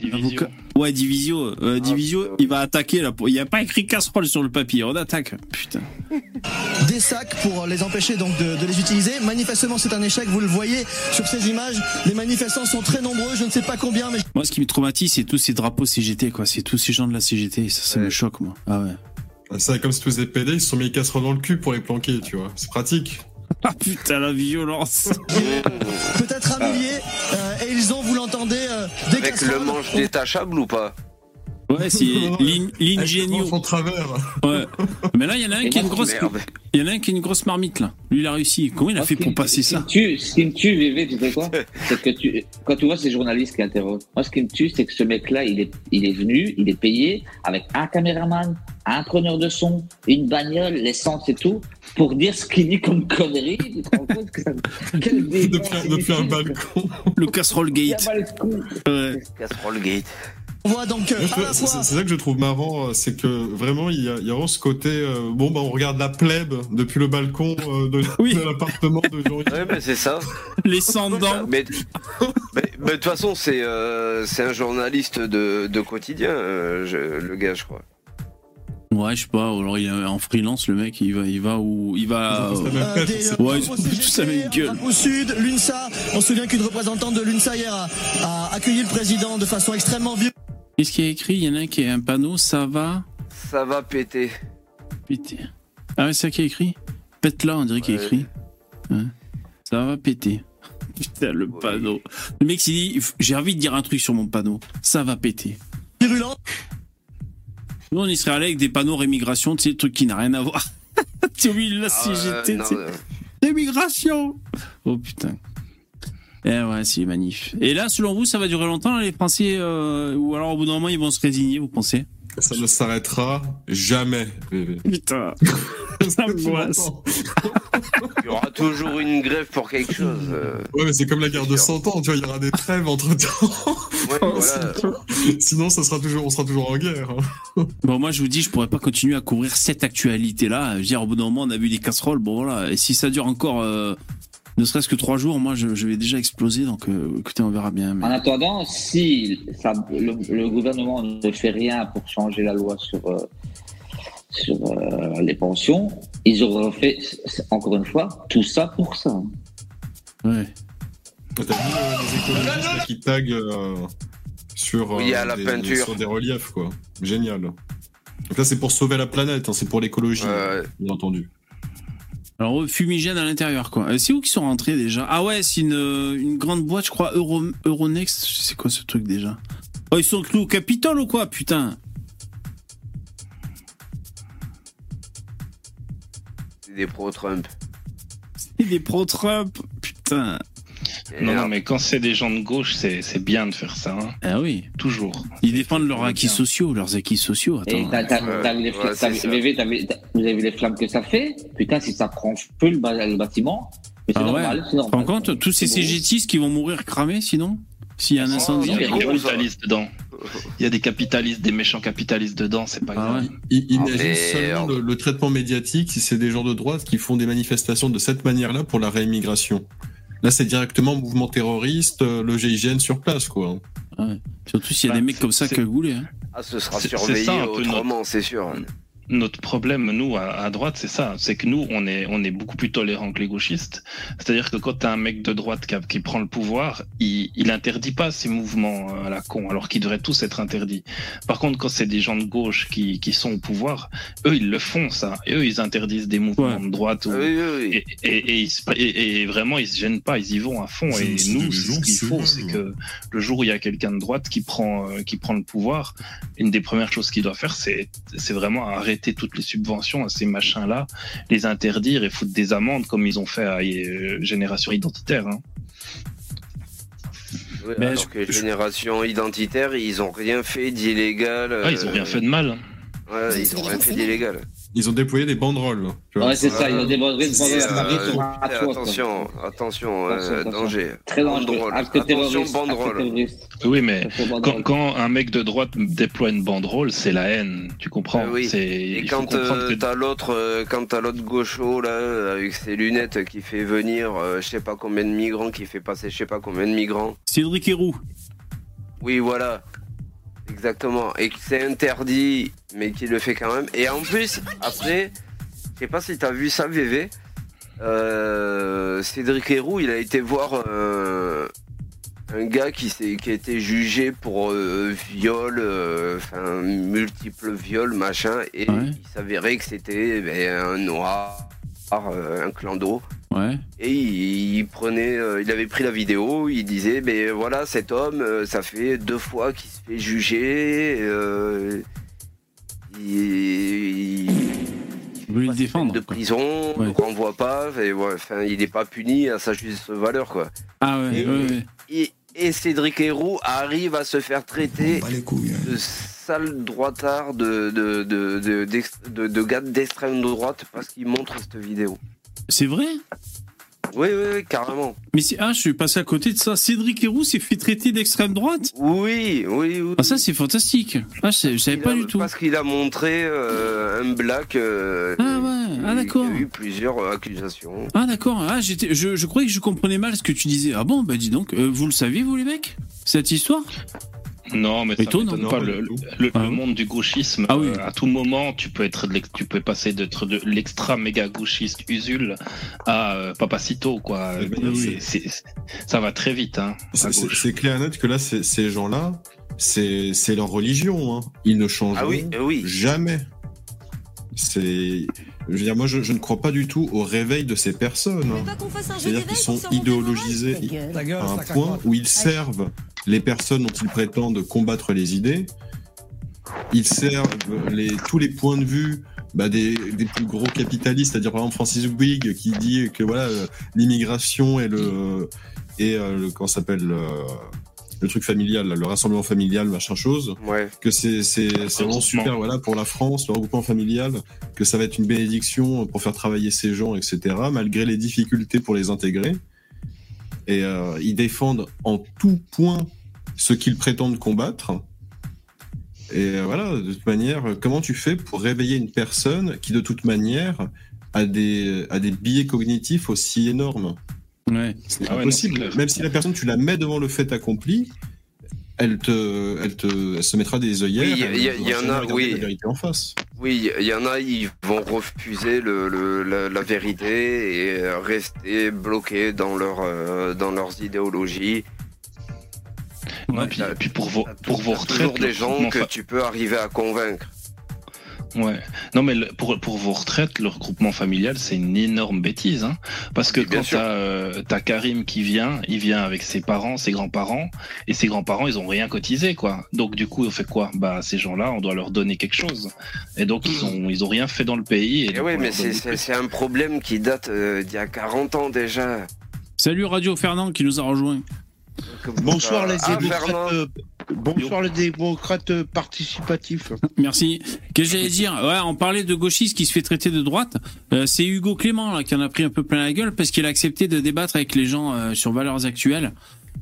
Divisio. Avocat- Ouais, Divisio, euh, Divisio, il va attaquer là. pour- Il n'y a pas écrit casserole sur le papier, on attaque. Putain. des sacs pour les empêcher donc de, de les utiliser. Manifestement, c'est un échec. Vous le voyez sur ces images. Les manifestants sont très nombreux. Je ne sais pas combien, mais Moi, ce qui me traumatise, c'est tous ces drapeaux CGT, quoi. C'est tous ces gens de la CGT. Ça, ça me choque, moi. Ah ouais. Ça, comme si tous les PD, ils se sont mis les casseroles dans le cul pour les planquer, tu vois. C'est pratique. Ah putain, la violence. peut-être un millier. euh, et ils ont, vous l'entendez, euh, des Avec le manche détachable ou pas Ouais, c'est l'in- l'ingénieux. en travers. Ouais. Mais là, il y en a un qui a une grosse, il y en a un qui a une grosse marmite, là. Lui, il a réussi. Comment il a fait pour passer ça? Ce qui me tue, ce qui me tue, VV, tu sais quoi C'est que tu, quand tu vois ces journalistes qui interrogent, moi, ce qui me tue, c'est que ce mec-là, il est, il est venu, il est payé avec un caméraman, un preneur de son, une bagnole, l'essence et tout, pour dire ce qu'il dit comme connerie. Tu te rends compte que ça... Quel débat, Depuis, depuis un balcon. Le casserole gate. le. Casserole gate. On voit donc euh, C'est ça que je trouve marrant, euh, c'est que vraiment il y a, il y a vraiment ce côté euh, bon bah on regarde la plèbe depuis le balcon euh, de, Oui. de l'appartement de Jean. Ouais, mais c'est ça. Les sans-dents. Mais mais- de toute façon, c'est euh, c'est un journaliste de, de quotidien, euh, je- le gars, je crois. Ouais, je sais pas. Alors, il est en freelance, le mec. Il va, il va où, il va. Euh, des, euh, Ouais, même CGT, gueule. drapeau sud, l'UNSA. On se souvient qu'une représentante de l'UNSA hier a, a accueilli le président de façon extrêmement violente. Qu'est-ce qu'il y a écrit? Il y en a un qui a un panneau. Ça va? Ça va péter. péter. Ah ouais, c'est ça qui est écrit? Pète là, on dirait qu'il est écrit. Ouais. Ça va péter. Putain, le Oui. panneau. Le mec, s'il dit, j'ai envie de dire un truc sur mon panneau. Ça va péter. virulente. Nous, on y serait allé avec des panneaux rémigration, tu sais, truc qui n'a rien à voir. tu vois, la Ah, CGT, euh, Rémigration Oh putain. Eh ouais, c'est manif. Et là, selon vous, ça va durer longtemps, les Français euh, Ou alors, au bout d'un moment, ils vont se résigner, vous pensez? Ça ne s'arrêtera jamais. bébé. Putain. Ça me voisse. il y aura toujours une grève pour quelque chose. euh. Ouais mais c'est comme la guerre de 100 ans, tu vois, il y aura des trêves entre temps. Ouais, voilà. Sinon ça sera toujours, on sera toujours en guerre. hein. Bon, moi, je vous dis, je pourrais pas continuer à couvrir cette actualité-là. Je veux dire, au bout d'un moment, on a vu des casseroles. Bon, voilà. Et si ça dure encore, euh, ne serait-ce que trois jours, moi, je, je vais déjà exploser. Donc, euh, écoutez, on verra bien. mais- En attendant, si ça, le, le gouvernement ne fait rien pour changer la loi sur, euh, sur euh, les pensions, ils auraient fait, encore une fois, tout ça pour ça. Ouais. T'as vu euh, les écologistes là, qui taguent euh, sur, euh, Oui, à la des, peinture. sur des reliefs, quoi. Génial. Donc là, c'est pour sauver la planète, hein, c'est pour l'écologie, bien entendu. Alors, fumigène à l'intérieur, quoi. Euh, C'est où qu'ils sont rentrés déjà? Ah ouais, c'est une, euh, une grande boîte, je crois, Euro, Euronext. C'est quoi ce truc déjà Oh, ils sont clous au Capitole ou quoi, putain? C'est des pro-Trump. C'est des pro-Trump, putain. Non, non, mais quand c'est des gens de gauche, c'est c'est bien de faire ça. hein. Ah oui. Toujours. Ils défendent leurs Ouais, acquis bien. sociaux, leurs acquis sociaux. Attends. Ouais, ouais, vous avez vu les flammes que ça fait? Putain, si ça prend feu le, bâtiment, mais c'est Ah ouais. normal, normal. Tous ces. CGTistes qui vont mourir cramés sinon? S'il y a un Oh, incendie Il y a des capitalistes dedans. Il y a des capitalistes, des méchants capitalistes dedans, c'est pas Ah grave. ouais. I- Imagine merde. seulement le, le traitement médiatique si c'est des gens de droite qui font des manifestations de cette manière-là pour la réimmigration. Là, c'est directement mouvement terroriste, euh, le GIGN sur place, quoi. Surtout s'il y a Bah, des mecs comme ça c'est- cagoulés. Hein. Ah, ce sera surveillé ça, un peu autrement, c'est sûr. Notre problème, nous, à, à droite, c'est ça. C'est que nous, on est, on est beaucoup plus tolérants que les gauchistes. C'est-à-dire que quand t'as un mec de droite qui, a- qui prend le pouvoir, il, il interdit pas ces mouvements euh, à la con, alors qu'ils devraient tous être interdits. Par contre, quand c'est des gens de gauche qui, qui sont au pouvoir, eux, ils le font, ça. Et eux, ils interdisent des mouvements Ouais. de droite. ou- Ah oui, oui, oui. Et, et, et, vraiment, ils se gênent pas, ils y vont à fond. Et nous, ce qu'il faut, c'est que le jour où il y a quelqu'un de droite qui prend, euh, qui prend le pouvoir, une des premières choses qu'il doit faire, c'est, c'est vraiment arrêter toutes les subventions à ces machins-là, les interdire et foutre des amendes comme ils ont fait à euh, Génération Identitaire. hein. Oui, Mais alors je- que générations identitaires, ils ont rien fait d'illégal. Ah, ils ont euh, rien fait de mal. Ouais, ils ont rien fait d'illégal. Ils ont déployé des banderoles. tu vois. Ouais, c'est ça, ils ont des banderoles à euh, attention, attention, euh, Attention, attention. danger. Très dangereux. Attention, banderole. Oui, mais quand, quand un mec de droite déploie une banderole, c'est la haine. Tu comprends oui. C'est- Et quand euh, que- t'as l'autre, quand t'as l'autre gaucho là, avec ses lunettes, qui fait venir, euh, je sais pas combien de migrants, qui fait passer je sais pas combien de migrants. Cédric Héroux. Oui, voilà. Exactement. Et que c'est interdit, mais qu'il le fait quand même. Et en plus, après, je sais pas si t'as vu ça, VV. Euh, Cédric Héroux, il a été voir euh, un gars qui, qui a été jugé pour euh, viol, enfin multiples viols, machin, et Ouais. il s'avérait que c'était ben, un noir, un clando. Ouais. Et il, il prenait, euh, il avait pris la vidéo, il disait, ben voilà, cet homme, euh, ça fait deux fois qu'il se fait juger. euh, il, voulez le défendre de prison, on Ouais. le renvoie pas, et ouais, enfin, il n'est pas puni à sa juste valeur, quoi. Ah ouais, Et- ouais, ouais. Et, et Cédric Héroux arrive à se faire traiter de sale droitard de, de, de, de, d'ex- de- de gars d'extrême droite parce qu'il montre cette vidéo. C'est vrai Oui, oui, oui, carrément. Mais c'est- ah, je suis passé à côté de ça. Cédric Héroux s'est fait traiter d'extrême droite Oui, oui, oui. Ah ça c'est fantastique. Ah je, savais Il pas a- du tout. Parce qu'il a montré euh, un black. euh, Ah ouais, ah d'accord. qui a eu plusieurs euh, accusations. Ah d'accord. Ah j'étais, je, je croyais que je comprenais mal ce que tu disais. Ah bon? Bah dis donc, euh, vous le saviez vous les mecs cette histoire? Non, mais ça m'étonne pas. Non, Le, pas le- Ah le monde du gauchisme, Ah oui. euh, à tout moment, tu peux être, de tu peux passer d'être de l'extra méga gauchiste Usul à euh, Papacito, quoi. Ça va très vite, hein. C'est- clair et net que là, c'est- ces gens-là, c'est leur religion. Hein. Ils ne changeront Ah oui, oui. jamais. C'est, je veux dire, moi, je, je ne crois pas du tout au réveil de ces personnes. hein. C'est-à-dire qu'ils sont idéologisés à un point où ils servent les personnes dont ils prétendent combattre les idées. Ils servent les, tous les points de vue bah, des, des plus gros capitalistes, c'est-à-dire par exemple Francis Bouygues qui dit que voilà euh, l'immigration et le et euh, le comment ça s'appelle euh, le truc familial, là, le rassemblement familial, machin chose, Ouais. que c'est c'est c'est vraiment super voilà pour la France, le regroupement familial, que ça va être une bénédiction pour faire travailler ces gens, etc. Malgré les difficultés pour les intégrer. Et euh, ils défendent en tout point ce qu'ils prétendent combattre. Et euh, voilà, de toute manière, comment tu fais pour réveiller une personne qui, de toute manière, a des, a des biais cognitifs aussi énormes? Ouais. C'est Ah ouais, non, impossible. Même si la personne, tu la mets devant le fait accompli, elle te, elle te, elle se mettra des œillères. Oui, il y en a, oui. La vérité en face. Oui, il y en a, ils vont refuser le, le- la, la vérité et rester bloqués dans, leur, euh, dans leurs idéologies. Ouais, puis, puis pour vos, pour vos retraites, toujours des gens que fa- tu peux arriver à convaincre. Ouais. Non, mais le- pour, pour vos retraites, le regroupement familial, c'est une énorme bêtise. Hein Parce que quand t'as euh, t'as Karim qui vient, il vient avec ses parents, ses grands-parents, et ses grands-parents, ils ont rien cotisé, quoi. Donc, du coup, on fait quoi? Bah, ces gens-là, on doit leur donner quelque chose. Et donc, ils ont, ils ont rien fait dans le pays. Et, Et donc, oui, mais c'est un problème qui date euh, d'il y a 40 ans déjà. Salut Radio Fernand qui nous a rejoint. Bonsoir les Ah, démocrates. Euh, bonsoir les démocrates euh, participatifs. Merci. Qu'est-ce que j'allais dire? Ouais, on parlait de gauchiste qui se fait traiter de droite. Euh, c'est Hugo Clément là, qui en a pris un peu plein la gueule parce qu'il a accepté de débattre avec les gens euh, sur valeurs actuelles,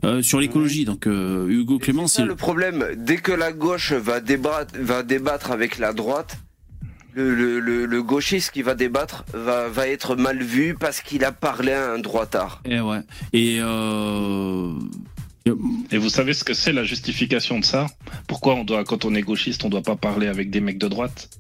euh, sur l'écologie. Donc euh, Hugo Clément, C'est c'est ça le problème. Dès que la gauche va débattre, va débattre avec la droite, le, le- le- le gauchiste qui va débattre va, va être mal vu parce qu'il a parlé à un droitard. Et ouais. Et euh... Et vous savez ce que c'est la justification de ça? Pourquoi on doit, quand on est gauchiste, on doit pas parler avec des mecs de droite?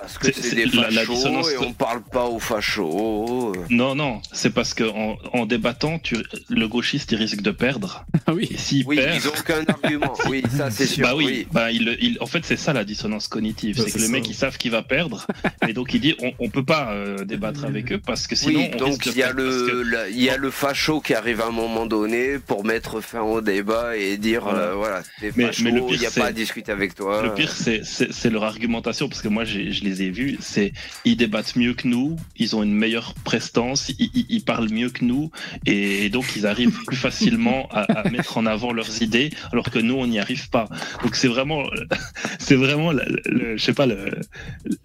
Parce que c'est des la- la fachos dissonance- et on parle pas aux fachos. Non, non, c'est parce que en, en débattant, tu, le gauchiste il risque de perdre. Ah oui. Et s'il Oui, perd, ils ont aucun argument. Oui, ça c'est sûr. bah oui, oui. bah il, il- en fait c'est ça la dissonance cognitive, c'est que c'est le mec ça. ils savent qu'il va perdre, et donc il dit on, on peut pas euh, débattre avec eux parce que sinon Oui, on donc il y a le, que- la- il y a le facho qui arrive à un moment donné pour mettre fin au débat et dire Voilà. euh, voilà, t'es facho, il pire, n'y a c'est- pas à discuter avec toi. Le pire, c'est- leur argumentation, parce que moi, je les ai vus, c'est ils débattent mieux que nous, ils ont une meilleure prestance, ils, ils- ils parlent mieux que nous, et donc ils arrivent plus facilement à, à mettre en avant leurs idées, alors que nous on n'y arrive pas. Donc c'est vraiment, c'est vraiment, le, le- je sais pas, le,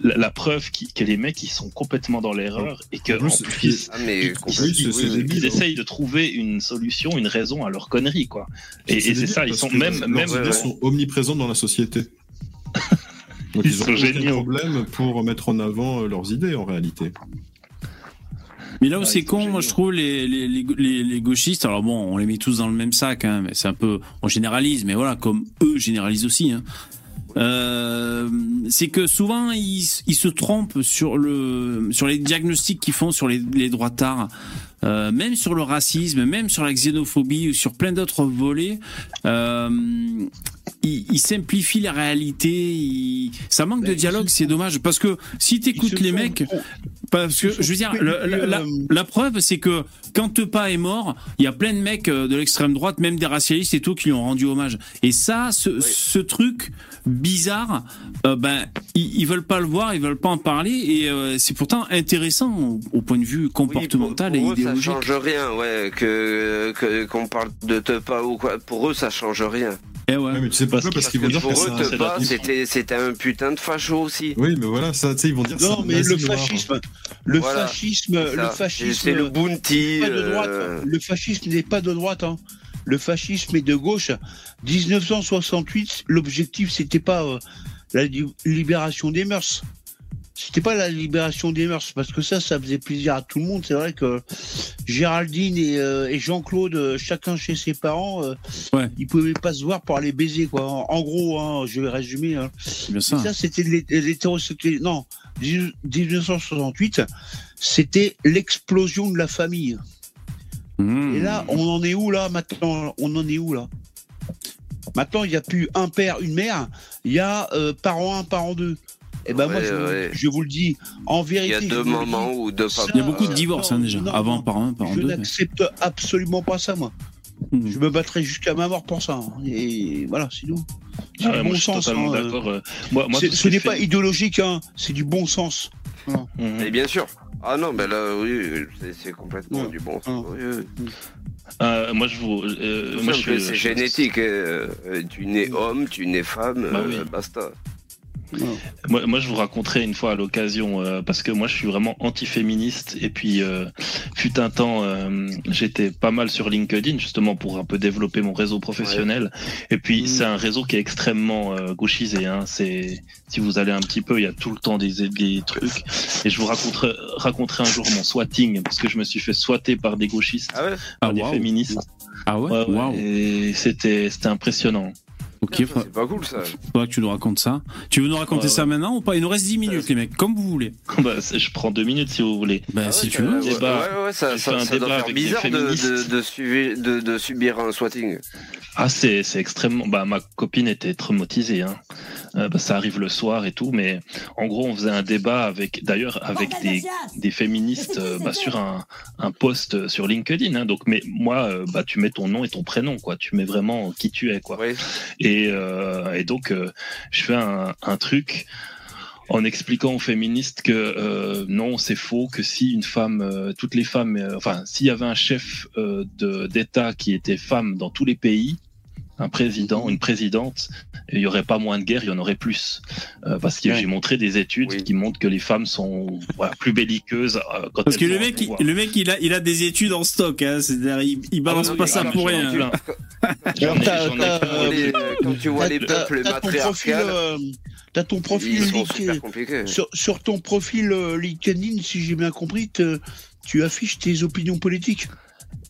la, la preuve qui- que les mecs ils sont complètement dans l'erreur et que En plus, en c'est- plus, Ah, mais ils, hein. essayent de trouver une solution, une raison à leur connerie, quoi. Et, et c'est ça, ils sont même, même, idées sont omniprésentes dans la société. Donc Ils ils, ont sont géniaux. problème pour mettre en avant euh, leurs idées en réalité. Mais là où Ouais, c'est con, moi je trouve les, les, les, les- les gauchistes, alors bon, on les met tous dans le même sac, hein, mais c'est un peu, on généralise, mais voilà, comme eux généralisent aussi. Hein. Euh, c'est que souvent ils, ils se trompent sur le sur les diagnostics qu'ils font sur les, les droits tard, euh, même sur le racisme, même sur la xénophobie ou sur plein d'autres volets. Euh, ils simplifient la réalité. Ça manque de Ben, dialogue, c'est dommage parce que si t'écoutes les mecs, parce que je veux dire, la, la- euh, la preuve, c'est que quand Tepa est mort, il y a plein de mecs euh, de l'extrême droite, même des racialistes et tout, qui lui ont rendu hommage. Et ça, ce, ce truc bizarre, euh, ben, ils, ils veulent pas le voir, ils veulent pas en parler, et euh, c'est pourtant intéressant au, au point de vue comportemental Oui, pour, et eux, idéologique. ça change rien, ouais, que que- qu'on parle de Tepa ou quoi. Pour eux, ça change rien. Eh ouais. Ouais, mais tu sais pourquoi Parce qu'ils vont dire que Pour c'est c'était c'était un putain de facho aussi. Oui, mais voilà, ça, tu sais, ils vont dire c'est Non, un mais le fascisme, le Voilà. fascisme, le fascisme. C'est le bounty. pas de droite. euh, Le fascisme n'est pas de droite. Hein. Le fascisme est de gauche. 1968, l'objectif c'était pas euh, la li- libération des mœurs. C'était pas la libération des mœurs parce que ça, ça faisait plaisir à tout le monde. C'est vrai que Géraldine et, euh, et Jean-Claude, euh, chacun chez ses parents, euh, Ouais. ils pouvaient pas se voir pour aller baiser quoi. En, gros, hein, je vais résumer. Hein. Bien ça. Ça, c'était l'hé- l'hétérosexualité. Non, 1968, c'était l'explosion de la famille. Mmh. Et là, on en est où là maintenant? On en est où là? Maintenant, il n'y a plus un père, une mère. Il y a euh, parent 1, parent 2. Et ben moi, je, vous- ouais. je vous le dis, en Il vérité. y a je deux ça- papas. Il y a beaucoup de Euh, divorces non, hein, déjà, non, avant par un, par Je deux. mais- n'accepte absolument pas ça, moi. Mmh. Je me battrai jusqu'à ma mort pour ça. hein. Et voilà, c'est tout. C'est Ah du ouais, bon je sens. totalement hein, euh. d'accord. euh, Moi, moi, ce n'est fait- pas idéologique, hein. c'est du bon sens. Voilà. Et bien sûr. Ah non, ben là, oui, c'est- complètement Ouais. du bon Ah. sens. Oui, oui. Euh, moi, je vous. euh, moi, je- c'est je- génétique. Euh, Tu nais homme, tu nais femme, Bah euh, oui. basta. Moi, moi, je vous raconterai une fois à l'occasion, euh, parce que moi, je suis vraiment anti-féministe. Et puis, euh, fut un temps, euh, j'étais pas mal sur LinkedIn, justement, pour un peu développer mon réseau professionnel. Et puis, c'est un réseau qui est extrêmement euh, gauchisé. Hein. C'est, si vous allez un petit peu, il y a tout le temps des, des trucs. Et je vous raconterai, raconterai un jour mon swatting, parce que je me suis fait swatter par des gauchistes, Ah ouais? par Ah, des féministes. Ah ouais, Ouais, ouais, Waouh. Et c'était, c'était impressionnant. Ok, C'est pas cool ça. faudra que tu nous racontes ça. Tu veux nous raconter Ouais, ça ouais. maintenant ou pas? Il nous reste 10 minutes, les mecs, comme vous voulez. bah, je prends deux minutes si vous voulez. Bah, Ah si tu veux. ouais, Débat. Ouais, ouais, ça, ça, un ça doit faire bizarre de, de, féministes. de, suivi- de, de subir un swatting. Ah, c'est, c'est extrêmement. Bah, ma copine était traumatisée. Hein. Euh, bah, ça arrive le soir et tout, mais en gros, on faisait un débat avec, d'ailleurs, avec des, des féministes euh, bah, sur un, un post sur LinkedIn. Hein. Donc, mais moi, euh, bah, tu mets ton nom et ton prénom, quoi. Tu mets vraiment qui tu es, quoi. Ouais. Et, euh, et donc, euh, je fais un, un truc en expliquant aux féministes que euh, non, c'est faux, que si une femme, euh, toutes les femmes, euh, enfin, s'il y avait un chef euh, de- d'État qui était femme dans tous les pays, un président, une présidente, il y aurait pas moins de guerre, il y en aurait plus. Euh, parce que Ouais. j'ai montré des études Oui. qui montrent que les femmes sont voilà, plus belliqueuses euh, quand Parce que le mec, il, le mec, il a, il a des études en stock. Hein. C'est-à-dire, il, il balance Ah pas oui, ça ah, pour rien. quand tu vois les peuples t'as ton profil, matriarcales, euh, t'as ton profil LinkedIn- sur, sur ton profil euh, LinkedIn, si j'ai bien compris, te- tu affiches tes opinions politiques.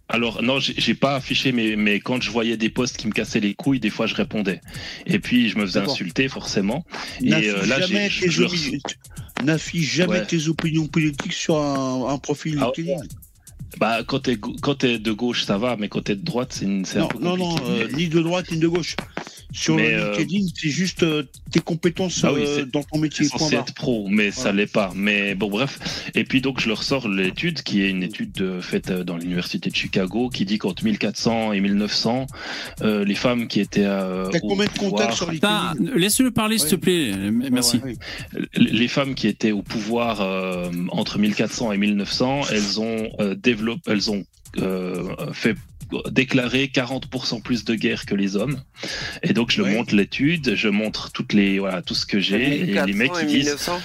Alors non, j'ai pas affiché, mais, mais quand je voyais des posts qui me cassaient les couilles, des fois je répondais. Et puis je me faisais insulter forcément. Et N'affiche euh, là, jamais, tes, je- n'affiche jamais Ouais. tes opinions politiques sur un, un profil Ah, LinkedIn. bah quand t'es quand de gauche ça va, mais quand t'es de droite c'est un non, peu non, non, euh, ni de droite ni de gauche. Sur Mais, le euh, LinkedIn, c'est juste euh, tes compétences Ah oui, euh, c'est- dans ton métier. C'est censé être pro, mais ça l'est pas. Mais bon, bref. Et puis donc, je leur sors l'étude, qui est une étude euh, faite euh, dans l'université de Chicago, qui dit qu'entre 1400 et 1900, euh, les femmes qui étaient euh, T'as au combien de pouvoir- contacts sur LinkedIn laisse-le parler, s'il te plaît. Merci. Ouais, ouais. les femmes qui étaient au pouvoir euh, entre 1400 et 1900, elles ont euh, développé, elles ont euh, fait déclarer 40% plus de guerres que les hommes. Et donc je Ouais. montre l'étude, je montre toutes les voilà tout ce que j'ai et les mecs 1400 qui et disent 1900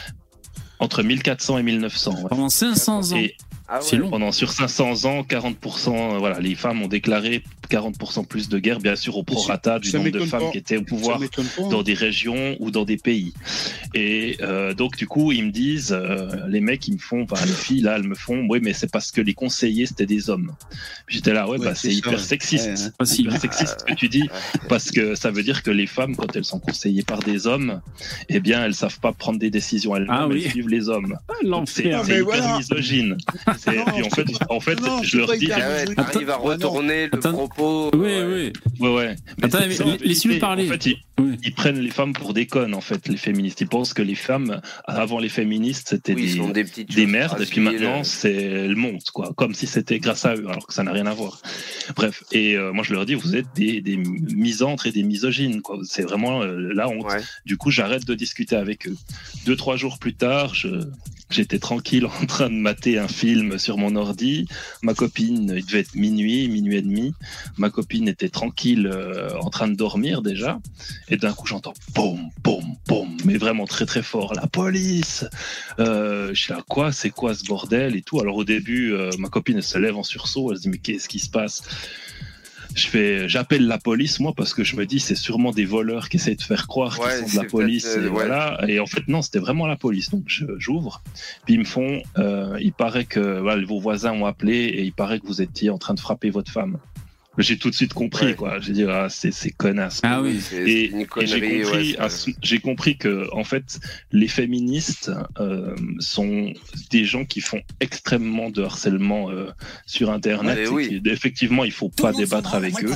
entre 1400 et 1900. ouais. Pendant 500 ans. Et Ah C'est ouais. long. pendant sur 500 ans, 40%, euh, voilà, les femmes ont déclaré 40% plus de guerres, bien sûr au prorata du nombre de femmes pas. qui étaient au pouvoir hein. dans des régions ou dans des pays. Et euh, donc du coup, ils me disent, euh, les mecs, ils me font, enfin les filles là, elles me font, oui, mais c'est parce que les conseillers c'était des hommes. J'étais là, ouais, Ouais, bah c'est c'est hyper sexiste, Ouais, ouais. Facile. hyper sexiste ce que tu dis, parce que ça veut dire que les femmes, quand elles sont conseillées par des hommes, eh bien, elles savent pas prendre des décisions elles-mêmes, Ah oui. elles suivent les hommes. Donc, C'est c'est hyper voilà. misogyne. C'est- Non, puis en fait, c'est en fait, non, je c'est leur dis, Ah t'arrives à non. retourner le Attends. Oui, ouais. oui. Ouais, ouais. Mais Attends, mais ça, vérité. parler. En fait, ils, Oui. ils prennent les femmes pour des connes, en fait, les féministes. Ils pensent que les femmes, avant les féministes, c'était Oui, des, des merdes, et puis maintenant, c'est elles montent, quoi. Comme si c'était grâce à eux, alors que ça n'a rien à voir. Bref. Et euh, moi, je leur dis, vous êtes des, des misantres et des misogynes, quoi. C'est vraiment euh, la honte. Ouais. Du coup, j'arrête de discuter avec eux. Deux, trois jours plus tard, je, j'étais tranquille en train de mater un film sur mon ordi. Ma copine, il devait être minuit, minuit et demi. Ma copine était tranquille euh, en train de dormir déjà. Et d'un coup, j'entends boum, boum, boum, mais vraiment très très fort. La police euh, Je suis là, quoi? C'est quoi ce bordel? Et tout Alors au début, euh, ma copine se lève en sursaut. Elle se dit, mais qu'est-ce qui se passe? Je fais, j'appelle la police moi parce que je me dis c'est sûrement des voleurs qui essayent de faire croire Ouais, qu'ils sont de la police euh, et ouais. voilà. Et en fait non c'était vraiment la police. Donc j'ouvre puis ils me font euh, il paraît que voilà, vos voisins ont appelé et il paraît que vous étiez en train de frapper votre femme j'ai tout de suite compris Ouais. quoi j'ai dit ah c'est c'est connasse Ah oui. C'est et, c'est une et j'ai compris, ouais, ce- j'ai compris que en fait les féministes euh, sont des gens qui font extrêmement de harcèlement euh, sur internet. Ouais, et oui. qui- effectivement, il faut pas débattre avec eux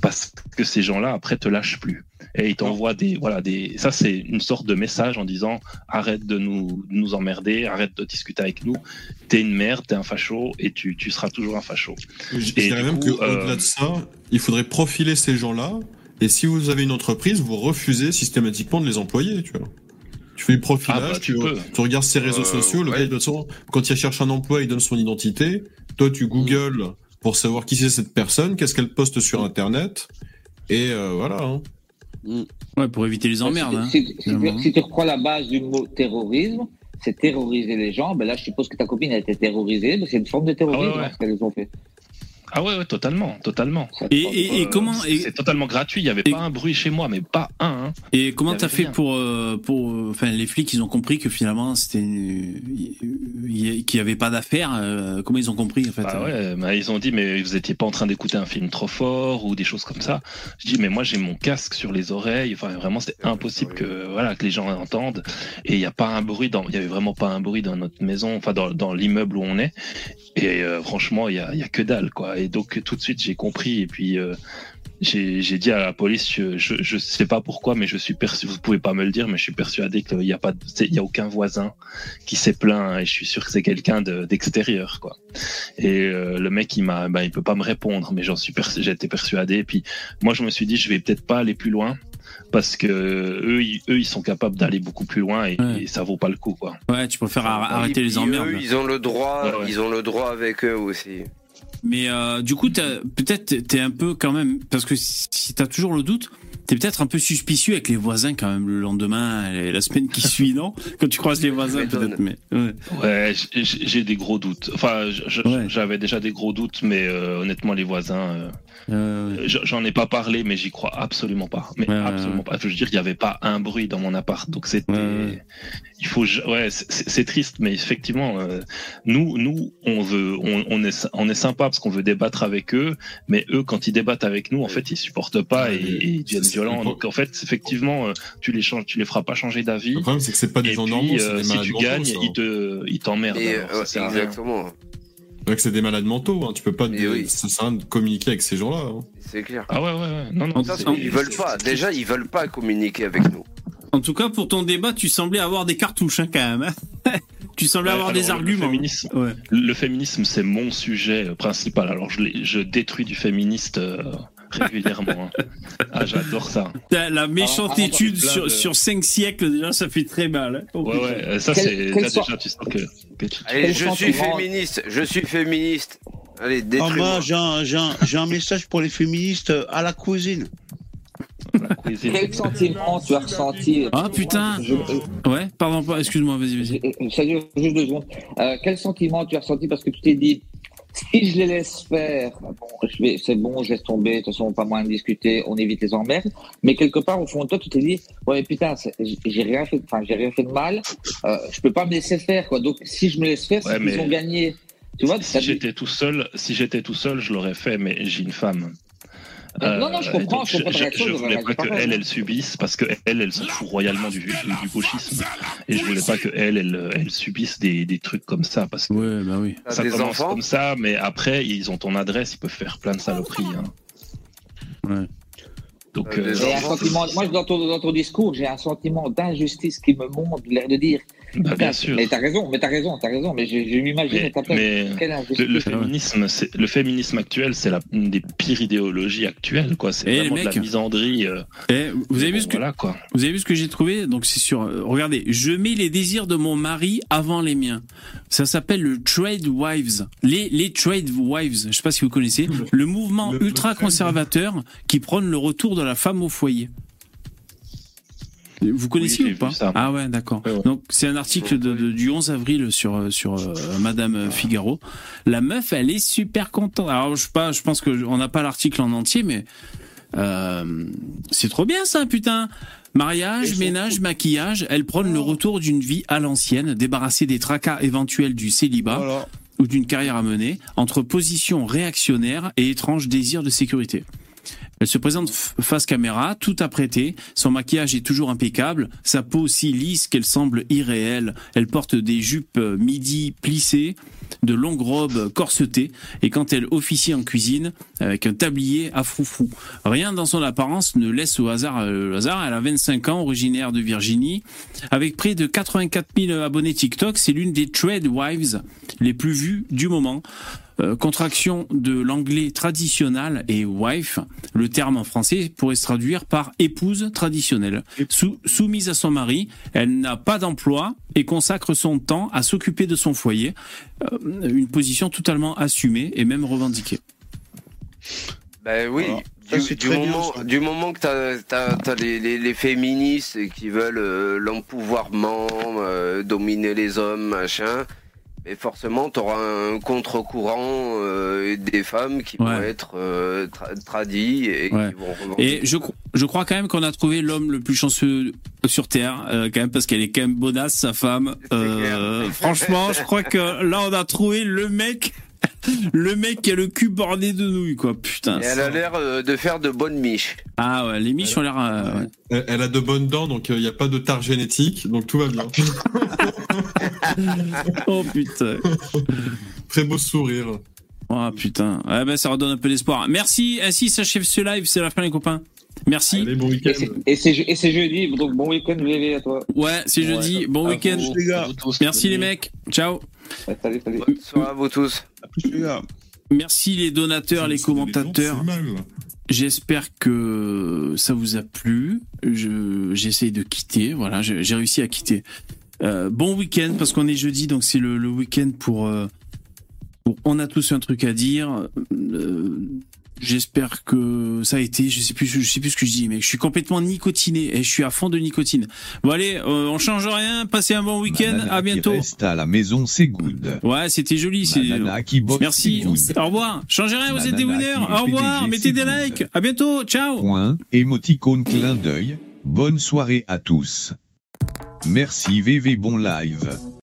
parce que ces gens-là après te lâchent plus et ils t'envoient des voilà des ça c'est une sorte de message en disant arrête de nous de nous emmerder, arrête de discuter avec nous, t'es une merde, t'es un facho et tu, tu seras toujours un facho. Je Et dirais du même qu'au-delà euh, de ça, il faudrait profiler ces gens-là. Et si vous avez une entreprise, vous refusez systématiquement de les employer, tu vois. Tu fais le profilage, Ah bah, tu, tu peux. tu regardes ses réseaux Euh, sociaux, le ouais. gars, il donne son- quand il cherche un emploi, il donne son identité. Toi, tu googles pour savoir qui c'est cette personne, qu'est-ce qu'elle poste sur Internet. Et euh, voilà. hein. Ouais, pour éviter les emmerdes. hein. Si, tu reprends la base du mot terrorisme, c'est terroriser les gens. Ben là, je suppose que ta copine a été terrorisée. C'est une forme de terrorisme Ah ouais, ouais. ce qu'elles ont fait. Ah ouais, ouais totalement, totalement. Et, et, et Euh, comment et, C'est totalement gratuit. Il y avait et- pas un bruit chez moi, mais pas un. hein. et comment t'as fait rien. pour euh, pour enfin les flics ils ont compris que finalement c'était qu'il y avait pas d'affaire euh, comment ils ont compris en fait Bah euh, ouais, bah ils ont dit mais vous étiez pas en train d'écouter un film trop fort ou des choses comme ça. Je dis mais moi j'ai mon casque sur les oreilles. Enfin vraiment c'est impossible que voilà que les gens entendent. Et il y a pas un bruit dans, il y avait vraiment pas un bruit dans notre maison, enfin dans, dans l'immeuble où on est. Et euh, franchement il y a, il y a que dalle quoi. Et donc tout de suite j'ai compris et puis. euh, j'ai j'ai dit à la police, je, je, je sais pas pourquoi, mais je suis persuadé, vous pouvez pas me le dire, mais je suis persuadé qu'il y a pas, il y a aucun voisin qui s'est plaint et je suis sûr que c'est quelqu'un de- d'extérieur, quoi. Et euh, le mec, il m'a, ben, il peut pas me répondre, mais j'en suis, j'étais persuadé. Et puis moi, je me suis dit, je vais peut-être pas aller plus loin parce que eux, ils, eux, ils sont capables d'aller beaucoup plus loin et, Ouais. et ça vaut pas le coup, quoi. ouais tu préfères arrêter les emmerdes eux, ils ont le droit, Ouais, ouais. ils ont le droit avec eux aussi. Mais euh, du coup peut-être t'es un peu quand même parce que si t'as toujours le doute t'es peut-être un peu suspicieux avec les voisins quand même le lendemain et la semaine qui suit non? Quand tu croises les voisins peut-être mais ouais. J'ai des gros doutes. Enfin, Ouais. j'avais déjà des gros doutes, mais euh, honnêtement, les voisins, euh, Euh, ouais. j'en ai pas parlé, mais j'y crois absolument pas. Mais absolument ouais. pas. Je veux dire, il y avait pas un bruit dans mon appart, donc c'était. Ouais, ouais. Il faut, ouais, c'est- triste, mais effectivement, euh, nous, nous, on veut, on, on est, on est sympa parce qu'on veut débattre avec eux, mais eux, quand ils débattent avec nous, en fait, ils supportent pas et, Ouais, et ils deviennent violents. Donc, en fait, effectivement, euh, tu les changes, tu les feras pas changer d'avis. Le problème, c'est que c'est pas des gens normaux, euh, si tu gagnes, ils te, ils t'emmerdent. Exactement. C'est des malades mentaux, hein. tu peux pas. Ça sert à rien de communiquer avec ces gens-là. hein. C'est clair. Ah ouais, ouais, ouais. Non, ils veulent pas. Déjà, ils veulent pas communiquer avec nous. En tout cas, pour ton débat, tu semblais avoir des cartouches hein, quand même. tu semblais Ouais, avoir alors, des le arguments. féminisme, Ouais. le féminisme, c'est mon sujet euh, principal. Alors, je, détruis du féministe euh, régulièrement. hein. Ah, j'adore ça. La méchante Ah, ah, sur, de- sur 5 siècles, déjà, ça fait très mal. hein. Oh, Ouais, ouais, euh, ça, c'est. Là, déjà, tu sens que. que tu- Allez, je suis féministe. Je suis féministe. Allez, Ah, détruis-moi. moi, j'ai un, j'ai un- j'ai un message pour les féministes euh, à la cuisine. Quel sentiment tu as ressenti Ah putain Je- euh, Ouais, pardon, pas- excuse-moi, vas-y, vas-y. euh, Ça dure juste deux secondes. Euh, quel sentiment tu as ressenti parce que tu t'es dit si je les laisse faire, bon, je vais, c'est bon, je laisse tomber. De toute façon, pas moins de discuter, on évite les emmerdes. Mais quelque part, au fond de toi, tu t'es dit ouais, mais putain, j'ai rien fait, enfin, j'ai rien fait de mal. Euh, je peux pas me laisser faire, quoi. Donc, si je me laisse faire, Ouais, c'est qu'ils ont gagné. Tu vois, Si j'étais tout seul, si j'étais tout seul, je l'aurais fait, mais j'ai une femme. Non, non, je Euh, comprends, donc je comprends je, je voulais pas que pareil. elle, subisse parce que elle, elle se fout royalement du, du, gauchisme et je voulais pas que elle, elle, subisse des, des trucs comme ça parce que Ouais, bah oui. Ça des commence enfants comme ça, mais après ils ont ton adresse, ils peuvent faire plein de saloperies. hein. Ouais. Donc Euh, euh, un sentiment, moi, dans ton, dans ton discours, j'ai un sentiment d'injustice qui me monte, l'air de dire. Bah, bien Putain, sûr. Mais t'as raison, mais t'as raison, t'as raison, mais je, je m'imagine Mais, mais le, le féminisme, c'est le féminisme actuel, c'est la une des pires idéologies actuelles, quoi. C'est Eh, vraiment de la misandrie. euh, vous avez bon, vu ce que, voilà quoi. Vous avez vu ce que j'ai trouvé? Donc c'est sur. euh, regardez, je mets les désirs de mon mari avant les miens. Ça s'appelle le Trade Wives. Les, les Trade Wives, je sais pas si vous connaissez, le mouvement le- ultra conservateur qui prône le retour de la femme au foyer. Vous connaissiez ou pas ça. Ah ouais, d'accord. Ouais, ouais. Donc c'est un article de, de- du 11 avril sur euh, sur euh, Madame Figaro. La meuf, elle est super contente. Alors je sais pas, je pense que on n'a pas l'article en entier, mais euh, c'est trop bien ça, putain. Mariage, ménage, maquillage, elle prône le retour d'une vie à l'ancienne, débarrassée des tracas éventuels du célibat Voilà. ou d'une carrière à mener, entre positions réactionnaires et étranges désirs de sécurité. Elle se présente face caméra, tout apprêtée, son maquillage est toujours impeccable, sa peau si lisse qu'elle semble irréelle, elle porte des jupes euh, midi plissées, de longues robes corsetées, et quand elle officie en cuisine, avec un tablier à froufrou. Rien dans son apparence ne laisse au hasard euh, le hasard, elle a 25 ans, originaire de Virginie, avec près de 84 000 abonnés TikTok, c'est l'une des trade wives les plus vues du moment. Euh, contraction de l'anglais traditionnel et wife, le terme en français pourrait se traduire par épouse traditionnelle. Sou- soumise à son mari, elle n'a pas d'emploi et consacre son temps à s'occuper de son foyer, Euh, une position totalement assumée et même revendiquée. Ben oui. Ça, Du, bien, moment, ça. du moment que tu as, les, les, les féministes qui veulent euh, l'empouvoirment, euh, dominer les hommes, machin, mais forcément, tu auras un contre-courant euh, des femmes qui vont être euh, tra- tradies et Ouais. qui vont. Et je, je crois quand même qu'on a trouvé l'homme le plus chanceux sur Terre, euh, quand même, parce qu'elle est quand même bonasse, sa femme. Euh, franchement, je crois que là, on a trouvé le mec, le mec qui a le cul bordé de nouilles, quoi. Putain. Et elle a l'air euh, de faire de bonnes miches. Ah ouais, les miches ont l'air. euh, ouais. Elle, elle a de bonnes dents, donc il n'y a pas de tare génétique, donc tout va bien. Oh putain. Très beau sourire. Oh putain. Ouais, ben, ça redonne un peu d'espoir. Merci. Ainsi s'achève ce live. C'est la fin, les copains. Merci. Allez, bon Et week-end. c'est- jeudi, donc bon week-end, à toi. Ouais, c'est jeudi. Bon week-end. Merci les mecs. Ciao. Ouais, Salut, salut. Bonne soirée à vous tous. À plus, les gars. Merci les donateurs, les commentateurs. J'espère que ça vous a plu. Je j'essaye de quitter. Voilà, j'ai j'ai réussi à quitter. Euh, bon week-end parce qu'on est jeudi, donc c'est le, le week-end pour, euh, pour. On a tous un truc à dire. Euh, J'espère que ça a été. Je sais plus. Je sais plus ce que je dis, mais je suis complètement nicotiné et je suis à fond de nicotine. Bon allez, euh, on change rien. Passez un bon week-end. À qui bientôt. reste à la maison, c'est good. Ouais, c'était joli. C'est. Merci. Au revoir. Changez rien. Vous êtes des winners. Au revoir. Mettez des likes. À bientôt. Ciao. Point, émoticône clin d'œil. Bonne soirée à tous. Merci VV bon live.